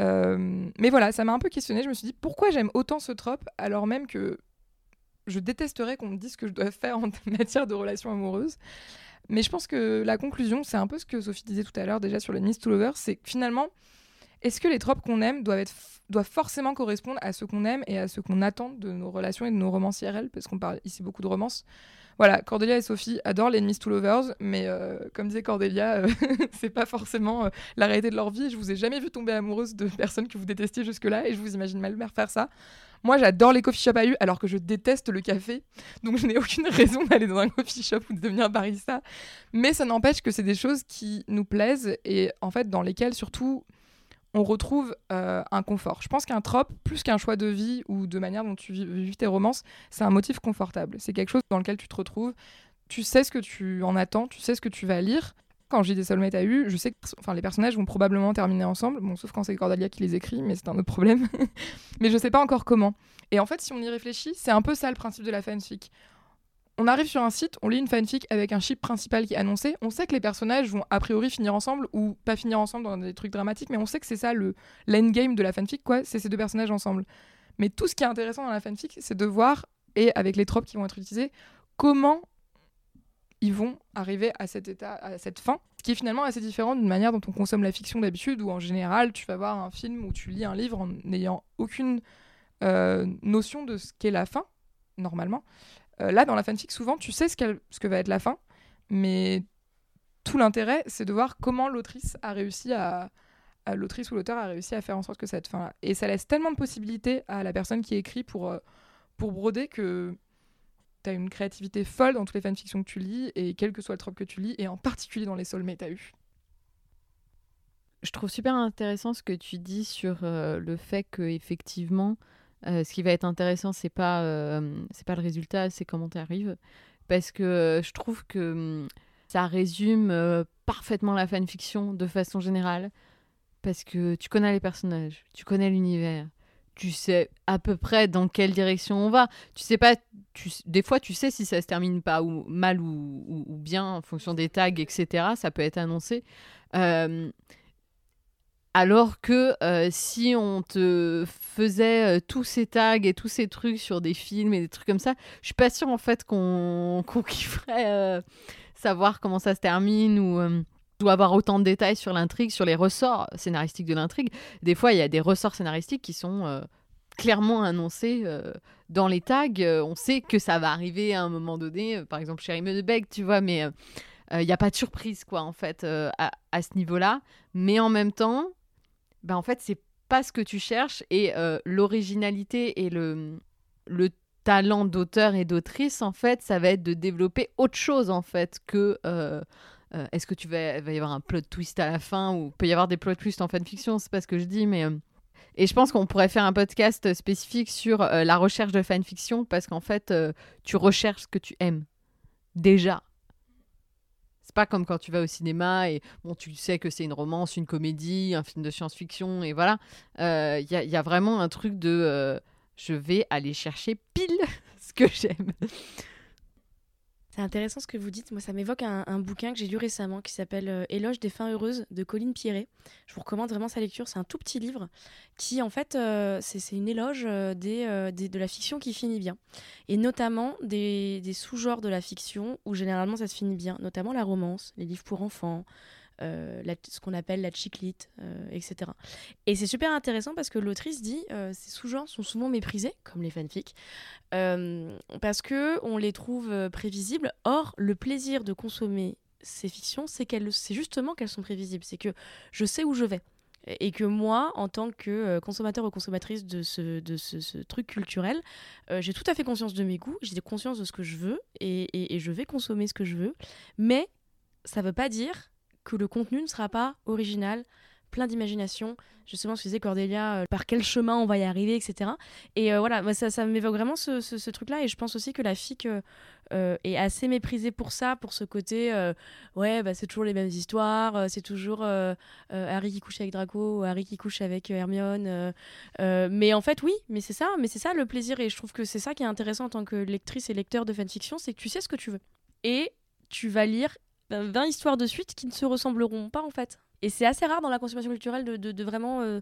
Euh, mais voilà, ça m'a un peu questionné. Je me suis dit pourquoi j'aime autant ce trope alors même que je détesterais qu'on me dise ce que je dois faire en (laughs) matière de relations amoureuses. Mais je pense que la conclusion, c'est un peu ce que Sophie disait tout à l'heure déjà sur le Miss to c'est que finalement, est-ce que les tropes qu'on aime doivent, être, doivent forcément correspondre à ce qu'on aime et à ce qu'on attend de nos relations et de nos romances IRL Parce qu'on parle ici beaucoup de romances. Voilà, Cordelia et Sophie adorent les Miss to Lovers, mais euh, comme disait Cordelia, euh, (laughs) c'est pas forcément euh, la réalité de leur vie. Je vous ai jamais vu tomber amoureuse de personnes que vous détestiez jusque-là, et je vous imagine mal faire ça. Moi, j'adore les coffee shops à U, alors que je déteste le café. Donc, je n'ai aucune raison (laughs) d'aller dans un coffee shop ou de devenir barista. Mais ça n'empêche que c'est des choses qui nous plaisent et en fait, dans lesquelles, surtout, on retrouve euh, un confort. Je pense qu'un trope, plus qu'un choix de vie ou de manière dont tu vis, tes romances, c'est un motif confortable. C'est quelque chose dans lequel tu te retrouves. Tu sais ce que tu en attends, tu sais ce que tu vas lire. Quand j'ai des soulmates à eu, je sais que enfin, les personnages vont probablement terminer ensemble, bon, sauf quand c'est Cordelia qui les écrit, mais c'est un autre problème. (laughs) mais je sais pas encore comment. Et en fait, si on y réfléchit, c'est un peu ça le principe de la fanfic. On arrive sur un site, on lit une fanfic avec un chip principal qui est annoncé, on sait que les personnages vont a priori finir ensemble ou pas finir ensemble dans des trucs dramatiques, mais on sait que c'est ça le l'endgame de la fanfic, quoi, c'est ces deux personnages ensemble. Mais tout ce qui est intéressant dans la fanfic, c'est de voir, et avec les tropes qui vont être utilisés, comment ils vont arriver à cet état, à cette fin, qui est finalement assez différent d'une manière dont on consomme la fiction d'habitude, où en général, tu vas voir un film ou tu lis un livre en n'ayant aucune euh, notion de ce qu'est la fin, normalement. Euh, là, dans la fanfic, souvent, tu sais ce, que va être la fin, mais tout l'intérêt, c'est de voir comment l'autrice a réussi à, l'autrice ou l'auteur a réussi à faire en sorte que cette fin-là. Et ça laisse tellement de possibilités à la personne qui écrit pour, euh, pour broder que tu as une créativité folle dans toutes les fanfictions que tu lis, et quel que soit le trope que tu lis, et en particulier dans les soulmates t'as eu. Je trouve super intéressant ce que tu dis sur euh, le fait que effectivement euh, ce qui va être intéressant, c'est pas, euh, pas le résultat, c'est comment tu arrives. Parce que euh, je trouve que hum, ça résume parfaitement la fanfiction de façon générale. Parce que tu connais les personnages, tu connais l'univers, tu sais à peu près dans quelle direction on va. Tu sais pas, des fois tu sais si ça se termine pas ou mal ou, bien en fonction des tags, etc. Ça peut être annoncé. Alors que euh, si on te faisait euh, tous ces tags et tous ces trucs sur des films et des trucs comme ça, je suis pas sûre en fait qu'on (laughs) kifferait euh, savoir comment ça se termine ou doit avoir autant de détails sur l'intrigue, sur les ressorts scénaristiques de l'intrigue. Des fois, il y a des ressorts scénaristiques qui sont clairement annoncés dans les tags. on sait que ça va arriver à un moment donné, par exemple chez Beck, tu vois, mais il n'y a pas de surprise, quoi, en fait, à, à, ce niveau-là. Mais en même temps, bah, en fait, c'est pas ce que tu cherches et euh, l'originalité et le, le talent d'auteur et d'autrice, en fait, ça va être de développer autre chose, en fait, que. Euh, euh, est-ce que tu vas, va y avoir un plot twist à la fin ou peut y avoir des plot twists en fanfiction C'est pas ce que je dis, mais. Et je pense qu'on pourrait faire un podcast spécifique sur la recherche de fanfiction parce qu'en fait, tu recherches ce que tu aimes. Déjà pas comme quand tu vas au cinéma et bon, tu sais que c'est une romance, une comédie, un film de science-fiction et voilà. Il euh, y, y, a vraiment un truc de euh, je vais aller chercher pile (laughs) ce que j'aime. C'est intéressant ce que vous dites. Moi, ça m'évoque un, bouquin que j'ai lu récemment qui s'appelle euh, Éloge des fins heureuses de Colline Pierret. Je vous recommande vraiment sa lecture. C'est un tout petit livre qui, en fait, euh, c'est une éloge euh, de la fiction qui finit bien. Et notamment des, des sous-genres de la fiction où généralement ça se finit bien, notamment la romance, les livres pour enfants, euh, ce qu'on appelle la chiclite, euh, etc. Et c'est super intéressant parce que l'autrice dit euh, ces sous-genres sont souvent méprisés, comme les fanfics, parce que on les trouve prévisibles. Or, le plaisir de consommer ces fictions, c'est qu'elles, c'est justement qu'elles sont prévisibles. C'est que je sais où je vais et que moi, en tant que consommateur ou consommatrice de ce, de ce, truc culturel, j'ai tout à fait conscience de mes goûts, j'ai conscience de ce que je veux et, et, je vais consommer ce que je veux, mais ça ne veut pas dire que le contenu ne sera pas original, plein d'imagination. Justement, ce que disait Cordelia, euh, par quel chemin on va y arriver, etc. Et euh, voilà, ça, ça m'évoque vraiment ce, truc-là. Et je pense aussi que la FIC euh, est assez méprisée pour ça, pour ce côté, ouais, bah, c'est toujours les mêmes histoires, c'est toujours Harry qui couche avec Draco, Harry qui couche avec Hermione. mais en fait, oui, mais c'est ça, mais c'est ça le plaisir. Et je trouve que c'est ça qui est intéressant en tant que lectrice et lecteur de fanfiction, c'est que tu sais ce que tu veux. Et tu vas lire 20 ben, histoires de suite qui ne se ressembleront pas en fait. Et c'est assez rare dans la consommation culturelle de, de, vraiment euh,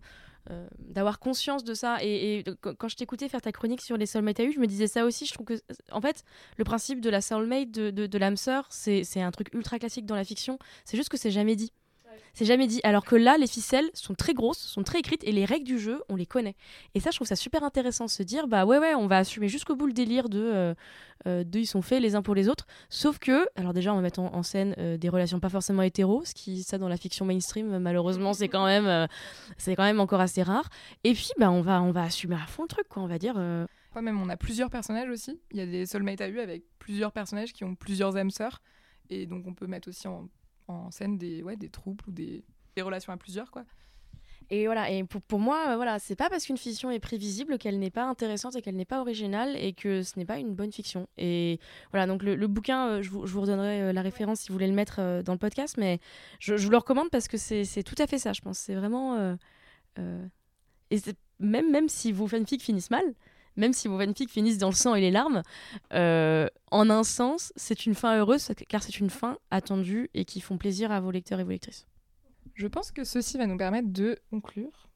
euh, d'avoir conscience de ça. Et, quand je t'écoutais faire ta chronique sur les soulmates à je me disais ça aussi. Je trouve que, en fait, le principe de la soulmate, de l'âme sœur, c'est un truc ultra classique dans la fiction. C'est juste que c'est jamais dit. C'est jamais dit. Alors que là, les ficelles sont très grosses, sont très écrites et les règles du jeu, on les connaît. Et ça, je trouve ça super intéressant de se dire, bah ouais, ouais, on va assumer jusqu'au bout le délire de, euh, euh, de ils sont faits les uns pour les autres. Sauf que, alors déjà, on va mettre en, scène euh, des relations pas forcément hétéros, ce qui, ça, dans la fiction mainstream, malheureusement, c'est quand même, c'est quand même encore assez rare. Et puis, bah, on va, on va assumer à fond le truc, quoi. On va dire. Pas même, on a plusieurs personnages aussi. Il y a des soulmates à eu avec plusieurs personnages qui ont plusieurs âmes sœurs. Et donc, on peut mettre aussi en en scène des, ouais, des troupes ou des, des relations à plusieurs, quoi. Et voilà, et pour, pour moi, euh, voilà, c'est pas parce qu'une fiction est prévisible qu'elle n'est pas intéressante et qu'elle n'est pas originale et que ce n'est pas une bonne fiction. Et voilà, donc le, bouquin, euh, je vous, je vous, redonnerai euh, la référence si vous voulez le mettre dans le podcast, mais je, je vous le recommande parce que c'est tout à fait ça, je pense. C'est vraiment. et même, même si vos fanfics finissent mal, même si vos fanfics finissent dans le sang et les larmes, euh, en un sens, c'est une fin heureuse car c'est une fin attendue et qui font plaisir à vos lecteurs et vos lectrices. Je pense que ceci va nous permettre de conclure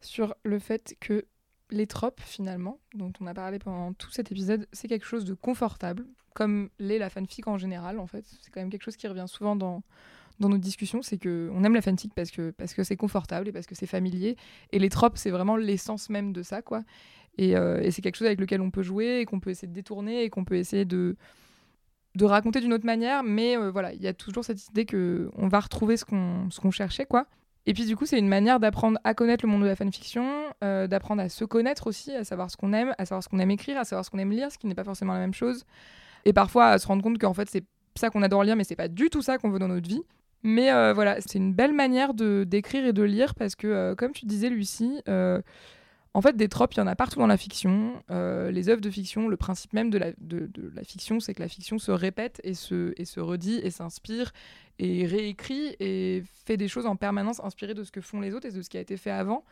sur le fait que les tropes, finalement, dont on a parlé pendant tout cet épisode, c'est quelque chose de confortable, comme l'est la fanfic en général, en fait. C'est quand même quelque chose qui revient souvent dans, dans nos discussions, c'est qu'on aime la fanfic parce que parce que c'est confortable et parce que c'est familier. Et les tropes, c'est vraiment l'essence même de ça, quoi. Et, euh, et c'est quelque chose avec lequel on peut jouer et qu'on peut essayer de détourner et qu'on peut essayer de de raconter d'une autre manière, mais euh, voilà, il y a toujours cette idée que on va retrouver ce qu'on qu'on cherchait, quoi. Et puis du coup, c'est une manière d'apprendre à connaître le monde de la fanfiction, euh, d'apprendre à se connaître aussi, à savoir ce qu'on aime, à savoir ce qu'on aime écrire, à savoir ce qu'on aime lire, ce qui n'est pas forcément la même chose. Et parfois à se rendre compte qu'en fait c'est ça qu'on adore lire, mais c'est pas du tout ça qu'on veut dans notre vie. Mais voilà, c'est une belle manière d'écrire et de lire parce que, comme tu disais, Lucie, en fait, des tropes, il y en a partout dans la fiction. les œuvres de fiction, le principe même de la, fiction, c'est que la fiction se répète et se, et se redit et s'inspire et réécrit et fait des choses en permanence inspirées de ce que font les autres et de ce qui a été fait avant,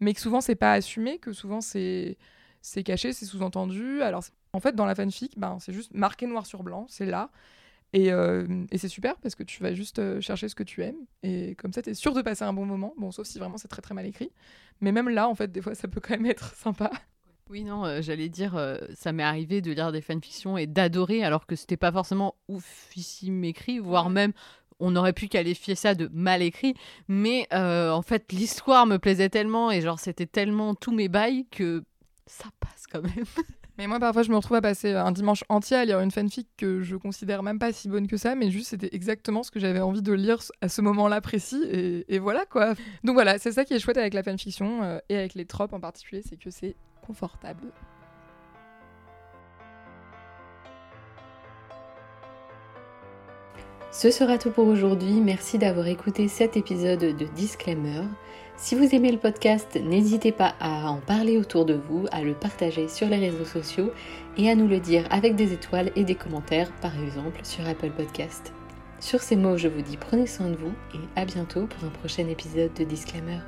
mais que souvent c'est pas assumé, que souvent c'est c'est caché, c'est sous-entendu. Alors en fait dans la fanfic, ben c'est juste marqué noir sur blanc, c'est là. Et, euh, et c'est super parce que tu vas juste euh, chercher ce que tu aimes et comme ça tu es sûr de passer un bon moment. Bon, sauf si vraiment c'est très très mal écrit. Mais même là, en fait, des fois ça peut quand même être (laughs) sympa. Oui, non, euh, j'allais dire, ça m'est arrivé de lire des fanfictions et d'adorer alors que c'était pas forcément oufissime écrit, voire même on aurait pu qualifier ça de mal écrit, mais euh, en fait l'histoire me plaisait tellement et genre c'était tellement tous mes bails que ça passe quand même. (laughs) Mais moi parfois je me retrouve à passer un dimanche entier à lire une fanfic que je considère même pas si bonne que ça, mais juste c'était exactement ce que j'avais envie de lire à ce moment-là précis et, voilà quoi. Donc voilà, c'est ça qui est chouette avec la fanfiction euh, et avec les tropes en particulier, c'est que c'est confortable. Ce sera tout pour aujourd'hui. Merci d'avoir écouté cet épisode de Disclaimer. Si vous aimez le podcast, n'hésitez pas à en parler autour de vous, à le partager sur les réseaux sociaux et à nous le dire avec des étoiles et des commentaires, par exemple sur Apple Podcast. Sur ces mots, je vous dis prenez soin de vous et à bientôt pour un prochain épisode de Disclaimer.